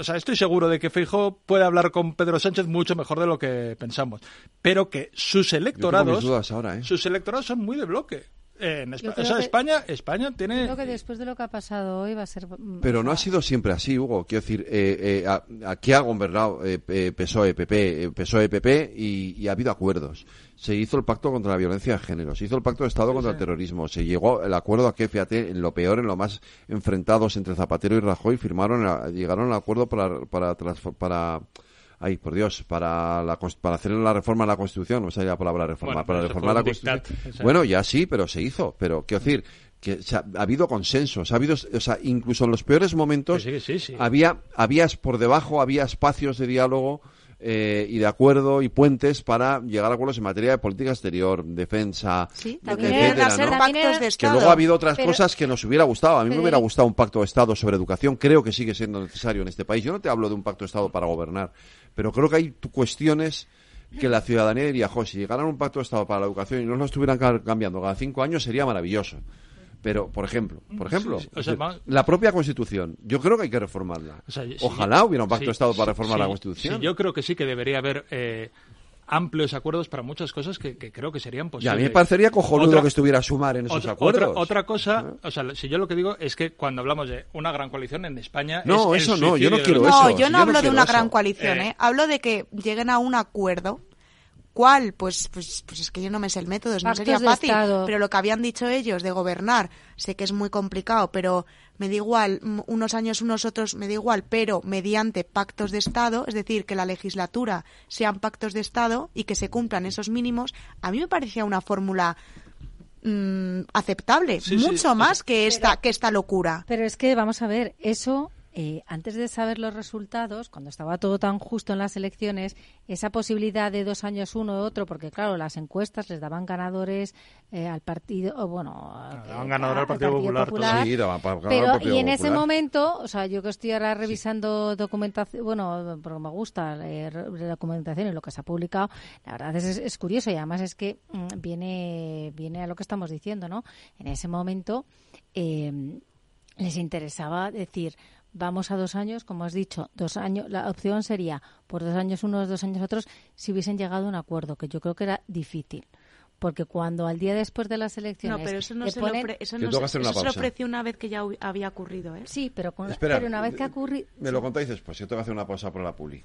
O sea, estoy seguro de que Feijóo puede hablar con Pedro Sánchez mucho mejor de lo que pensamos, pero que sus electorados, mis dudas ahora, ¿eh? sus electorados son muy de bloque. Eh, en Espa- Yo o creo sea, que- España, España tiene Creo que después de lo que ha pasado hoy va a ser... mm, Pero no ha sido siempre así, Hugo. Quiero decir, eh, eh, a- aquí ha gobernado eh, eh, PSOE, PP, eh, PSOE, PP y, y ha habido acuerdos. Se hizo el pacto contra la violencia de género, se hizo el pacto de Estado contra el terrorismo, se llegó el acuerdo a que, fíjate, en lo peor, en lo más enfrentados entre Zapatero y Rajoy, firmaron, a- llegaron al acuerdo para, para, para Ay, por Dios, para, la, para hacer la reforma de la Constitución, no sé la palabra reforma, Bueno, para reformar la dictat, Constitución. o. Bueno, ya sí, pero se hizo. Pero quiero decir que se ha, ha habido consensos, ha habido, o sea, incluso en los peores momentos sí, sí. había, había por debajo había espacios de diálogo eh, y de acuerdo y puentes para llegar a acuerdos en materia de política exterior, defensa, también etcétera, eran hacer ¿no? pactos de Que Estado. luego ha habido otras Pero- cosas que nos hubiera gustado. A mí me hubiera gustado un pacto de Estado sobre educación. Creo que sigue siendo necesario en este país. Yo no te hablo de un pacto de Estado para gobernar, pero creo que hay cuestiones que la ciudadanía diría, jo, si llegaran a un pacto de Estado para la educación y no lo estuvieran ca- cambiando cada cinco años sería maravilloso. Pero, por ejemplo, por ejemplo, Sí, sí. O sea, la propia Constitución, yo creo que hay que reformarla. O sea, si Ojalá yo- hubiera un pacto sí, de Estado para reformar sí, la Constitución. sí, yo creo que sí que debería haber eh, amplios acuerdos para muchas cosas que, que creo que serían Y a posibles. mí me parecería cojonudo Otra- que estuviera Sumar en esos otra, acuerdos. Otra, otra cosa, o sea, si yo lo que digo es que cuando hablamos de una gran coalición en España. No, es el eso no, yo no quiero los- No, eso, yo si no yo no hablo de una eso. gran coalición, Eh. ¿eh? Hablo de que lleguen a un acuerdo. ¿Cuál? Pues, pues, pues es que yo no me sé el método, no Pactos sería de fácil. Estado. Pero lo que habían dicho ellos de gobernar, sé que es muy complicado, pero me da igual, mm, unos años, unos otros, me da igual, pero mediante pactos de Estado, es decir, que la legislatura sean pactos de Estado y que se cumplan esos mínimos, a mí me parecía una fórmula mm, aceptable, Sí, mucho más que esta, que esta locura. Pero es que, vamos a ver, eso, eh, antes de saber los resultados, cuando estaba todo tan justo en las elecciones, esa posibilidad de dos años uno u otro, porque claro, las encuestas les daban ganadores eh, al partido, o bueno, daban ganador al Partido Popular, Sí, daba para pero al Partido y en ese Popular. momento, o sea, yo que estoy ahora revisando documentación, bueno, porque me gusta leer documentación y lo que se ha publicado, la verdad es, es curioso y además es que mm, viene viene a lo que estamos diciendo, ¿no? En ese momento eh, les interesaba decir vamos a dos años, como has dicho, dos años, la opción sería por dos años unos, dos años otros, si hubiesen llegado a un acuerdo, que yo creo que era difícil. Porque cuando al día después de las elecciones. No, pero eso no se ponen- lo, eso no se, eso se lo pausa. ofreció una vez que ya había ocurrido, ¿eh? Sí, pero, con- Espera, pero una vez que ha ocurrido. Me lo contáis después, yo tengo que hacer una pausa por la puli.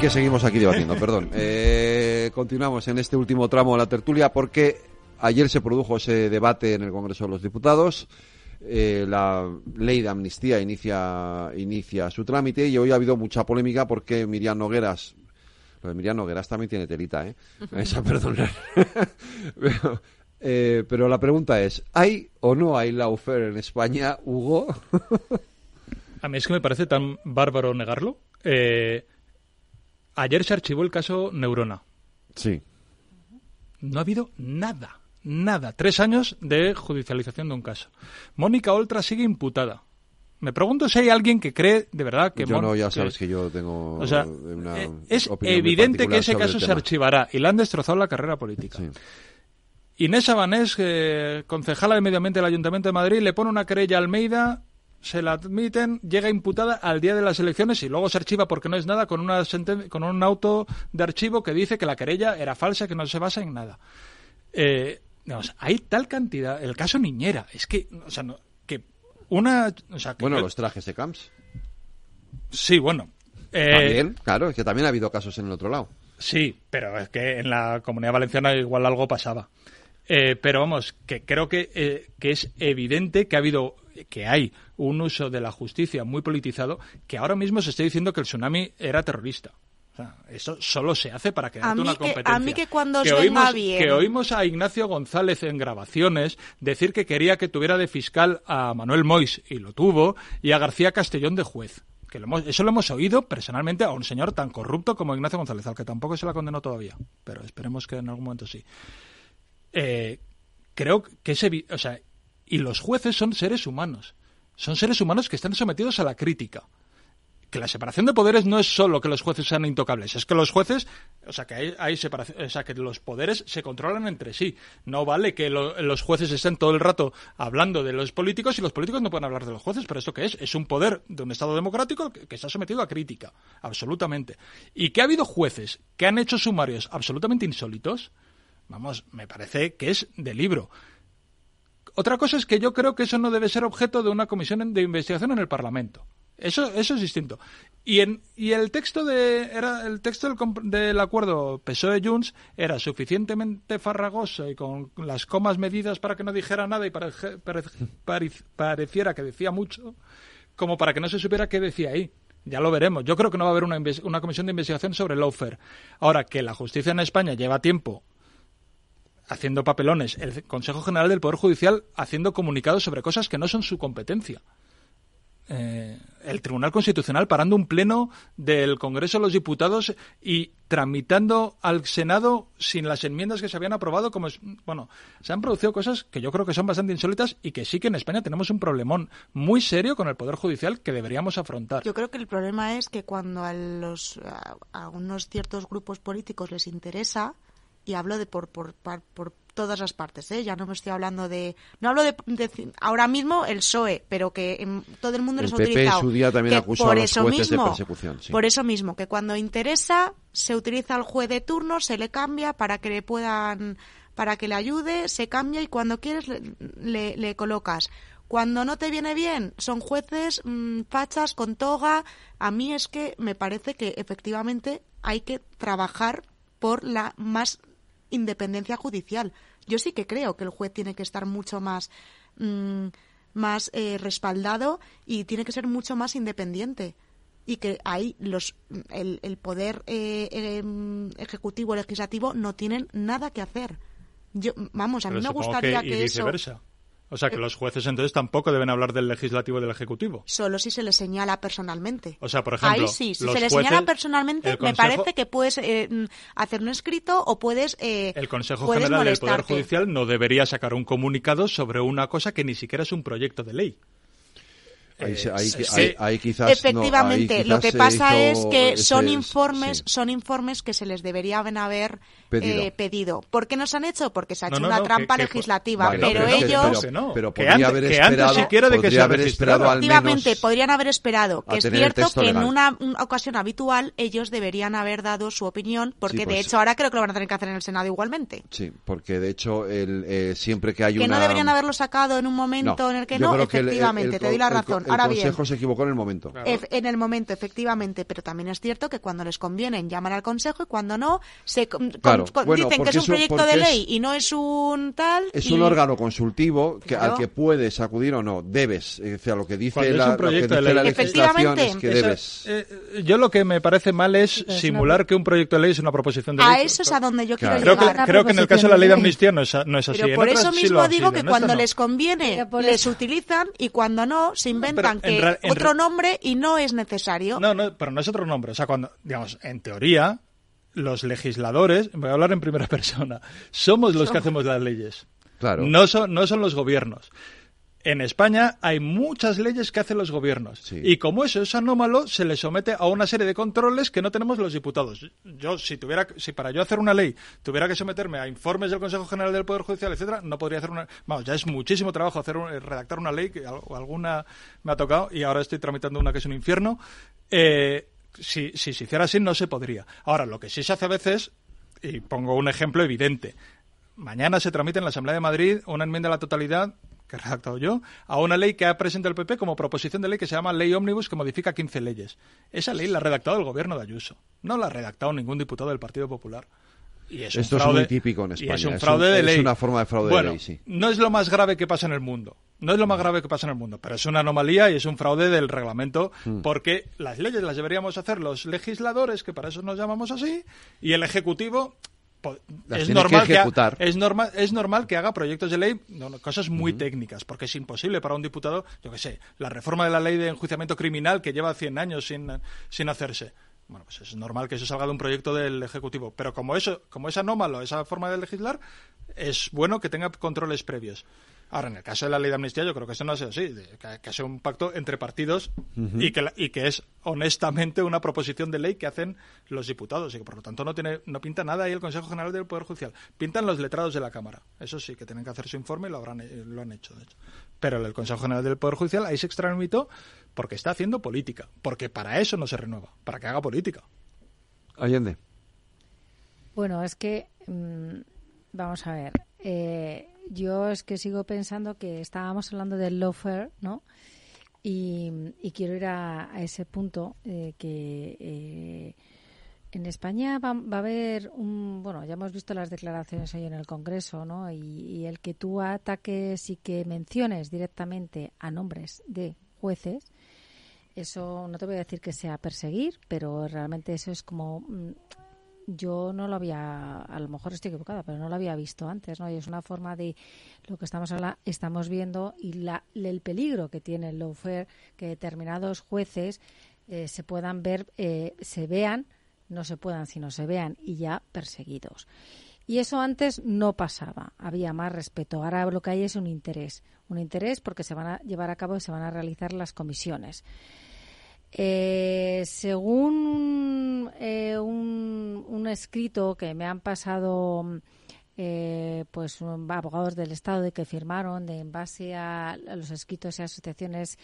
que seguimos aquí debatiendo, perdón. Eh, continuamos en este último tramo de la tertulia porque ayer se produjo ese debate en el Congreso de los Diputados. Eh, la ley de amnistía inicia, inicia su trámite y hoy ha habido mucha polémica porque Miriam Nogueras, lo de Miriam Nogueras también tiene telita, ¿eh? Esa, perdonar. pero, eh, pero la pregunta es, ¿hay o no hay lawfare en España, Hugo? A mí es que me parece tan bárbaro negarlo. Eh, ayer se archivó el caso Neurona. Sí. No ha habido nada, nada. Tres años de judicialización de un caso. Mónica Oltra sigue imputada. Me pregunto si hay alguien que cree de verdad que... Yo Mon- no, ya sabes que yo tengo O sea, una eh, es evidente que ese caso se archivará y le han destrozado la carrera política. Inés Abanés, eh, concejala de Medio Ambiente del Ayuntamiento de Madrid, le pone una querella a Almeida, se la admiten, llega imputada al día de las elecciones y luego se archiva porque no es nada con, una con un auto de archivo que dice que la querella era falsa, que no se basa en nada. Eh, hay tal cantidad, el caso Niñera, es que, o sea, no- que una... o sea, que- Bueno, los trajes de camps. Sí, bueno. eh, También, claro, es que también ha habido casos en el otro lado. Sí, pero es que en la comunidad valenciana igual algo pasaba. Eh, pero vamos, que creo que, eh, que es evidente que ha habido, que hay un uso de la justicia muy politizado, que ahora mismo se está diciendo que el tsunami era terrorista. O sea, eso solo se hace para quedarte A mí una que- competencia. a mí que cuando os que venga oímos, bien. que oímos a Ignacio González en grabaciones decir que quería que tuviera de fiscal a Manuel Mois, y lo tuvo, y a García Castellón de juez. Que lo hemos- eso lo hemos oído personalmente a un señor tan corrupto como Ignacio González, al que tampoco se la condenó todavía, pero esperemos que en algún momento sí. Eh, creo que es evi- o sea, y los jueces son seres humanos, son seres humanos que están sometidos a la crítica. Que la separación de poderes no es solo que los jueces sean intocables, es que los jueces, o sea, que hay, separación, o sea, que los poderes se controlan entre sí. No vale que lo- los jueces estén todo el rato hablando de los políticos y los políticos no pueden hablar de los jueces, pero ¿esto qué es? Es un poder de un Estado democrático que, que está sometido a crítica, absolutamente. Y que ha habido jueces que han hecho sumarios absolutamente insólitos, vamos, me parece que es de libro. Otra cosa es que yo creo que eso no debe ser objeto de una comisión de investigación en el Parlamento. Eso, eso es distinto. Y, en, el texto de era el texto del, del acuerdo PSOE Junts era suficientemente farragoso y con las comas medidas para que no dijera nada y pareje- pare- pare- pareciera que decía mucho, como para que no se supiera qué decía ahí. Ya lo veremos. Yo creo que no va a haber una, una comisión de investigación sobre el lawfare. Ahora que la justicia en España lleva tiempo haciendo papelones, el Consejo General del Poder Judicial haciendo comunicados sobre cosas que no son su competencia. Eh, el Tribunal Constitucional parando un pleno del Congreso de los Diputados y tramitando al Senado sin las enmiendas que se habían aprobado. Como es, bueno, se han producido cosas que yo creo que son bastante insólitas y que sí que en España tenemos un problemón muy serio con el Poder Judicial que deberíamos afrontar. Yo creo que el problema es que cuando a, los, a, a unos ciertos grupos políticos les interesa, y hablo de por, por, por, todas las partes, ¿eh? ya no me estoy hablando de... No hablo de, de- ahora mismo el PSOE, pero que en todo el mundo El les ha PP en utilizado. su día también acusó por a los eso jueces de mismo, persecución, sí. Por eso mismo, que cuando interesa se utiliza al juez de turno, se le cambia para que le puedan para que le ayude, se cambia y cuando quieres le, le- le colocas. Cuando no te viene bien, son jueces mm, fachas con toga. A mí es que me parece que efectivamente hay que trabajar por la más independencia judicial. Yo sí que creo que el juez tiene que estar mucho más, mm, más eh, respaldado y tiene que ser mucho más independiente. Y que ahí los, el, el poder eh, em, ejecutivo, legislativo no tienen nada que hacer. Yo, vamos, a Pero mí me gustaría que, eso. O sea, que los jueces entonces tampoco deben hablar del legislativo y del ejecutivo. solo si se le señala personalmente. O sea, por ejemplo, Ahí sí, si los se le jueces- señala personalmente, me parece que puedes eh, hacer un escrito o puedes. eh, El Consejo puedes General del Poder. Judicial no debería sacar un comunicado sobre una cosa que ni siquiera es un proyecto de ley. Ahí, se- ahí- Eh, ahí- sí. ahí quizás no, ahí Efectivamente, quizás lo que se pasa es que ese- son informes, sí. son informes que se les deberían haber Pedido. eh, pedido. ¿Por qué no se han hecho? Porque se ha hecho no, una no, trampa que- que- legislativa, Vale, pero que- ellos pero, pero que podría antes- haber que antes esperado, siquiera de que podría sea haber esperado al Efectivamente, menos podrían haber esperado. Que es cierto que en legal. una, una ocasión habitual ellos deberían haber dado su opinión, porque Sí, de pues- hecho ahora creo que lo van a tener que hacer en el Senado igualmente. Sí, porque de hecho el, eh, siempre que hay Que una... no deberían haberlo sacado en un momento No, en el que no, que efectivamente, te doy la razón. El ahora bien, Consejo se equivocó en el momento. En el momento, efectivamente, pero también es cierto que cuando les convienen llaman al Consejo y cuando no, se con- Claro, con- bueno, dicen que es un eso- proyecto de es- ley y no es un tal. Es y- un órgano consultivo que, Claro. al que puedes acudir o no, debes. eh, O sea, lo que dice, la, un lo que proyecto de dice la ley. legislación es que debes. Eh, yo lo que me parece mal es simular que un proyecto de ley es una proposición de ley. A eso es a donde yo quiero Creo que, llegar. creo que en el caso de la ley de amnistía no es, no es así. Pero por eso mismo digo que cuando les conviene les utilizan y cuando no se inventan Que otro nombre y no es necesario. No, no, pero no es otro nombre. O sea, cuando, digamos, en teoría, los legisladores, voy a hablar en primera persona, somos los que hacemos las leyes. Claro. No son, no son los gobiernos. En España hay muchas leyes que hacen los gobiernos. Y como eso es anómalo, se le somete a una serie de controles que no tenemos los diputados. Yo, si tuviera, si para yo hacer una ley tuviera que someterme a informes del Consejo General del Poder Judicial, etcétera, no podría hacer una. Vamos, ya es muchísimo trabajo hacer un- eh, redactar una ley que al- alguna me ha tocado y ahora estoy tramitando una que es un infierno. Eh, si, si se hiciera así, no se podría. Ahora, lo que sí se hace a veces, y pongo un ejemplo evidente, mañana se tramita en la Asamblea de Madrid una enmienda a la totalidad que he redactado yo, a una ley que ha presentado el PP como proposición de ley que se llama Ley Ómnibus, que modifica 15 leyes. Esa ley la ha redactado el gobierno de Ayuso. No la ha redactado ningún diputado del Partido Popular. Y es Esto es muy típico en y España. es un Es fraude un- de es ley. una forma de fraude de ley, sí. No es lo más grave que pasa en el mundo. No es lo más grave que pasa en el mundo, pero es una anomalía y es un fraude del reglamento Mm. porque las leyes las deberíamos hacer los legisladores, que para eso nos llamamos así, y el ejecutivo es que normal que, ha- es normal es normal que haga proyectos de ley no, no, cosas muy técnicas porque es imposible para un diputado yo qué sé la reforma de la ley de enjuiciamiento criminal que lleva 100 años sin, sin hacerse. Bueno pues es normal que eso salga de un proyecto del ejecutivo pero como eso como es anómalo esa forma de legislar es bueno que tenga controles previos Ahora, en el caso de la ley de amnistía, yo creo que eso no ha sido así, de- que, que ha sido un pacto entre partidos y, que la- y que es honestamente una proposición de ley que hacen los diputados y que por lo tanto no tiene no pinta nada ahí el Consejo General del Poder Judicial. Pintan los letrados de la Cámara. Eso sí, que tienen que hacer su informe y lo, habrán, eh, lo han hecho, de hecho. Pero el Consejo General del Poder Judicial ahí se extramitó porque está haciendo política. Porque para eso no se renueva, para que haga política. Allende. Bueno, es que mm, vamos a ver. eh, yo es que sigo pensando que estábamos hablando del lawfare, ¿no? Y, quiero ir a, a ese punto eh, que eh, en España va, va a haber un bueno ya hemos visto las declaraciones hoy en el Congreso, ¿no? Y, y el que tú ataques y que menciones directamente a nombres de jueces eso no te voy a decir que sea perseguir, pero realmente eso es como mm, yo no lo había, a lo mejor estoy equivocada, pero no lo había visto antes, ¿no? Y es una forma de lo que estamos habla, estamos viendo y la, el peligro que tiene el lawfare que determinados jueces eh, se puedan ver, eh, se vean, no se puedan, sino se vean y ya perseguidos. Y eso antes no pasaba, había más respeto. Ahora lo que hay es un interés, un interés porque se van a llevar a cabo y se van a realizar las comisiones. Eh, según eh, un, escrito que me han pasado eh, pues abogados del Estado de que firmaron de, en base a, a los escritos y asociaciones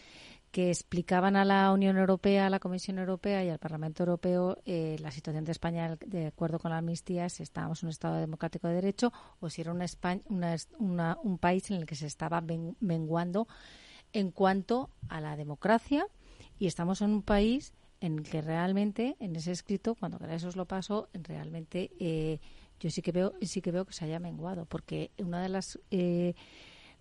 que explicaban a la Unión Europea, a la Comisión Europea y al Parlamento Europeo eh, la situación de España de acuerdo con la amnistía, si estábamos en un Estado democrático de derecho o si era una España, una, una, un país en el que se estaba menguando en cuanto a la democracia y estamos en un país en el que realmente, en ese escrito, cuando queráis os lo paso, realmente eh, yo sí que veo sí que veo que se haya menguado, porque una de las eh,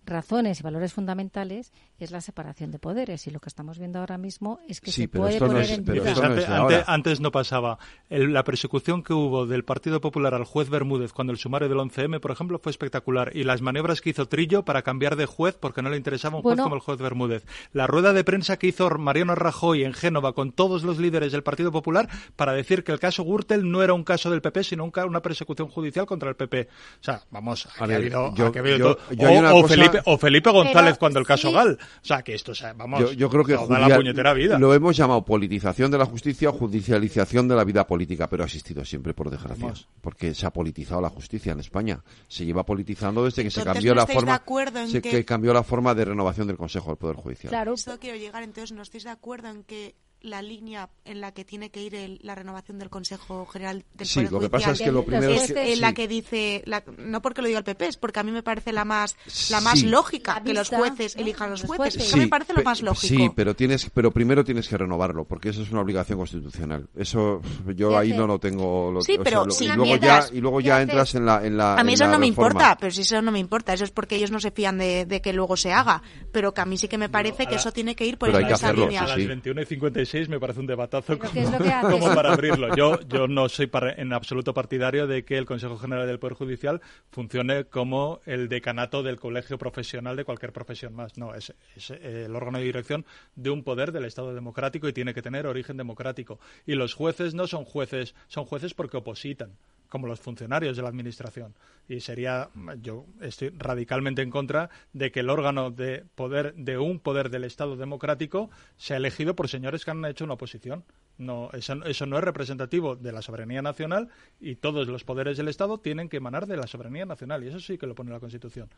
razones y valores fundamentales es la separación de poderes y lo que estamos viendo ahora mismo es que se puede poner en duda. antes, no pasaba. la persecución que hubo del Partido Popular al juez Bermúdez cuando el sumario del 11M, por ejemplo, fue espectacular y las maniobras que hizo Trillo para cambiar de juez porque no le interesaba un juez como el juez Bermúdez. La rueda de prensa que hizo Mariano Rajoy en Génova con todos los líderes del Partido Popular para decir que el caso Gürtel no era un caso del PP, sino una persecución judicial contra el PP. O sea, vamos, ha habido, o, Felipe, o Felipe González cuando el caso Gal. O sea, que esto, vamos, yo, creo que la puñetera vida. Lo hemos llamado politización de la justicia o judicialización de la vida política, pero ha existido siempre, por desgracia. Porque se ha politizado la justicia en España. Se lleva politizando desde que se cambió la forma se, que... cambió la forma de renovación del Consejo del Poder Judicial. Claro. Esto quiero llegar, entonces, ¿no estáis de acuerdo en que la línea en la que tiene que ir la renovación del Consejo General del sí, lo que pasa es que lo primero es, que, la que dice no porque lo diga el PP es porque a mí me parece la más la más lógica que los jueces elijan los jueces. eso me parece lo más lógico. sí pero tienes pero primero tienes que renovarlo porque eso es una obligación constitucional. Eso yo ahí no lo tengo lo, sí pero y luego ya y luego ya entras en la en la a mí eso no me importa pero si eso no me importa eso es porque ellos no se fían de, que luego se haga. Pero que a mí sí que me parece que eso tiene que ir por esa línea. a las 21 y 56 me parece un debatazo como, para abrirlo. Yo, yo no soy en absoluto partidario de que el Consejo General del Poder Judicial funcione como el decanato del colegio profesional de cualquier profesión más. No, es, es el órgano de dirección de un poder del Estado democrático y tiene que tener origen democrático. Y los jueces no son jueces, son jueces porque opositan como los funcionarios de la Administración. Y sería, yo estoy radicalmente en contra de que el órgano de poder, de un poder del Estado democrático, sea elegido por señores que han hecho una oposición. No, eso, eso, no es representativo de la soberanía nacional y todos los poderes del Estado tienen que emanar de la soberanía nacional y eso sí que lo pone la Constitución.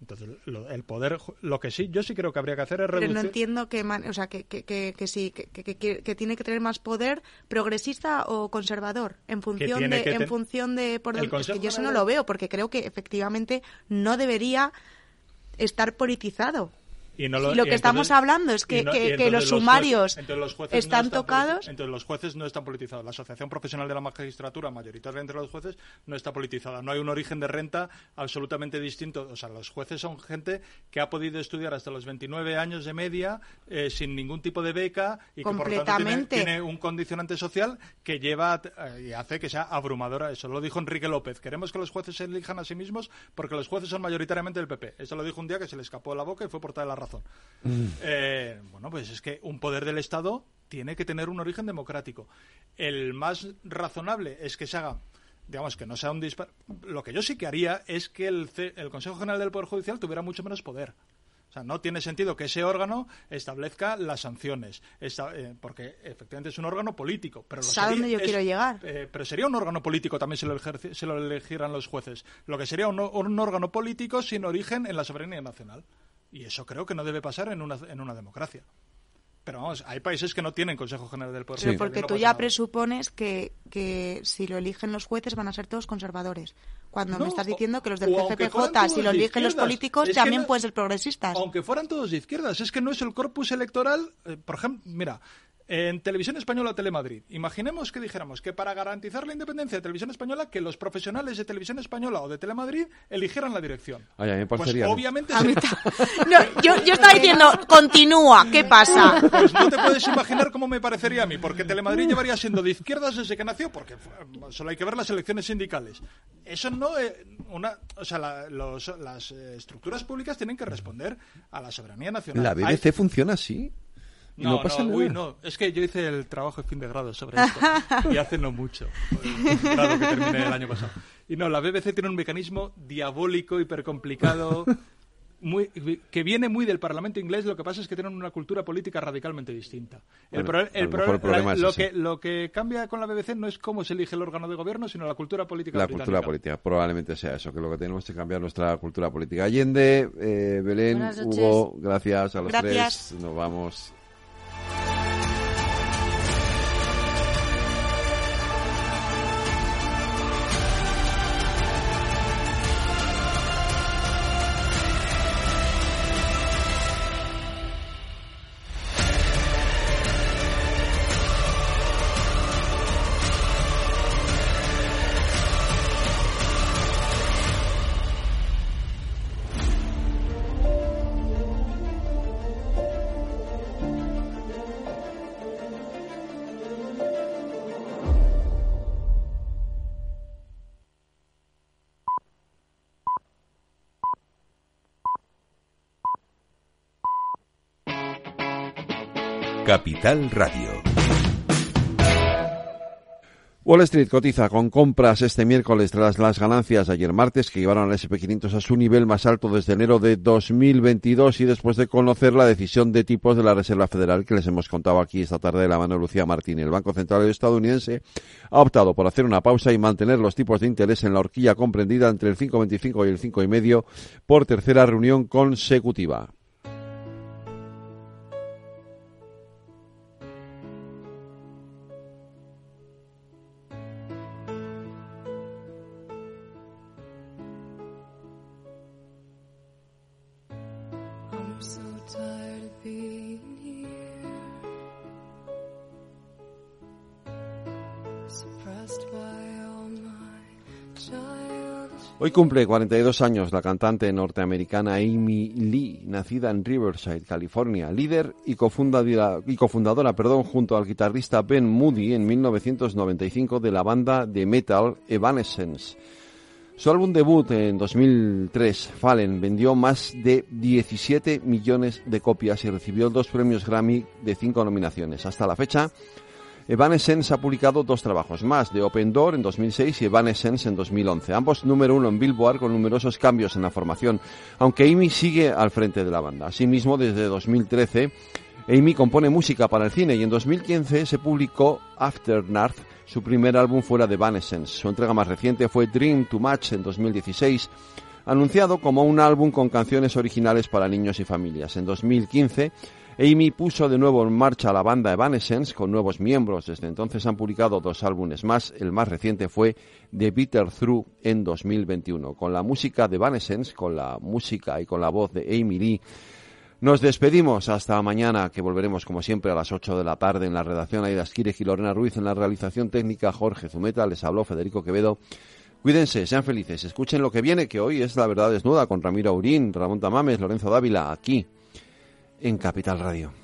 Entonces, el poder, lo que sí, yo sí creo que habría que hacer es reducir. Pero no entiendo que, o sea, que, que, que, sí, que, tiene que tener más poder progresista o conservador en función de, en función de por es que yo eso no lo veo porque creo que efectivamente no debería estar politizado. Y, lo, que estamos hablando es que, los sumarios están, tocados. Entonces los jueces no están politizados. La Asociación Profesional de la Magistratura, mayoritaria entre los jueces, no está politizada. No hay un origen de renta absolutamente distinto. O sea, los jueces son gente que ha podido estudiar hasta los 29 años de media eh, sin ningún tipo de beca y que por lo tanto tiene, un condicionante social que lleva eh, y hace que sea abrumadora. Eso lo dijo Enrique López. Queremos que los jueces se elijan a sí mismos porque los jueces son mayoritariamente del PP. Eso lo dijo un día que se le escapó de la boca y fue portada de la razón. Mm. Eh, bueno, pues es que un poder del Estado tiene que tener un origen democrático. El más razonable es que se haga digamos que no sea un disparo. Lo que yo sí que haría es que el, el, Consejo General del Poder Judicial tuviera mucho menos poder. O sea, no tiene sentido que ese órgano establezca las sanciones, eh, porque efectivamente es un órgano político. Pero ¿A dónde yo quiero llegar? Eh, pero sería un órgano político también si lo, si lo elegieran los jueces. Lo que sería un, un órgano político sin origen en la soberanía nacional. Y eso creo que no debe pasar en una, en una democracia. Pero vamos, hay países que no tienen Consejo General del Poder. Pero porque tú ya presupones que, que si lo eligen los jueces van a ser todos conservadores. Cuando me estás diciendo que los del CCPJ, si lo eligen los políticos, también pueden ser progresistas. Aunque fueran todos de izquierdas. Es que no es el corpus electoral. Eh, por ejemplo, mira, En Televisión Española o Telemadrid, imaginemos que dijéramos que para garantizar la independencia de Televisión Española, que los profesionales de Televisión Española o de Telemadrid eligieran la dirección. Ay, a mí me Pues obviamente... No, yo, yo estaba diciendo, continúa, ¿qué pasa? Pues no te puedes imaginar cómo me parecería a mí, porque Telemadrid llevaría siendo de izquierdas desde que nació, porque solo hay que ver las elecciones sindicales. Eso no es una, o sea, la- los- las eh, estructuras públicas tienen que responder a la soberanía nacional. La Hay- BBC funciona así. Y no, no, pasa no, nada. uy, no. Es que yo hice el trabajo de fin de grado sobre esto. y hace no mucho. Grado que terminé el año pasado. Y no, la BBC tiene un mecanismo diabólico, hipercomplicado, muy, que viene muy del Parlamento inglés. Lo que pasa es que tienen una cultura política radicalmente distinta. El, Bueno, pro- a el lo pro- mejor el problema la- es lo, ese. que, lo que cambia con la BBC no es cómo se elige el órgano de gobierno, sino la cultura política La británica. cultura política, probablemente sea eso, que lo que tenemos que cambiar nuestra cultura política. Allende, eh, Belén. Hugo, gracias a los Gracias. tres. Nos vamos. Radio. Wall Street cotiza con compras este miércoles tras las ganancias de ayer martes que llevaron al SP500 a su nivel más alto desde enero de 2022 y después de conocer la decisión de tipos de la Reserva Federal que les hemos contado aquí esta tarde de la mano de Lucía Martín. El Banco Central estadounidense ha optado por hacer una pausa y mantener los tipos de interés en la horquilla comprendida entre el 5,25 y el 5,5 por tercera reunión consecutiva. Hoy cumple 42 años la cantante norteamericana Amy Lee, nacida en Riverside, California, líder y cofundadora, y cofundadora perdón, junto al guitarrista Ben Moody en 1995 de la banda de metal Evanescence. Su álbum debut en 2003, Fallen, vendió más de 17 millones de copias y recibió dos premios Grammy de cinco nominaciones. Hasta la fecha, Evanescence ha publicado dos trabajos más, de Open Door en 2006 y Evanescence en 2011, ambos número uno en Billboard con numerosos cambios en la formación, aunque Amy sigue al frente de la banda. Asimismo, desde 2013, Amy compone música para el cine y en 2015 se publicó Aftermath, su primer álbum fuera de Evanescence. Su entrega más reciente fue Dream Too Much en 2016, anunciado como un álbum con canciones originales para niños y familias. En 2015, Amy puso de nuevo en marcha la banda Evanescence con nuevos miembros. Desde entonces han publicado dos álbumes más. El más reciente fue The Bitter Through en 2021. Con la música de Evanescence, con la música y con la voz de Amy Lee, nos despedimos hasta mañana, que volveremos como siempre a las 8 de la tarde en la redacción Aida Esquires y Lorena Ruiz, en la realización técnica Jorge Zumeta, les habló Federico Quevedo. Cuídense, sean felices, escuchen lo que viene, que hoy es La Verdad Desnuda con Ramiro Aurín, Ramón Tamames, Lorenzo Dávila, aquí en Capital Radio.